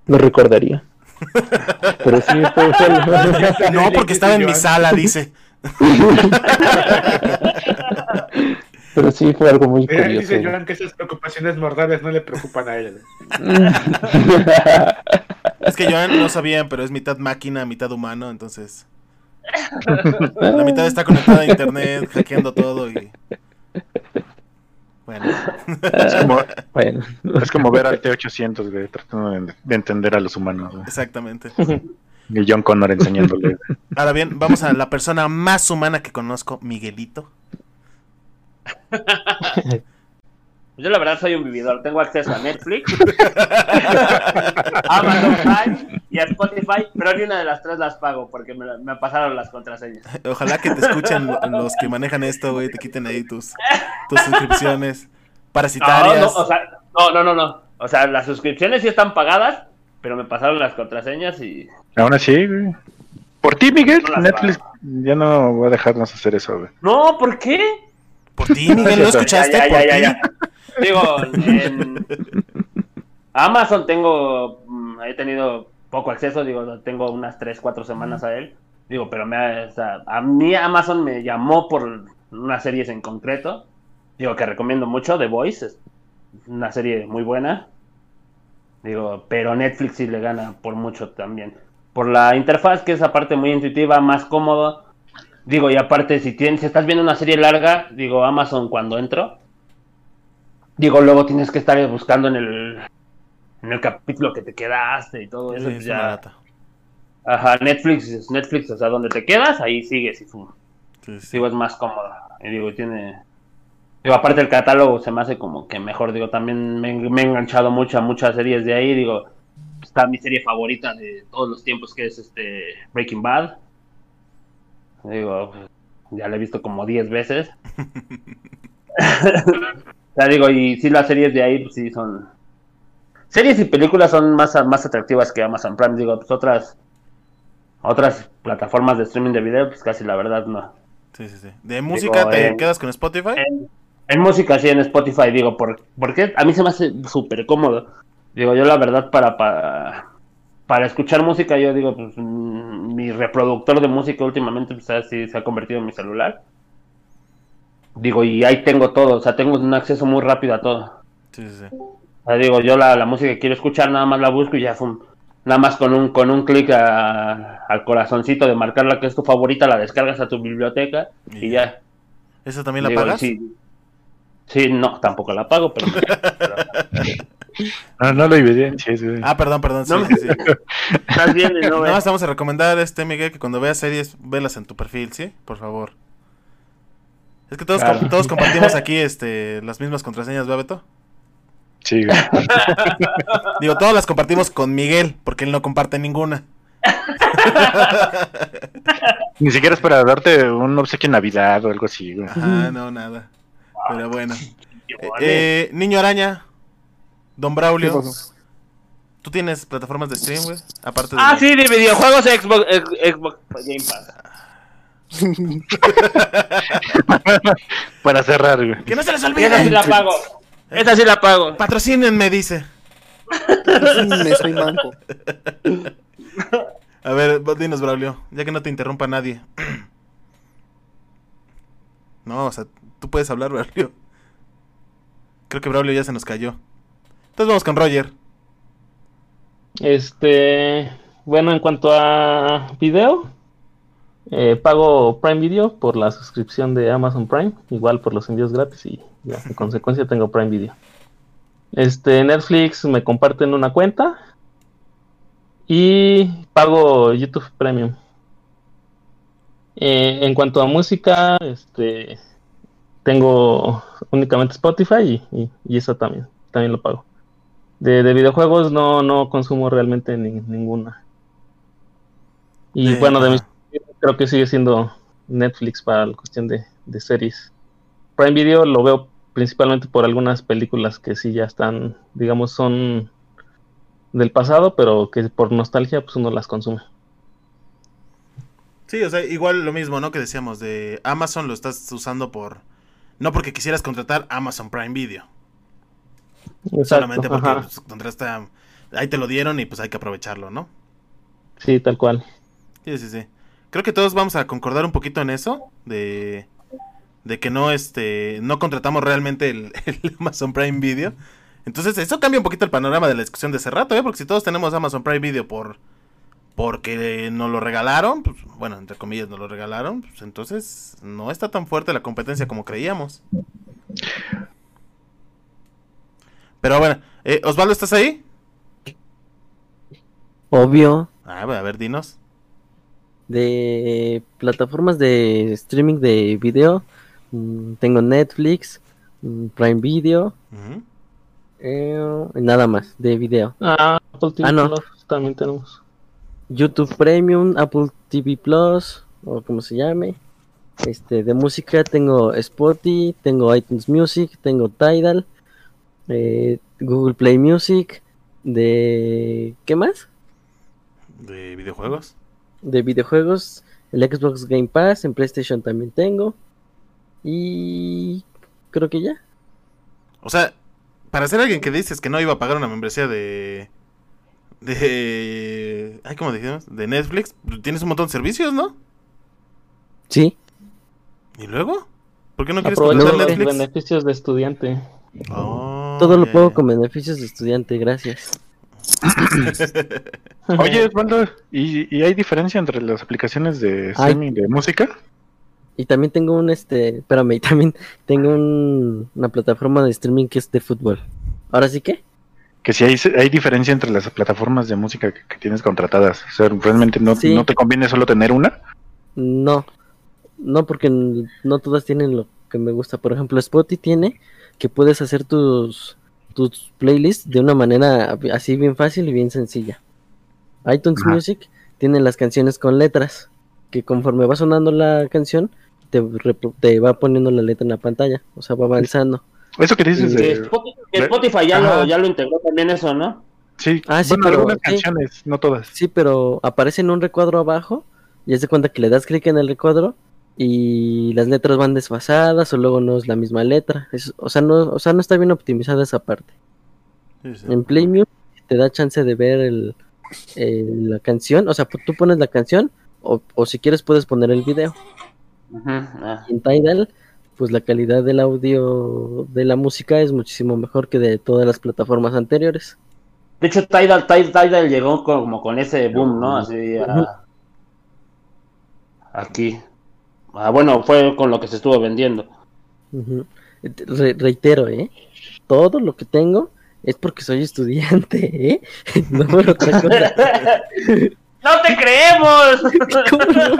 No recordaría. Pero sí, fue, fue algo- No, porque estaba en mi sala, dice. Pero sí fue algo muy Mira, curioso. dice. Joan que esas preocupaciones mortales no le preocupan a él. Es que Joan no sabían, pero es mitad máquina, mitad humano, entonces. La mitad está conectada a internet, hackeando todo y. Bueno. Es como, Bueno, es como ver al T-800, güey, tratando de, de entender a los humanos. güey. Exactamente. Y John Connor enseñándole. Ahora bien, vamos a la persona más humana que conozco, Miguelito. Yo la verdad soy un vividor, tengo acceso a Netflix, Amazon Prime y a Spotify, pero ni una de las tres las pago porque me, me pasaron las contraseñas. Ojalá que te escuchen los que manejan esto, güey, te quiten ahí tus, tus suscripciones No, parasitarias. no, o sea, no, no, no, no. O sea, las suscripciones sí están pagadas, pero me pasaron las contraseñas y... Aún así, güey. Por ti, Miguel, No Netflix ya no voy a dejarnos hacer eso, güey. No, ¿por qué? Por ti, Miguel, ¿no escuchaste? Ya, ya, Por ya, ti. ya, ya. Digo, en Amazon tengo, mm, he tenido poco acceso, digo, tengo unas 3, 4 semanas a él. Digo, pero me, ha- a mí Amazon me llamó por unas series en concreto. Digo, que recomiendo mucho, The Voice, es una serie muy buena. Digo, pero Netflix sí le gana por mucho también. Por la interfaz, que es aparte muy intuitiva, más cómodo. Digo, y aparte, si tienes, si estás viendo una serie larga, digo, Amazon cuando entro, digo, luego tienes que estar buscando en el, en el capítulo que te quedaste y todo eso. Sí, es ya. Ajá, Netflix Netflix, o sea, donde te quedas, ahí sigues y pum. Sí, sí. Digo, es más cómodo. Y digo, tiene. Digo, aparte el catálogo se me hace como que mejor. Digo, también me, me he enganchado mucho a muchas series de ahí. Digo, está mi serie favorita de todos los tiempos, que es este Breaking Bad. Digo, ya la he visto como 10 veces. sea, digo, y sí, las series de ahí, pues sí son. Series y películas son más, más atractivas que Amazon Prime. Digo, pues otras. Otras plataformas de streaming de video, pues casi la verdad no. Sí, sí, sí. ¿De música te quedas con Spotify? En, en música, sí, en Spotify, digo, por, porque a mí se me hace súper cómodo. Digo, yo la verdad, para, para, para escuchar música, yo digo, pues mm, mi reproductor de música últimamente pues, así se ha convertido en mi celular. Digo, y ahí tengo todo, o sea, tengo un acceso muy rápido a todo. Sí, sí, sí. O sea, digo, yo la, la música que quiero escuchar, nada más la busco y ya, fum, nada más con un, con un clic al corazoncito de marcar la que es tu favorita, la descargas a tu biblioteca y ya. ¿Esa también la Digo, pagas? Sí, sí, no, tampoco la pago, pero... No, no lo evidencies, güey. Ah, perdón, perdón. Sí, No sí, sí. Estás bien, y no Nada más vamos a recomendar, este Miguel, que cuando veas series, velas en tu perfil, ¿sí? Por favor. Es que todos, Claro. com- todos compartimos aquí este, las mismas contraseñas, ¿verdad, Beto? Sí, güey. Digo, todas las compartimos con Miguel, porque él no comparte ninguna. Ni siquiera es para darte un obsequio en Navidad o algo así, güey. Ajá, no, nada. Pero bueno. Qué Eh, bueno. eh, Niño Araña, Don ¿Qué Braulio? ¿tú tienes plataformas de stream, güey? Aparte de... Ah, sí, de videojuegos Xbox, Xbox Game Pass. Para cerrar, güey. ¡Que no se les Y esa sí olvide! la pago. Esa sí la pago. Patrocínenme, dice. Me soy manco. A ver, dinos, Braulio, ya que no te interrumpa nadie. No, o sea, tú puedes hablar, Braulio. Creo que Braulio ya se nos cayó. Entonces vamos con Roger. Este, bueno, en cuanto a video, eh, pago Prime Video por la suscripción de Amazon Prime, igual por los envíos gratis y ya, en consecuencia tengo Prime Video. Este, Netflix me comparten una cuenta y pago YouTube Premium. Eh, en cuanto a música, este, tengo únicamente Spotify y, y, y eso también, también lo pago. De, de videojuegos no, no consumo realmente ni- ninguna. Y bueno, de mis. Creo que sigue siendo Netflix para la cuestión de, de series. Prime Video lo veo principalmente por algunas películas que sí ya están, digamos, son del pasado, pero que por nostalgia pues uno las consume. Sí, o sea, igual lo mismo, ¿no? Que decíamos, de Amazon lo estás usando por... No porque quisieras contratar Amazon Prime Video. solamente porque pues, contrataste a- Ahí te lo dieron y pues hay que aprovecharlo, ¿no? Sí, tal cual. Sí, sí, sí. Creo que todos vamos a concordar un poquito en eso, de, de que no, este, no contratamos realmente el, el Amazon Prime Video. Entonces, eso cambia un poquito el panorama de la discusión de ese rato, ¿eh? Porque si todos tenemos Amazon Prime Video por, porque nos lo regalaron, pues, bueno, entre comillas nos lo regalaron, pues entonces no está tan fuerte la competencia como creíamos. Pero bueno, eh, Osvaldo, ¿estás ahí? Obvio, Ah, a ver, dinos. De plataformas de streaming de video, mm, tengo Netflix, mm, Prime Video, eh, nada más de video. Ah, Apple TV Ah, no. Plus también tenemos. YouTube Premium, Apple TV Plus, o como se llame. Este, de música tengo Spotify, tengo iTunes Music, tengo Tidal, eh, Google Play Music, de... ¿qué más? De videojuegos. De videojuegos, el Xbox Game Pass, en PlayStation también tengo. Y creo que ya. O sea, para ser alguien que dices que no iba a pagar una membresía de. de. Ay, ¿cómo dijimos? De Netflix, tienes un montón de servicios, ¿no? Sí, ¿Y luego? ¿Por qué no quieres contratar los Netflix? beneficios de estudiante. Oh, todo lo pago con beneficios de estudiante, gracias. Oye, Osvaldo, ¿y, y hay diferencia entre las aplicaciones de streaming de música? Y también tengo un, este, espérame, y también tengo un- una plataforma de streaming que es de fútbol. ¿Ahora sí que? Que si hay, hay diferencia entre las plataformas de música que, que tienes contratadas. O sea, realmente no, Sí. no te conviene solo tener una. No, no porque no todas tienen lo que me gusta. Por ejemplo, Spotify tiene que puedes hacer tus, tus playlists de una manera así bien fácil y bien sencilla. iTunes Ajá. Music tiene las canciones con letras, que conforme va sonando la canción, te, te va poniendo la letra en la pantalla, o sea, va avanzando. Eso que dices de... Spotify, que Spotify ya, lo, ya lo integró también eso, ¿no? Sí, Ah, sí, bueno, pero- algunas sí. canciones, no todas. Sí, pero aparece en un recuadro abajo y es de cuenta que le das clic en el recuadro y las letras van desfasadas o luego no es la misma letra. Es- o, sea, no, o sea, no está bien optimizada esa parte. Sí, sí. En Play Music te da chance de ver el, el- la canción, o sea, tú pones la canción o, o si quieres puedes poner el video. Ah. En Tidal, pues la calidad del audio de la música es muchísimo mejor que de todas las plataformas anteriores. De hecho, Tidal, Tidal, Tidal llegó como con ese boom, ¿no? Así a- Ujú. aquí. Ah, bueno, fue con lo que se estuvo vendiendo. Re- reitero, ¿eh? Todo lo que tengo es porque soy estudiante, ¿eh? No por otra cosa. ¡No te creemos!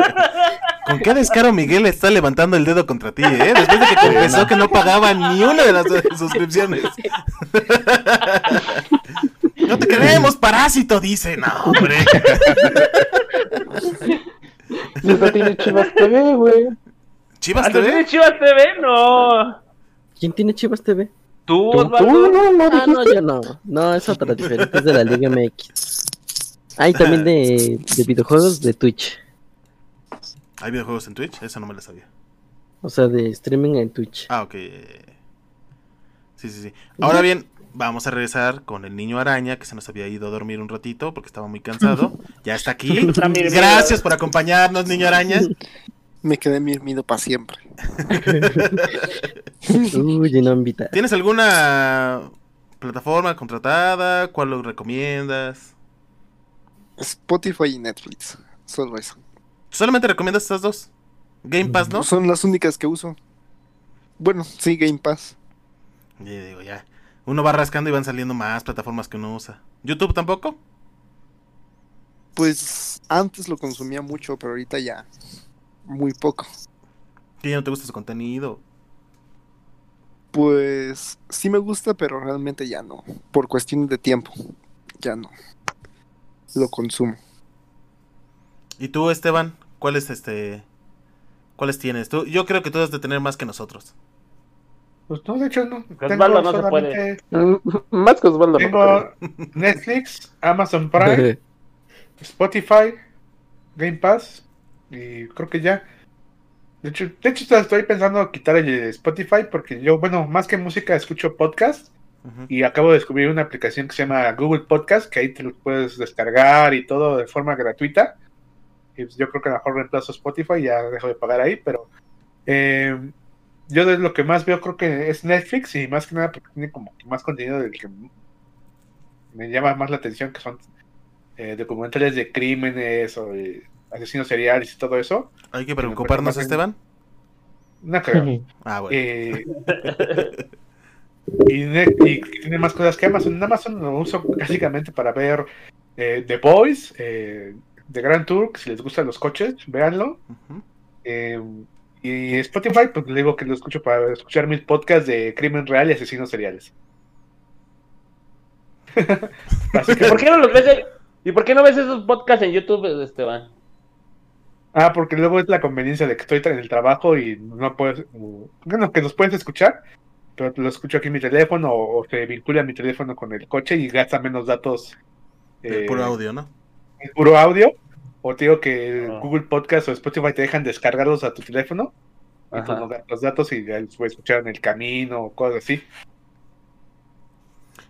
¿Con qué descaro Miguel está levantando el dedo contra ti, eh? Después de que confesó que no pagaba ni una de las suscripciones. No te creemos, parásito, dice. No, hombre. Neta tiene Chivas TV, güey. Chivas ¿Ah, ¿tú TV. tienes Chivas TV? No. ¿Quién tiene Chivas TV? ¿Tú, ¿Tú, Osvaldo? tú no, no Ah, no, yo no. No, es otra diferente, es de la Liga MX. Hay también de, de videojuegos de Twitch. ¿Hay videojuegos en Twitch? Esa no me la sabía. O sea, de streaming en Twitch. Ah, ok. Sí, sí, sí. Ahora bien, vamos a regresar con el niño araña que se nos había ido a dormir un ratito porque estaba muy cansado. Ya está aquí. Gracias por acompañarnos, niño araña. Me quedé dormido para siempre. Uy, no invita. ¿Tienes alguna plataforma contratada? ¿Cuál lo recomiendas? Spotify y Netflix. Solo eso. ¿Solamente recomiendas estas dos? Game Pass, ¿no? Son las únicas que uso. Bueno, sí, Game Pass. Y digo, ya. Uno va rascando y van saliendo más plataformas que uno usa. ¿YouTube tampoco? Pues antes lo consumía mucho, pero ahorita ya muy poco. ¿Que ya no te gusta su contenido? Pues sí me gusta, pero realmente ya no. Por cuestión de tiempo, ya no. Lo consumo. ¿Y tú, Esteban? ¿Cuáles este cuáles tienes? Tú, yo creo que tú debes de tener más que nosotros. Pues no, de hecho no. Osvaldo no se puede. solamente- Mm, Más que Osvaldo. no. Tengo Netflix, Amazon Prime, Spotify, Game Pass y creo que ya. De hecho, de hecho estoy pensando quitar el Spotify porque yo, bueno, más que música escucho podcast y acabo de descubrir una aplicación que se llama Google Podcast que ahí te lo puedes descargar y todo de forma gratuita. Y pues yo creo que a lo mejor reemplazo Spotify y ya dejo de pagar ahí, pero eh, yo de lo que más veo creo que es Netflix y más que nada porque tiene como que más contenido del que me llama más la atención que son eh, documentales de crímenes o de asesinos seriales y todo eso. Hay que preocuparnos, parece Esteban. No creo. Ah, bueno. Eh, y, ne- y que tiene más cosas que Amazon. En Amazon lo uso básicamente para ver eh, The Boys, eh, The Grand Tour, que si les gustan los coches, véanlo. Eh, y Spotify, pues le digo que lo escucho para escuchar mis podcasts de crimen real y asesinos seriales. Así que, ¿Por qué no los ves? ¿Y por qué no ves esos podcasts en YouTube, Esteban? ah, porque luego es la conveniencia de que estoy en el trabajo y no puedes, bueno, que los puedes escuchar, pero lo escucho aquí en mi teléfono o, se vincula mi teléfono con el coche y gasta menos datos. El eh, puro audio, ¿no? en puro audio. O te digo que. Google Podcast o Spotify te dejan descargarlos a tu teléfono. Y pues no los datos y ya los escuchar en el camino o cosas así.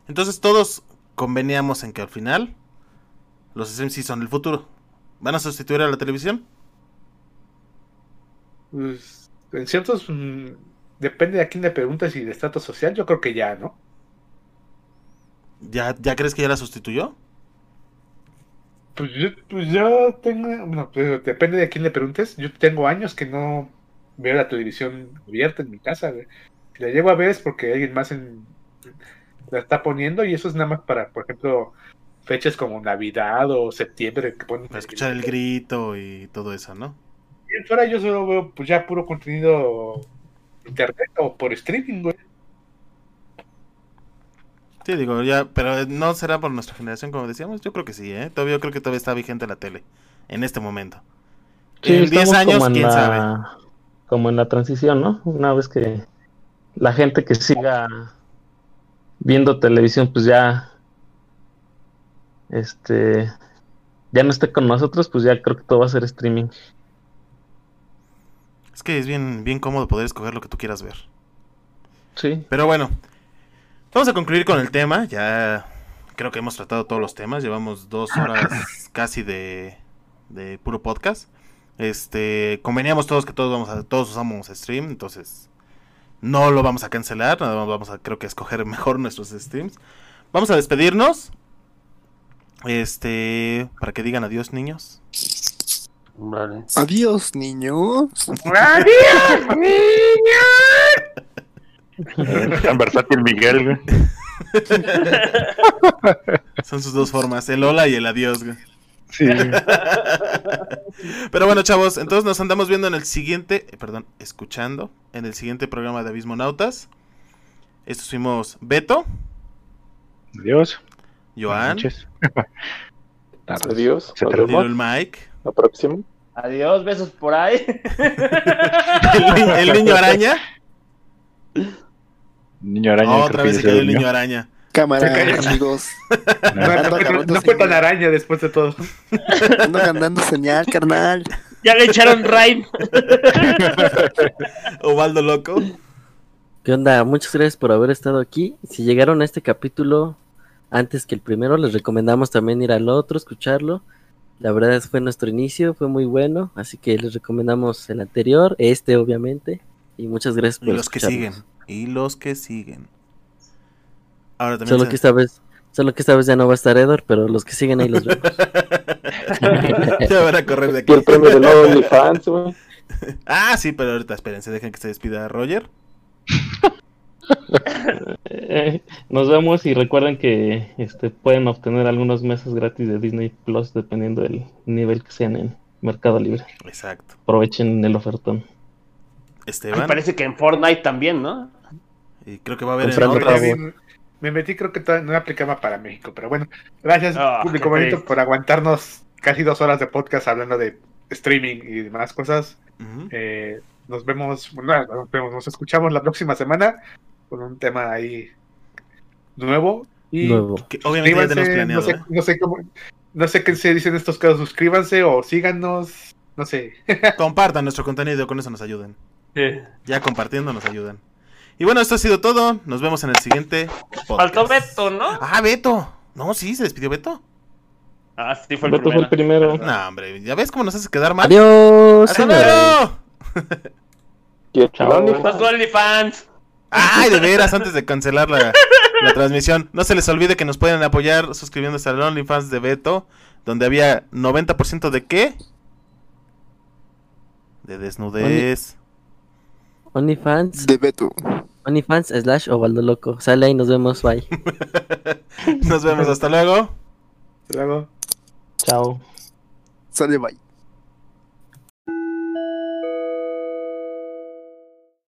Entonces todos conveníamos en que al final los sí son el futuro. ¿Van a sustituir a la televisión? Pues, en ciertos. mm, depende de a quién le preguntas y de estatus social, yo creo que ya, ¿no? ¿Ya, ¿Ya crees que ya la sustituyó? Pues yo, pues yo tengo. Bueno, pues depende de a quién le preguntes. Yo tengo años que no veo la televisión abierta en mi casa. güey. Si la llego a ver es porque alguien más en- la está poniendo y eso es nada más para, por ejemplo, fechas como Navidad o septiembre que ponen. Para escuchar el grito y todo eso, ¿no? Y ahora yo solo veo pues ya puro contenido internet o por streaming, güey. Sí, digo, ya, pero no será por nuestra generación, como decíamos. Yo creo que sí, ¿eh? Todavía yo creo que todavía está vigente la tele en este momento. Sí, en 10 estamos años, como en quién la- sabe. Como en la transición, ¿no? Una vez que la gente que siga viendo televisión, pues ya, este, ya no esté con nosotros, pues ya creo que todo va a ser streaming. Es que es bien, bien cómodo poder escoger lo que tú quieras ver. Sí. Pero bueno, vamos a concluir con el tema. Ya creo que hemos tratado todos los temas. Llevamos dos horas casi de, de puro podcast. Este, conveníamos todos que todos vamos a, todos usamos stream, entonces no lo vamos a cancelar. Nada más vamos a, creo que escoger mejor nuestros streams. Vamos a despedirnos. Este, para que digan adiós, niños. Vale. Adiós, niños. Tan versátil Miguel, güey. Son sus dos formas, el hola y el adiós. güey. Sí. Pero bueno, chavos, entonces nos andamos viendo en el siguiente, eh, perdón, escuchando en el siguiente programa de Abismo Nautas. Estos fuimos Beto, Adiós. Joan. Adiós. Little Mike, La próxima. Adiós, besos por ahí. el, el niño araña. Niño araña. Otra creo vez se cayó el niño araña. Cámara, amigos. No, No. no fue, no tan araña después de todo. Ando ganando señal, carnal. ya le echaron raid. Ovaldo Loco. ¿Qué onda? Muchas gracias por haber estado aquí. Si llegaron a este capítulo antes que el primero, les recomendamos también ir al otro, escucharlo. La verdad es fue nuestro inicio, fue muy bueno, así que les recomendamos el anterior, este obviamente, y muchas gracias por Y los que siguen. Y los que siguen. Ahora también. Solo se- que esta vez, solo que esta vez ya no va a estar Edor, pero los que siguen ahí los vemos. ya van a correr de Y el aquí. premio de nuevo OnlyFans, güey. Ah, sí, pero ahorita espérense, dejen que se despida Roger. Nos vemos y recuerden que este, pueden obtener algunos meses gratis de Disney Plus dependiendo del nivel que sean en Mercado Libre. Exacto. Aprovechen el ofertón. Me Esteban. parece que en Fortnite también, ¿no? Y creo que va a haber en. Me, me metí, creo que no aplicaba para México, pero bueno. Gracias, Ah, público bonito, triste. por aguantarnos casi dos horas de podcast hablando de streaming y demás cosas. Eh, nos vemos, bueno, nos vemos, nos escuchamos la próxima semana con un tema ahí nuevo. Y Nuevo. Que obviamente ya tenemos suscríbanse, planeado. no sé, ¿eh? no sé cómo, no sé qué se dice en estos casos, suscríbanse o síganos, no sé. Compartan nuestro contenido, con eso nos ayuden. Sí. Ya compartiendo nos ayudan. Y bueno, esto ha sido todo. Nos vemos en el siguiente podcast. Faltó Beto, ¿no? Ah, Beto. No, sí, se despidió Beto. Ah, sí, fue el Beto fue el primero. primero. No, hombre, ya ves cómo nos hace quedar mal. Adiós. ¡Hasta luego! OnlyFans. Ay, de veras, antes de cancelar la, la transmisión. No se les olvide que nos pueden apoyar suscribiéndose al OnlyFans de Beto, donde había 90% de qué? De desnudez. OnlyFans, De Beto. OnlyFans slash Ovaldo Loco. Sale ahí, nos vemos, bye. Nos vemos, hasta luego. Luego. Chao. Sale bye.